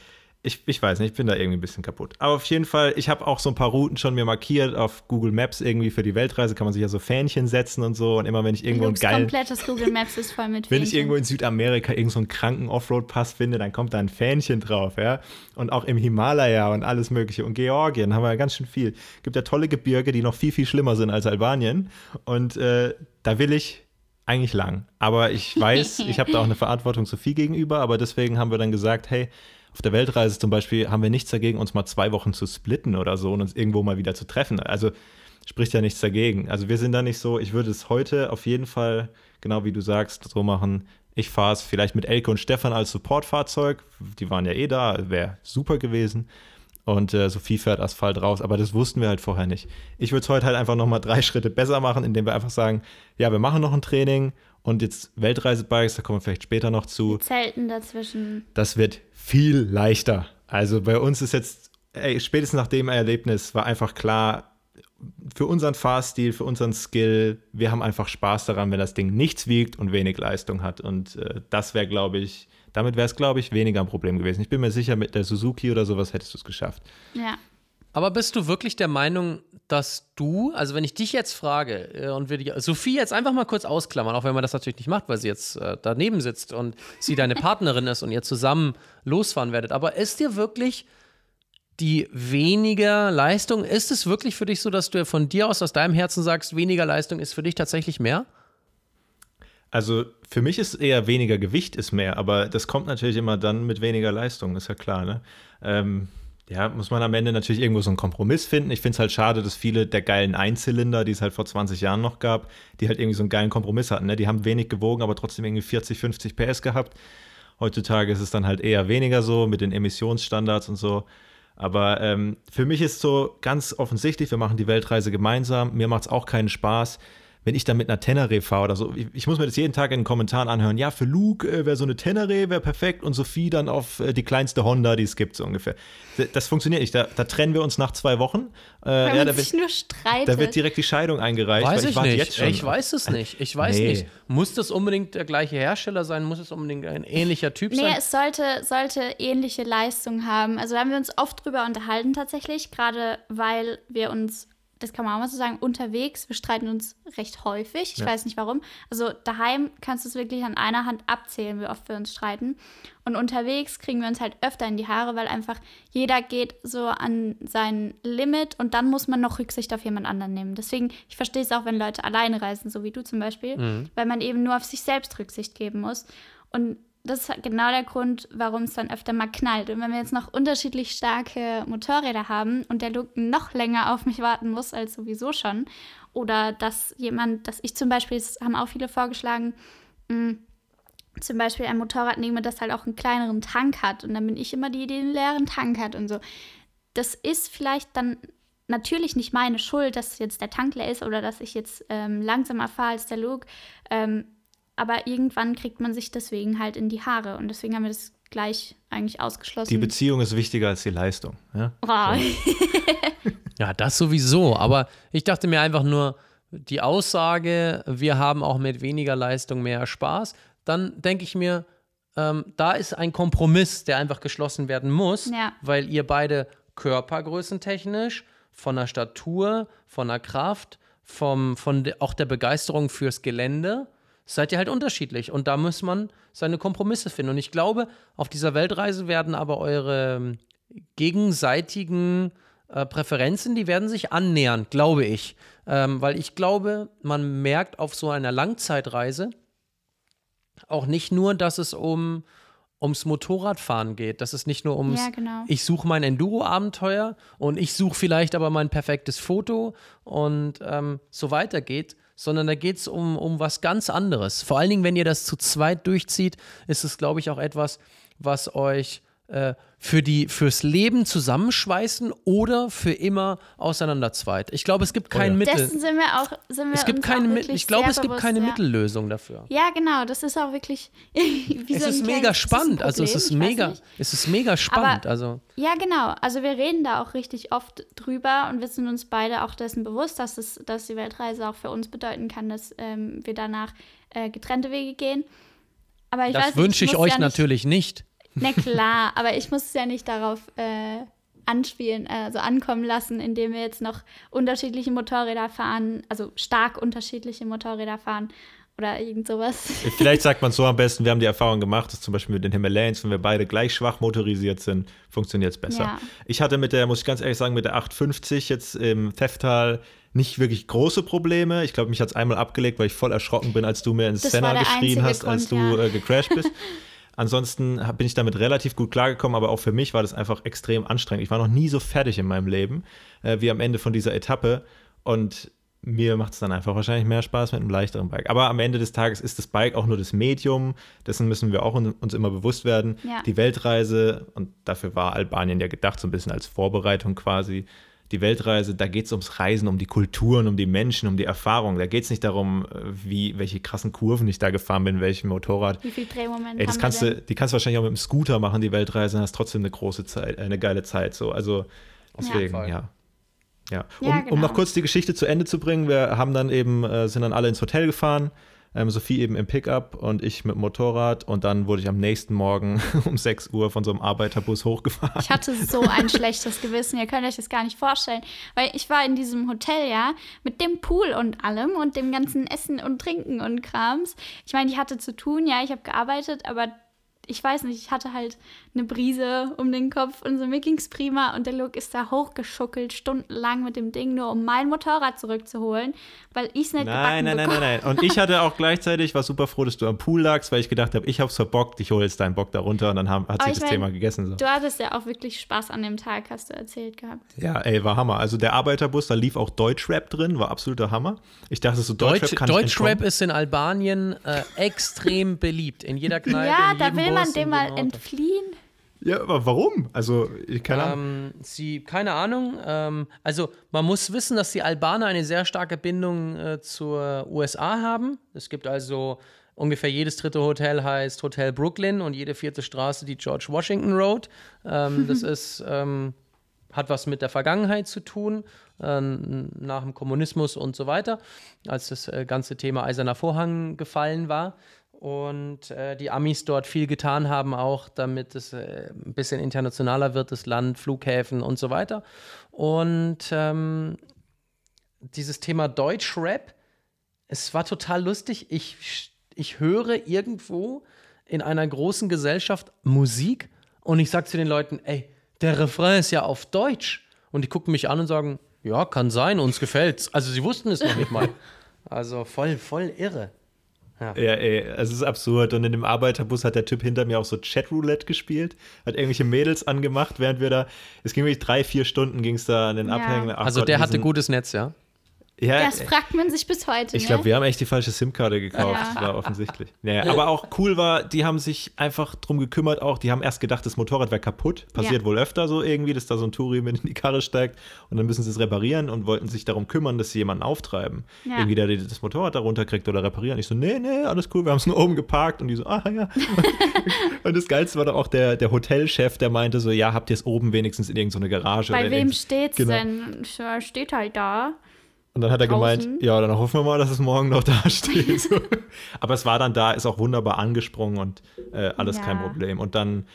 ich, ich weiß nicht, ich bin da irgendwie ein bisschen kaputt. Aber auf jeden Fall, ich habe auch so ein paar Routen schon mir markiert auf Google Maps irgendwie für die Weltreise. Kann man sich ja so Fähnchen setzen und so. Und immer wenn ich irgendwo ein geil. komplettes Google Maps ist voll mit Fähnchen. Wenn ich irgendwo in Südamerika irgendeinen so kranken Offroad-Pass finde, dann kommt da ein Fähnchen drauf, ja. Und auch im Himalaya und alles Mögliche. Und Georgien haben wir ja ganz schön viel. Gibt ja tolle Gebirge, die noch viel, viel schlimmer sind als Albanien. Und äh, da will ich eigentlich lang. Aber ich weiß, ich habe da auch eine Verantwortung Sophie gegenüber. Aber deswegen haben wir dann gesagt, hey, auf der Weltreise zum Beispiel haben wir nichts dagegen, uns mal zwei Wochen zu splitten oder so und uns irgendwo mal wieder zu treffen. Also spricht ja nichts dagegen. Also wir sind da nicht so, ich würde es heute auf jeden Fall, genau wie du sagst, so machen. Ich fahre es vielleicht mit Elke und Stefan als Supportfahrzeug. Die waren ja eh da, wäre super gewesen. Und äh, Sophie fährt Asphalt raus, aber das wussten wir halt vorher nicht. Ich würde es heute halt einfach nochmal drei Schritte besser machen, indem wir einfach sagen, ja, wir machen noch ein Training und jetzt Weltreisebikes, da kommen wir vielleicht später noch zu. Zelten dazwischen. Das wird viel leichter. Also bei uns ist jetzt, ey, spätestens nach dem Erlebnis war einfach klar, für unseren Fahrstil, für unseren Skill, wir haben einfach Spaß daran, wenn das Ding nichts wiegt und wenig Leistung hat. Und äh, das wäre, glaube ich, damit wäre es, glaube ich, weniger ein Problem gewesen. Ich bin mir sicher, mit der Suzuki oder sowas hättest du es geschafft. Ja. Aber bist du wirklich der Meinung, dass du, also wenn ich dich jetzt frage äh, und wir die Sophie jetzt einfach mal kurz ausklammern, auch wenn man das natürlich nicht macht, weil sie jetzt äh, daneben sitzt und sie deine Partnerin ist und ihr zusammen losfahren werdet, aber ist dir wirklich die weniger Leistung, ist es wirklich für dich so, dass du von dir aus, aus deinem Herzen sagst, weniger Leistung ist für dich tatsächlich mehr? Also für mich ist eher weniger Gewicht ist mehr, aber das kommt natürlich immer dann mit weniger Leistung, ist ja klar, ne? Ähm, ja, muss man am Ende natürlich irgendwo so einen Kompromiss finden. Ich finde es halt schade, dass viele der geilen Einzylinder, die es halt vor 20 Jahren noch gab, die halt irgendwie so einen geilen Kompromiss hatten. Ne? Die haben wenig gewogen, aber trotzdem irgendwie 40, 50 PS gehabt. Heutzutage ist es dann halt eher weniger so mit den Emissionsstandards und so. Aber ähm, für mich ist so ganz offensichtlich, wir machen die Weltreise gemeinsam. Mir macht es auch keinen Spaß, wenn ich dann mit einer Tenere fahre oder so, ich, ich, muss mir das jeden Tag in den Kommentaren anhören, ja, für Luke äh, wäre so eine Tenere, wäre perfekt und Sophie dann auf äh, die kleinste Honda, die es gibt, so ungefähr. Das, das funktioniert nicht. Da, da, trennen wir uns nach zwei Wochen. Äh, ja, da wird, nur streitet. Da wird direkt die Scheidung eingereicht. Weiß ich, ich nicht. Ich weiß es nicht. Ich weiß nee. nicht. Muss das unbedingt der gleiche Hersteller sein? Muss es unbedingt ein ähnlicher Typ nee, sein? Nee, es sollte, sollte ähnliche Leistung haben. Also da haben wir uns oft drüber unterhalten tatsächlich, gerade weil wir uns das kann man auch mal so sagen, unterwegs, wir streiten uns recht häufig. Ich ja. weiß nicht warum. Also daheim kannst du es wirklich an einer Hand abzählen, wie oft wir uns streiten. Und unterwegs kriegen wir uns halt öfter in die Haare, weil einfach jeder geht so an sein Limit und dann muss man noch Rücksicht auf jemand anderen nehmen. Deswegen, ich verstehe es auch, wenn Leute alleine reisen, so wie du zum Beispiel, mhm. weil man eben nur auf sich selbst Rücksicht geben muss. Und das ist genau der Grund, warum es dann öfter mal knallt. Und wenn wir jetzt noch unterschiedlich starke Motorräder haben und der Luke noch länger auf mich warten muss als sowieso schon, oder dass jemand, dass ich zum Beispiel, das haben auch viele vorgeschlagen, mh, mm, zum Beispiel ein Motorrad nehme, das halt auch einen kleineren Tank hat. Und dann bin ich immer die, die einen leeren Tank hat und so. Das ist vielleicht dann natürlich nicht meine Schuld, dass jetzt der Tank leer ist oder dass ich jetzt ähm, langsamer fahre als der Luke. Ähm, aber irgendwann kriegt man sich deswegen halt in die Haare und deswegen haben wir das gleich eigentlich ausgeschlossen. Die Beziehung ist wichtiger als die Leistung. Ja, oh. so. ja das sowieso. Aber ich dachte mir einfach nur, die Aussage, wir haben auch mit weniger Leistung mehr Spaß, dann denke ich mir, ähm, da ist ein Kompromiss, der einfach geschlossen werden muss, ja. weil ihr beide körpergrößentechnisch, von der Statur, von der Kraft, vom, von de, auch der Begeisterung fürs Gelände seid ihr halt unterschiedlich und da muss man seine Kompromisse finden. Und ich glaube, auf dieser Weltreise werden aber eure ähm, gegenseitigen äh, Präferenzen, die werden sich annähern, glaube ich. Ähm, weil ich glaube, man merkt auf so einer Langzeitreise auch nicht nur, dass es um ums Motorradfahren geht, dass es nicht nur ums ja, genau. ich suche mein Enduro-Abenteuer und ich suche vielleicht aber mein perfektes Foto und ähm, so weiter geht, sondern da geht es um, um was ganz anderes. Vor allen Dingen, wenn ihr das zu zweit durchzieht, ist es, glaube ich, auch etwas, was euch äh, für die, fürs Leben zusammenschweißen oder für immer auseinanderzweit. Ich glaube, es gibt kein oh ja. Mittel. Dessen sind wir auch, sind wir es gibt keine, ich glaube, es gibt keine ja. Mittellösung dafür. Ja, genau. Das ist auch wirklich. wie es so ist mega spannend. Also es ist mega, es ist mega spannend. Aber, also ja, genau. Also wir reden da auch richtig oft drüber und wir sind uns beide auch dessen bewusst, dass es, dass die Weltreise auch für uns bedeuten kann, dass ähm, wir danach äh, getrennte Wege gehen. Aber ich das wünsche ich, ich euch ja natürlich nicht. Na klar, aber ich muss es ja nicht darauf äh, anspielen, also ankommen lassen, indem wir jetzt noch unterschiedliche Motorräder fahren, also stark unterschiedliche Motorräder fahren oder irgend sowas. Vielleicht sagt man so am besten, wir haben die Erfahrung gemacht, dass zum Beispiel mit den Himalayans, wenn wir beide gleich schwach motorisiert sind, funktioniert es besser. Ja. Ich hatte mit der, muss ich ganz ehrlich sagen, mit der 850 jetzt im Theftal nicht wirklich große Probleme. Ich glaube, mich hat es einmal abgelegt, weil ich voll erschrocken bin, als du mir ins Senna geschrien hast, Grund, als du ja. äh, gecrashed bist. Ansonsten bin ich damit relativ gut klargekommen, aber auch für mich war das einfach extrem anstrengend. Ich war noch nie so fertig in meinem Leben äh, wie am Ende von dieser Etappe. Und mir macht es dann einfach wahrscheinlich mehr Spaß mit einem leichteren Bike. Aber am Ende des Tages ist das Bike auch nur das Medium. Dessen müssen wir auch uns immer bewusst werden. Ja. Die Weltreise, und dafür war Albanien ja gedacht, so ein bisschen als Vorbereitung quasi, die Weltreise, da geht es ums Reisen, um die Kulturen, um die Menschen, um die Erfahrung. Da geht es nicht darum, äh, wie, welche krassen Kurven ich da gefahren bin, welchem Motorrad. Wie viel Drehmoment Ey, das kannst du, Die kannst du wahrscheinlich auch mit dem Scooter machen, die Weltreise, und hast trotzdem eine große Zeit, eine geile Zeit. So. Also deswegen, ja. ja. Ja. Um, ja genau. um noch kurz die Geschichte zu Ende zu bringen, wir haben dann eben, äh, sind dann alle ins Hotel gefahren ähm, Sophie eben im Pickup und ich mit Motorrad. Und dann wurde ich am nächsten Morgen um 6 Uhr von so einem Arbeiterbus hochgefahren. Ich hatte so ein schlechtes Gewissen, ihr könnt euch das gar nicht vorstellen. Weil ich war in diesem Hotel, ja, mit dem Pool und allem und dem ganzen Essen und Trinken und Krams. Ich meine, ich hatte zu tun, ja, ich habe gearbeitet, aber ich weiß nicht, ich hatte halt eine Brise um den Kopf und so mir ging's prima und der Luke ist da hochgeschuckelt, stundenlang mit dem Ding, nur um mein Motorrad zurückzuholen, weil ich's nicht Nein, nein, nein, bekommen. nein, nein. Und ich hatte auch gleichzeitig, war super froh, dass du am Pool lagst, weil ich gedacht habe, ich hab's verbockt, ich hole jetzt deinen Bock da runter und dann haben, hat sich ich das mein, Thema gegessen. So. Du hattest ja auch wirklich Spaß an dem Tag, hast du erzählt gehabt. Ja, ey, war Hammer. Also der Arbeiterbus, da lief auch Deutschrap drin, war absoluter Hammer. Ich dachte so, Deutschrap Deutsch, kann ich Deutschrap ist in Albanien äh, extrem beliebt. In jeder Kneipe. ja, in da jedem will man dem mal Auto. entfliehen. Ja, aber warum? Also, ich keine Ahnung. Ähm, sie, keine Ahnung. Ähm, also man muss wissen, dass die Albaner eine sehr starke Bindung äh, zur USA haben. Es gibt also ungefähr jedes dritte Hotel heißt Hotel Brooklyn und jede vierte Straße die George Washington Road. Ähm, das ist ähm, hat was mit der Vergangenheit zu tun, ähm, nach dem Kommunismus und so weiter, als das äh, ganze Thema Eiserner Vorhang gefallen war. Und äh, die Amis dort viel getan haben, auch damit es äh, ein bisschen internationaler wird, das Land, Flughäfen und so weiter. Und ähm, dieses Thema Deutschrap, es war total lustig. Ich, ich höre irgendwo in einer großen Gesellschaft Musik und ich sage zu den Leuten, ey, der Refrain ist ja auf Deutsch. Und die gucken mich an und sagen, ja, kann sein, uns gefällt's. Also sie wussten es noch nicht mal. Also voll, voll irre. Ja, ey, es ist absurd. Und in dem Arbeiterbus hat der Typ hinter mir auch so Chatroulette gespielt, hat irgendwelche Mädels angemacht, während wir da, es ging wirklich drei, vier Stunden ging es da an den Ja. Abhängen. Ach Also Gott, der hatte gutes Netz, ja. Ja, Das fragt man sich bis heute. Ich ne? glaube, wir haben echt die falsche SIM-Karte gekauft, Ja. war offensichtlich. Naja, aber auch cool war, die haben sich einfach drum gekümmert auch, die haben erst gedacht, das Motorrad wäre kaputt. Passiert Ja. wohl öfter so irgendwie, dass da so ein Touri mit in die Karre steigt und dann müssen sie es reparieren und wollten sich darum kümmern, dass sie jemanden auftreiben. Ja. Irgendwie, der das Motorrad da runterkriegt oder reparieren. Ich so, nee, nee, alles cool, wir haben es nur oben geparkt und die so, ah ja. und das Geilste war doch auch der, der Hotelchef, der meinte so, ja, habt ihr es oben wenigstens in irgendeine Garage Bei wem steht's Genau. denn? Steht halt da. Und dann hat er draußen. gemeint, ja, dann hoffen wir mal, dass es morgen noch da steht. So. Aber es war dann da, ist auch wunderbar angesprungen und äh, alles Ja. kein Problem. Und dann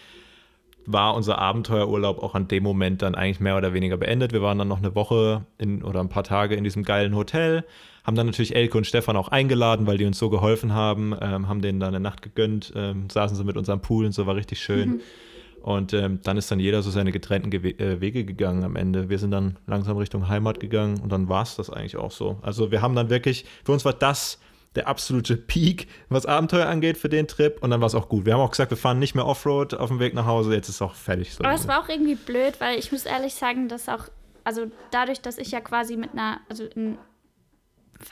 war unser Abenteuerurlaub auch an dem Moment dann eigentlich mehr oder weniger beendet. Wir waren dann noch eine Woche in, oder ein paar Tage in diesem geilen Hotel, haben dann natürlich Elke und Stefan auch eingeladen, weil die uns so geholfen haben, ähm, haben denen dann eine Nacht gegönnt, ähm, saßen sie mit unserem Pool und so, war richtig schön. Und ähm, dann ist dann jeder so seine getrennten Gewe äh, Wege gegangen am Ende. Wir sind dann langsam Richtung Heimat gegangen und dann war es das eigentlich auch so. Also wir haben dann wirklich, für uns war das der absolute Peak, was Abenteuer angeht für den Trip und dann war es auch gut. Wir haben auch gesagt, wir fahren nicht mehr Offroad auf dem Weg nach Hause, jetzt ist es auch fertig. So. Aber es war auch irgendwie blöd, weil ich muss ehrlich sagen, dass auch, also dadurch, dass ich ja quasi mit einer, also in,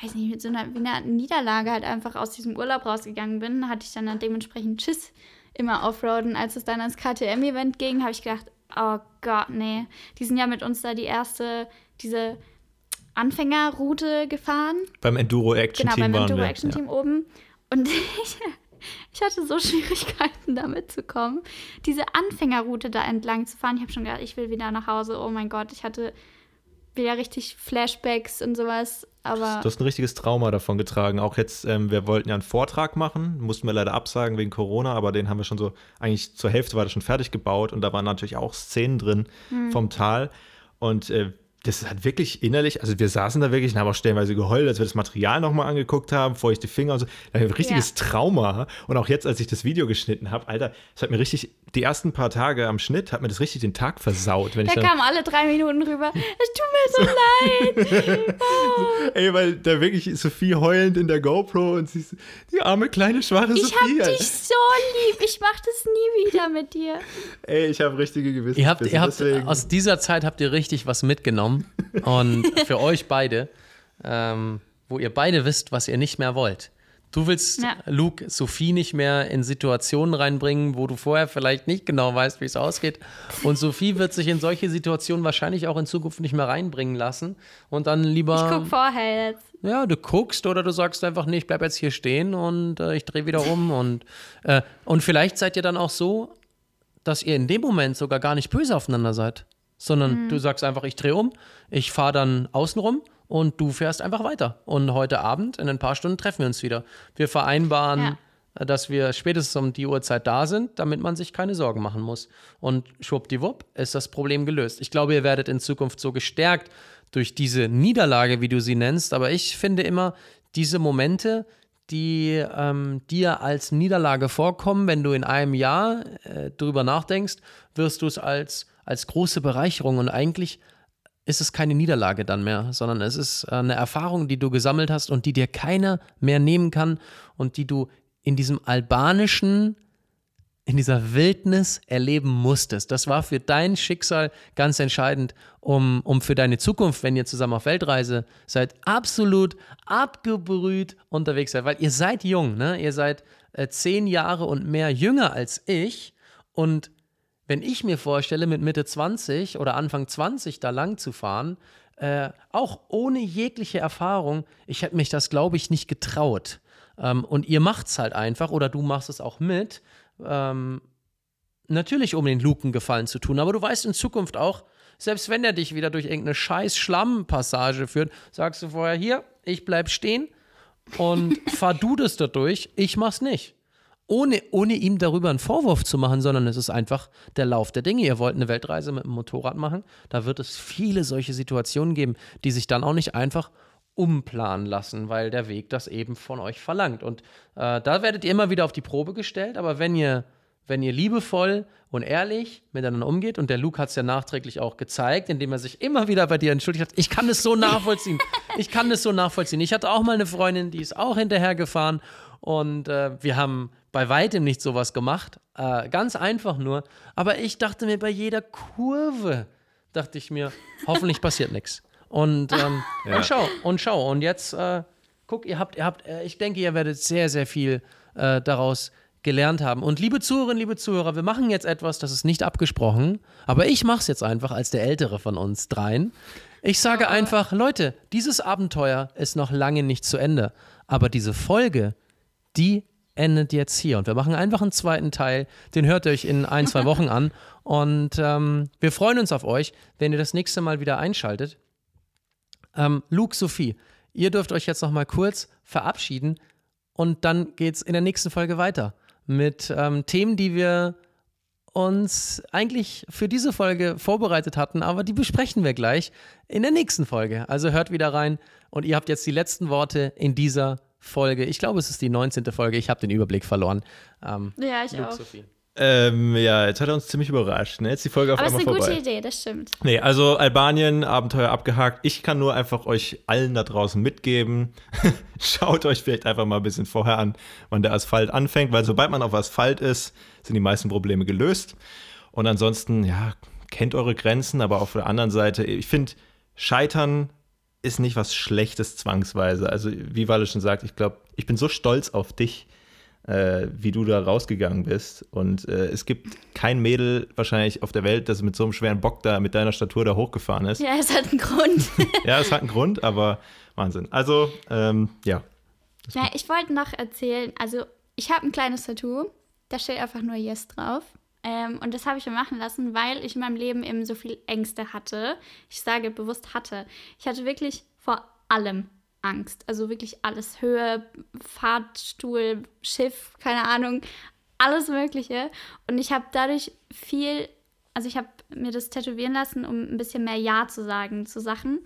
weiß nicht, mit so einer, wie einer Niederlage halt einfach aus diesem Urlaub rausgegangen bin, hatte ich dann, dann dementsprechend Schiss immer Offroaden. Als es dann ans KTM-Event ging, habe ich gedacht, oh Gott, nee. Die sind ja mit uns da die erste, diese Anfängerroute gefahren. beim Enduro Action Genau, Team beim waren Enduro. Action ja. Team oben. Und ich, ich hatte so Schwierigkeiten damit zu kommen, diese Anfängerroute da entlang zu fahren. Ich habe schon gedacht, ich will wieder nach Hause. Oh mein Gott, ich hatte wieder richtig Flashbacks und sowas. Aber Du hast ein richtiges Trauma davon getragen. Auch jetzt, ähm, wir wollten ja einen Vortrag machen, mussten wir leider absagen wegen Corona, aber den haben wir schon so, eigentlich zur Hälfte war das schon fertig gebaut und da waren natürlich auch Szenen drin Hm. vom Tal. Und äh, das hat wirklich innerlich, also wir saßen da wirklich und haben auch stellenweise geheult, als wir das Material nochmal angeguckt haben, feuchte Finger und so. Da ein richtiges Ja. Trauma. Und auch jetzt, als ich das Video geschnitten habe, Alter, es hat mir richtig, die ersten paar Tage am Schnitt hat mir das richtig den Tag versaut. Wenn ich da dann, kamen alle drei Minuten rüber. Es tut mir so leid. Ey, weil da wirklich Sophie heulend in der GoPro und sie ist die arme kleine schwache Ich hab Sophie. dich so lieb. Ich mach das nie wieder mit dir. Ey, ich habe richtige Gewissensbisse. Ihr habt, ihr habt aus dieser Zeit habt ihr richtig was mitgenommen. Und für euch beide, ähm, wo ihr beide wisst, was ihr nicht mehr wollt. Du willst, Ja. Luke, Sophie nicht mehr in Situationen reinbringen, wo du vorher vielleicht nicht genau weißt, wie es ausgeht. Und Sophie wird sich in solche Situationen wahrscheinlich auch in Zukunft nicht mehr reinbringen lassen. Und dann lieber. Ich guck vorher jetzt. Ja, du guckst oder du sagst einfach, nee, ich bleib jetzt hier stehen und äh, ich drehe wieder um. Und, äh, und vielleicht seid ihr dann auch so, dass ihr in dem Moment sogar gar nicht böse aufeinander seid. Sondern du sagst einfach, ich drehe um, ich fahre dann außen rum und du fährst einfach weiter. Und heute Abend, in ein paar Stunden, treffen wir uns wieder. Wir vereinbaren, Ja. äh, dass wir spätestens um die Uhrzeit da sind, damit man sich keine Sorgen machen muss. Und schwuppdiwupp ist das Problem gelöst. Ich glaube, ihr werdet in Zukunft so gestärkt durch diese Niederlage, wie du sie nennst. Aber ich finde immer, diese Momente, die ähm, dir als Niederlage vorkommen, wenn du in einem Jahr äh, drüber nachdenkst, wirst du es als, als große Bereicherung und eigentlich ist es keine Niederlage dann mehr, sondern es ist äh, eine Erfahrung, die du gesammelt hast und die dir keiner mehr nehmen kann und die du in diesem albanischen, in dieser Wildnis erleben musstest. Das war für dein Schicksal ganz entscheidend, um, um für deine Zukunft, wenn ihr zusammen auf Weltreise seid, absolut abgebrüht unterwegs seid. Weil ihr seid jung, ne? Ihr seid äh, zehn Jahre und mehr jünger als ich und wenn ich mir vorstelle, mit Mitte 20 oder Anfang 20 da lang zu fahren, äh, auch ohne jegliche Erfahrung, ich hätte mich das, glaube ich, nicht getraut. Ähm, und ihr macht es halt einfach oder du machst es auch mit. Ähm, natürlich, um den Luken gefallen zu tun, aber du weißt in Zukunft auch, selbst wenn er dich wieder durch irgendeine scheiß Schlammpassage führt, sagst du vorher, hier, ich bleib stehen und fahr du das dadurch, ich mach's nicht ohne, ohne ihm darüber einen Vorwurf zu machen, sondern es ist einfach der Lauf der Dinge. Ihr wollt eine Weltreise mit dem Motorrad machen, da wird es viele solche Situationen geben, die sich dann auch nicht einfach umplanen lassen, weil der Weg das eben von euch verlangt. Und äh, da werdet ihr immer wieder auf die Probe gestellt, aber wenn ihr, wenn ihr liebevoll und ehrlich miteinander umgeht, und der Luke hat es ja nachträglich auch gezeigt, indem er sich immer wieder bei dir entschuldigt hat, ich kann das so nachvollziehen. ich kann das so nachvollziehen. Ich hatte auch mal eine Freundin, die ist auch hinterhergefahren und äh, wir haben bei weitem nicht sowas gemacht. Äh, ganz einfach nur. Aber ich dachte mir bei jeder Kurve, dachte ich mir, hoffentlich passiert nichts. Und, ähm, ja. und schau, und schau. Und jetzt, äh, guck, ihr habt, ihr habt, äh, ich denke, ihr werdet sehr, sehr viel äh, daraus gelernt haben. Und liebe Zuhörerinnen, liebe Zuhörer, wir machen jetzt etwas, das ist nicht abgesprochen, aber ich mache es jetzt einfach als der Ältere von uns dreien. Ich sage einfach, Leute, dieses Abenteuer ist noch lange nicht zu Ende. Aber diese Folge, die endet jetzt hier. Und wir machen einfach einen zweiten Teil. Den hört ihr euch in ein, zwei Wochen an. Und ähm, wir freuen uns auf euch, wenn ihr das nächste Mal wieder einschaltet. Ähm, Luke, Sophie, ihr dürft euch jetzt noch mal kurz verabschieden. Und dann geht es in der nächsten Folge weiter mit ähm, Themen, die wir uns eigentlich für diese Folge vorbereitet hatten, aber die besprechen wir gleich in der nächsten Folge. Also hört wieder rein und ihr habt jetzt die letzten Worte in dieser Folge. Ich glaube, es ist die 19. Folge. Ich habe den Überblick verloren. Ähm, ja, ich Luke, auch. Sophie. Ähm, ja, jetzt hat er uns ziemlich überrascht. Ne? Jetzt die Folge auf Aber einmal vorbei. Das ist eine gute Idee, das stimmt. Nee, also Albanien, Abenteuer abgehakt. Ich kann nur einfach euch allen da draußen mitgeben. Schaut euch vielleicht einfach mal ein bisschen vorher an, wann der Asphalt anfängt, weil sobald man auf Asphalt ist, sind die meisten Probleme gelöst. Und ansonsten, ja, kennt eure Grenzen, aber auf der anderen Seite, ich finde, Scheitern ist nicht was Schlechtes zwangsweise. Also, wie Walle schon sagt, ich glaube, ich bin so stolz auf dich, äh, wie du da rausgegangen bist. Und äh, es gibt kein Mädel wahrscheinlich auf der Welt, das mit so einem schweren Bock da, mit deiner Statur da hochgefahren ist. Ja, es hat einen Grund. ja, es hat einen Grund, aber Wahnsinn. Also, ähm, ja. Ja, ich wollte noch erzählen, also ich habe ein kleines Tattoo, da steht einfach nur Yes drauf. Ähm, und das habe ich mir machen lassen, weil ich in meinem Leben eben so viel Ängste hatte. Ich sage bewusst hatte. Ich hatte wirklich vor allem Angst. Also wirklich alles. Höhe, Fahrstuhl, Schiff, keine Ahnung. Alles Mögliche. Und ich habe dadurch viel, also ich habe mir das tätowieren lassen, um ein bisschen mehr Ja zu sagen zu Sachen.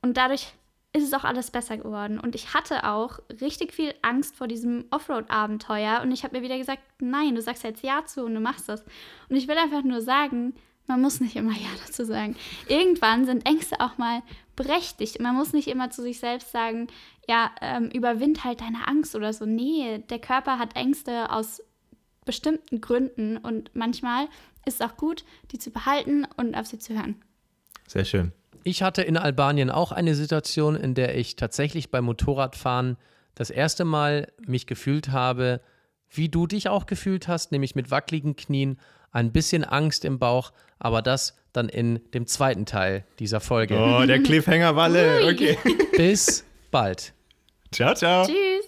Und dadurch ist es auch alles besser geworden. Und ich hatte auch richtig viel Angst vor diesem Offroad-Abenteuer. Und ich habe mir wieder gesagt, nein, du sagst jetzt Ja zu und du machst das. Und ich will einfach nur sagen, man muss nicht immer Ja dazu sagen. Irgendwann sind Ängste auch mal berechtigt. Man muss nicht immer zu sich selbst sagen, ja, ähm, überwind halt deine Angst oder so. Nee, der Körper hat Ängste aus bestimmten Gründen und manchmal ist es auch gut, die zu behalten und auf sie zu hören. Sehr schön. Ich hatte in Albanien auch eine Situation, in der ich tatsächlich beim Motorradfahren das erste Mal mich gefühlt habe, wie du dich auch gefühlt hast, nämlich mit wackeligen Knien, ein bisschen Angst im Bauch, aber das dann in dem zweiten Teil dieser Folge. Oh, der Cliffhanger-Walle. Okay. Bis bald. Ciao, ciao. Tschüss.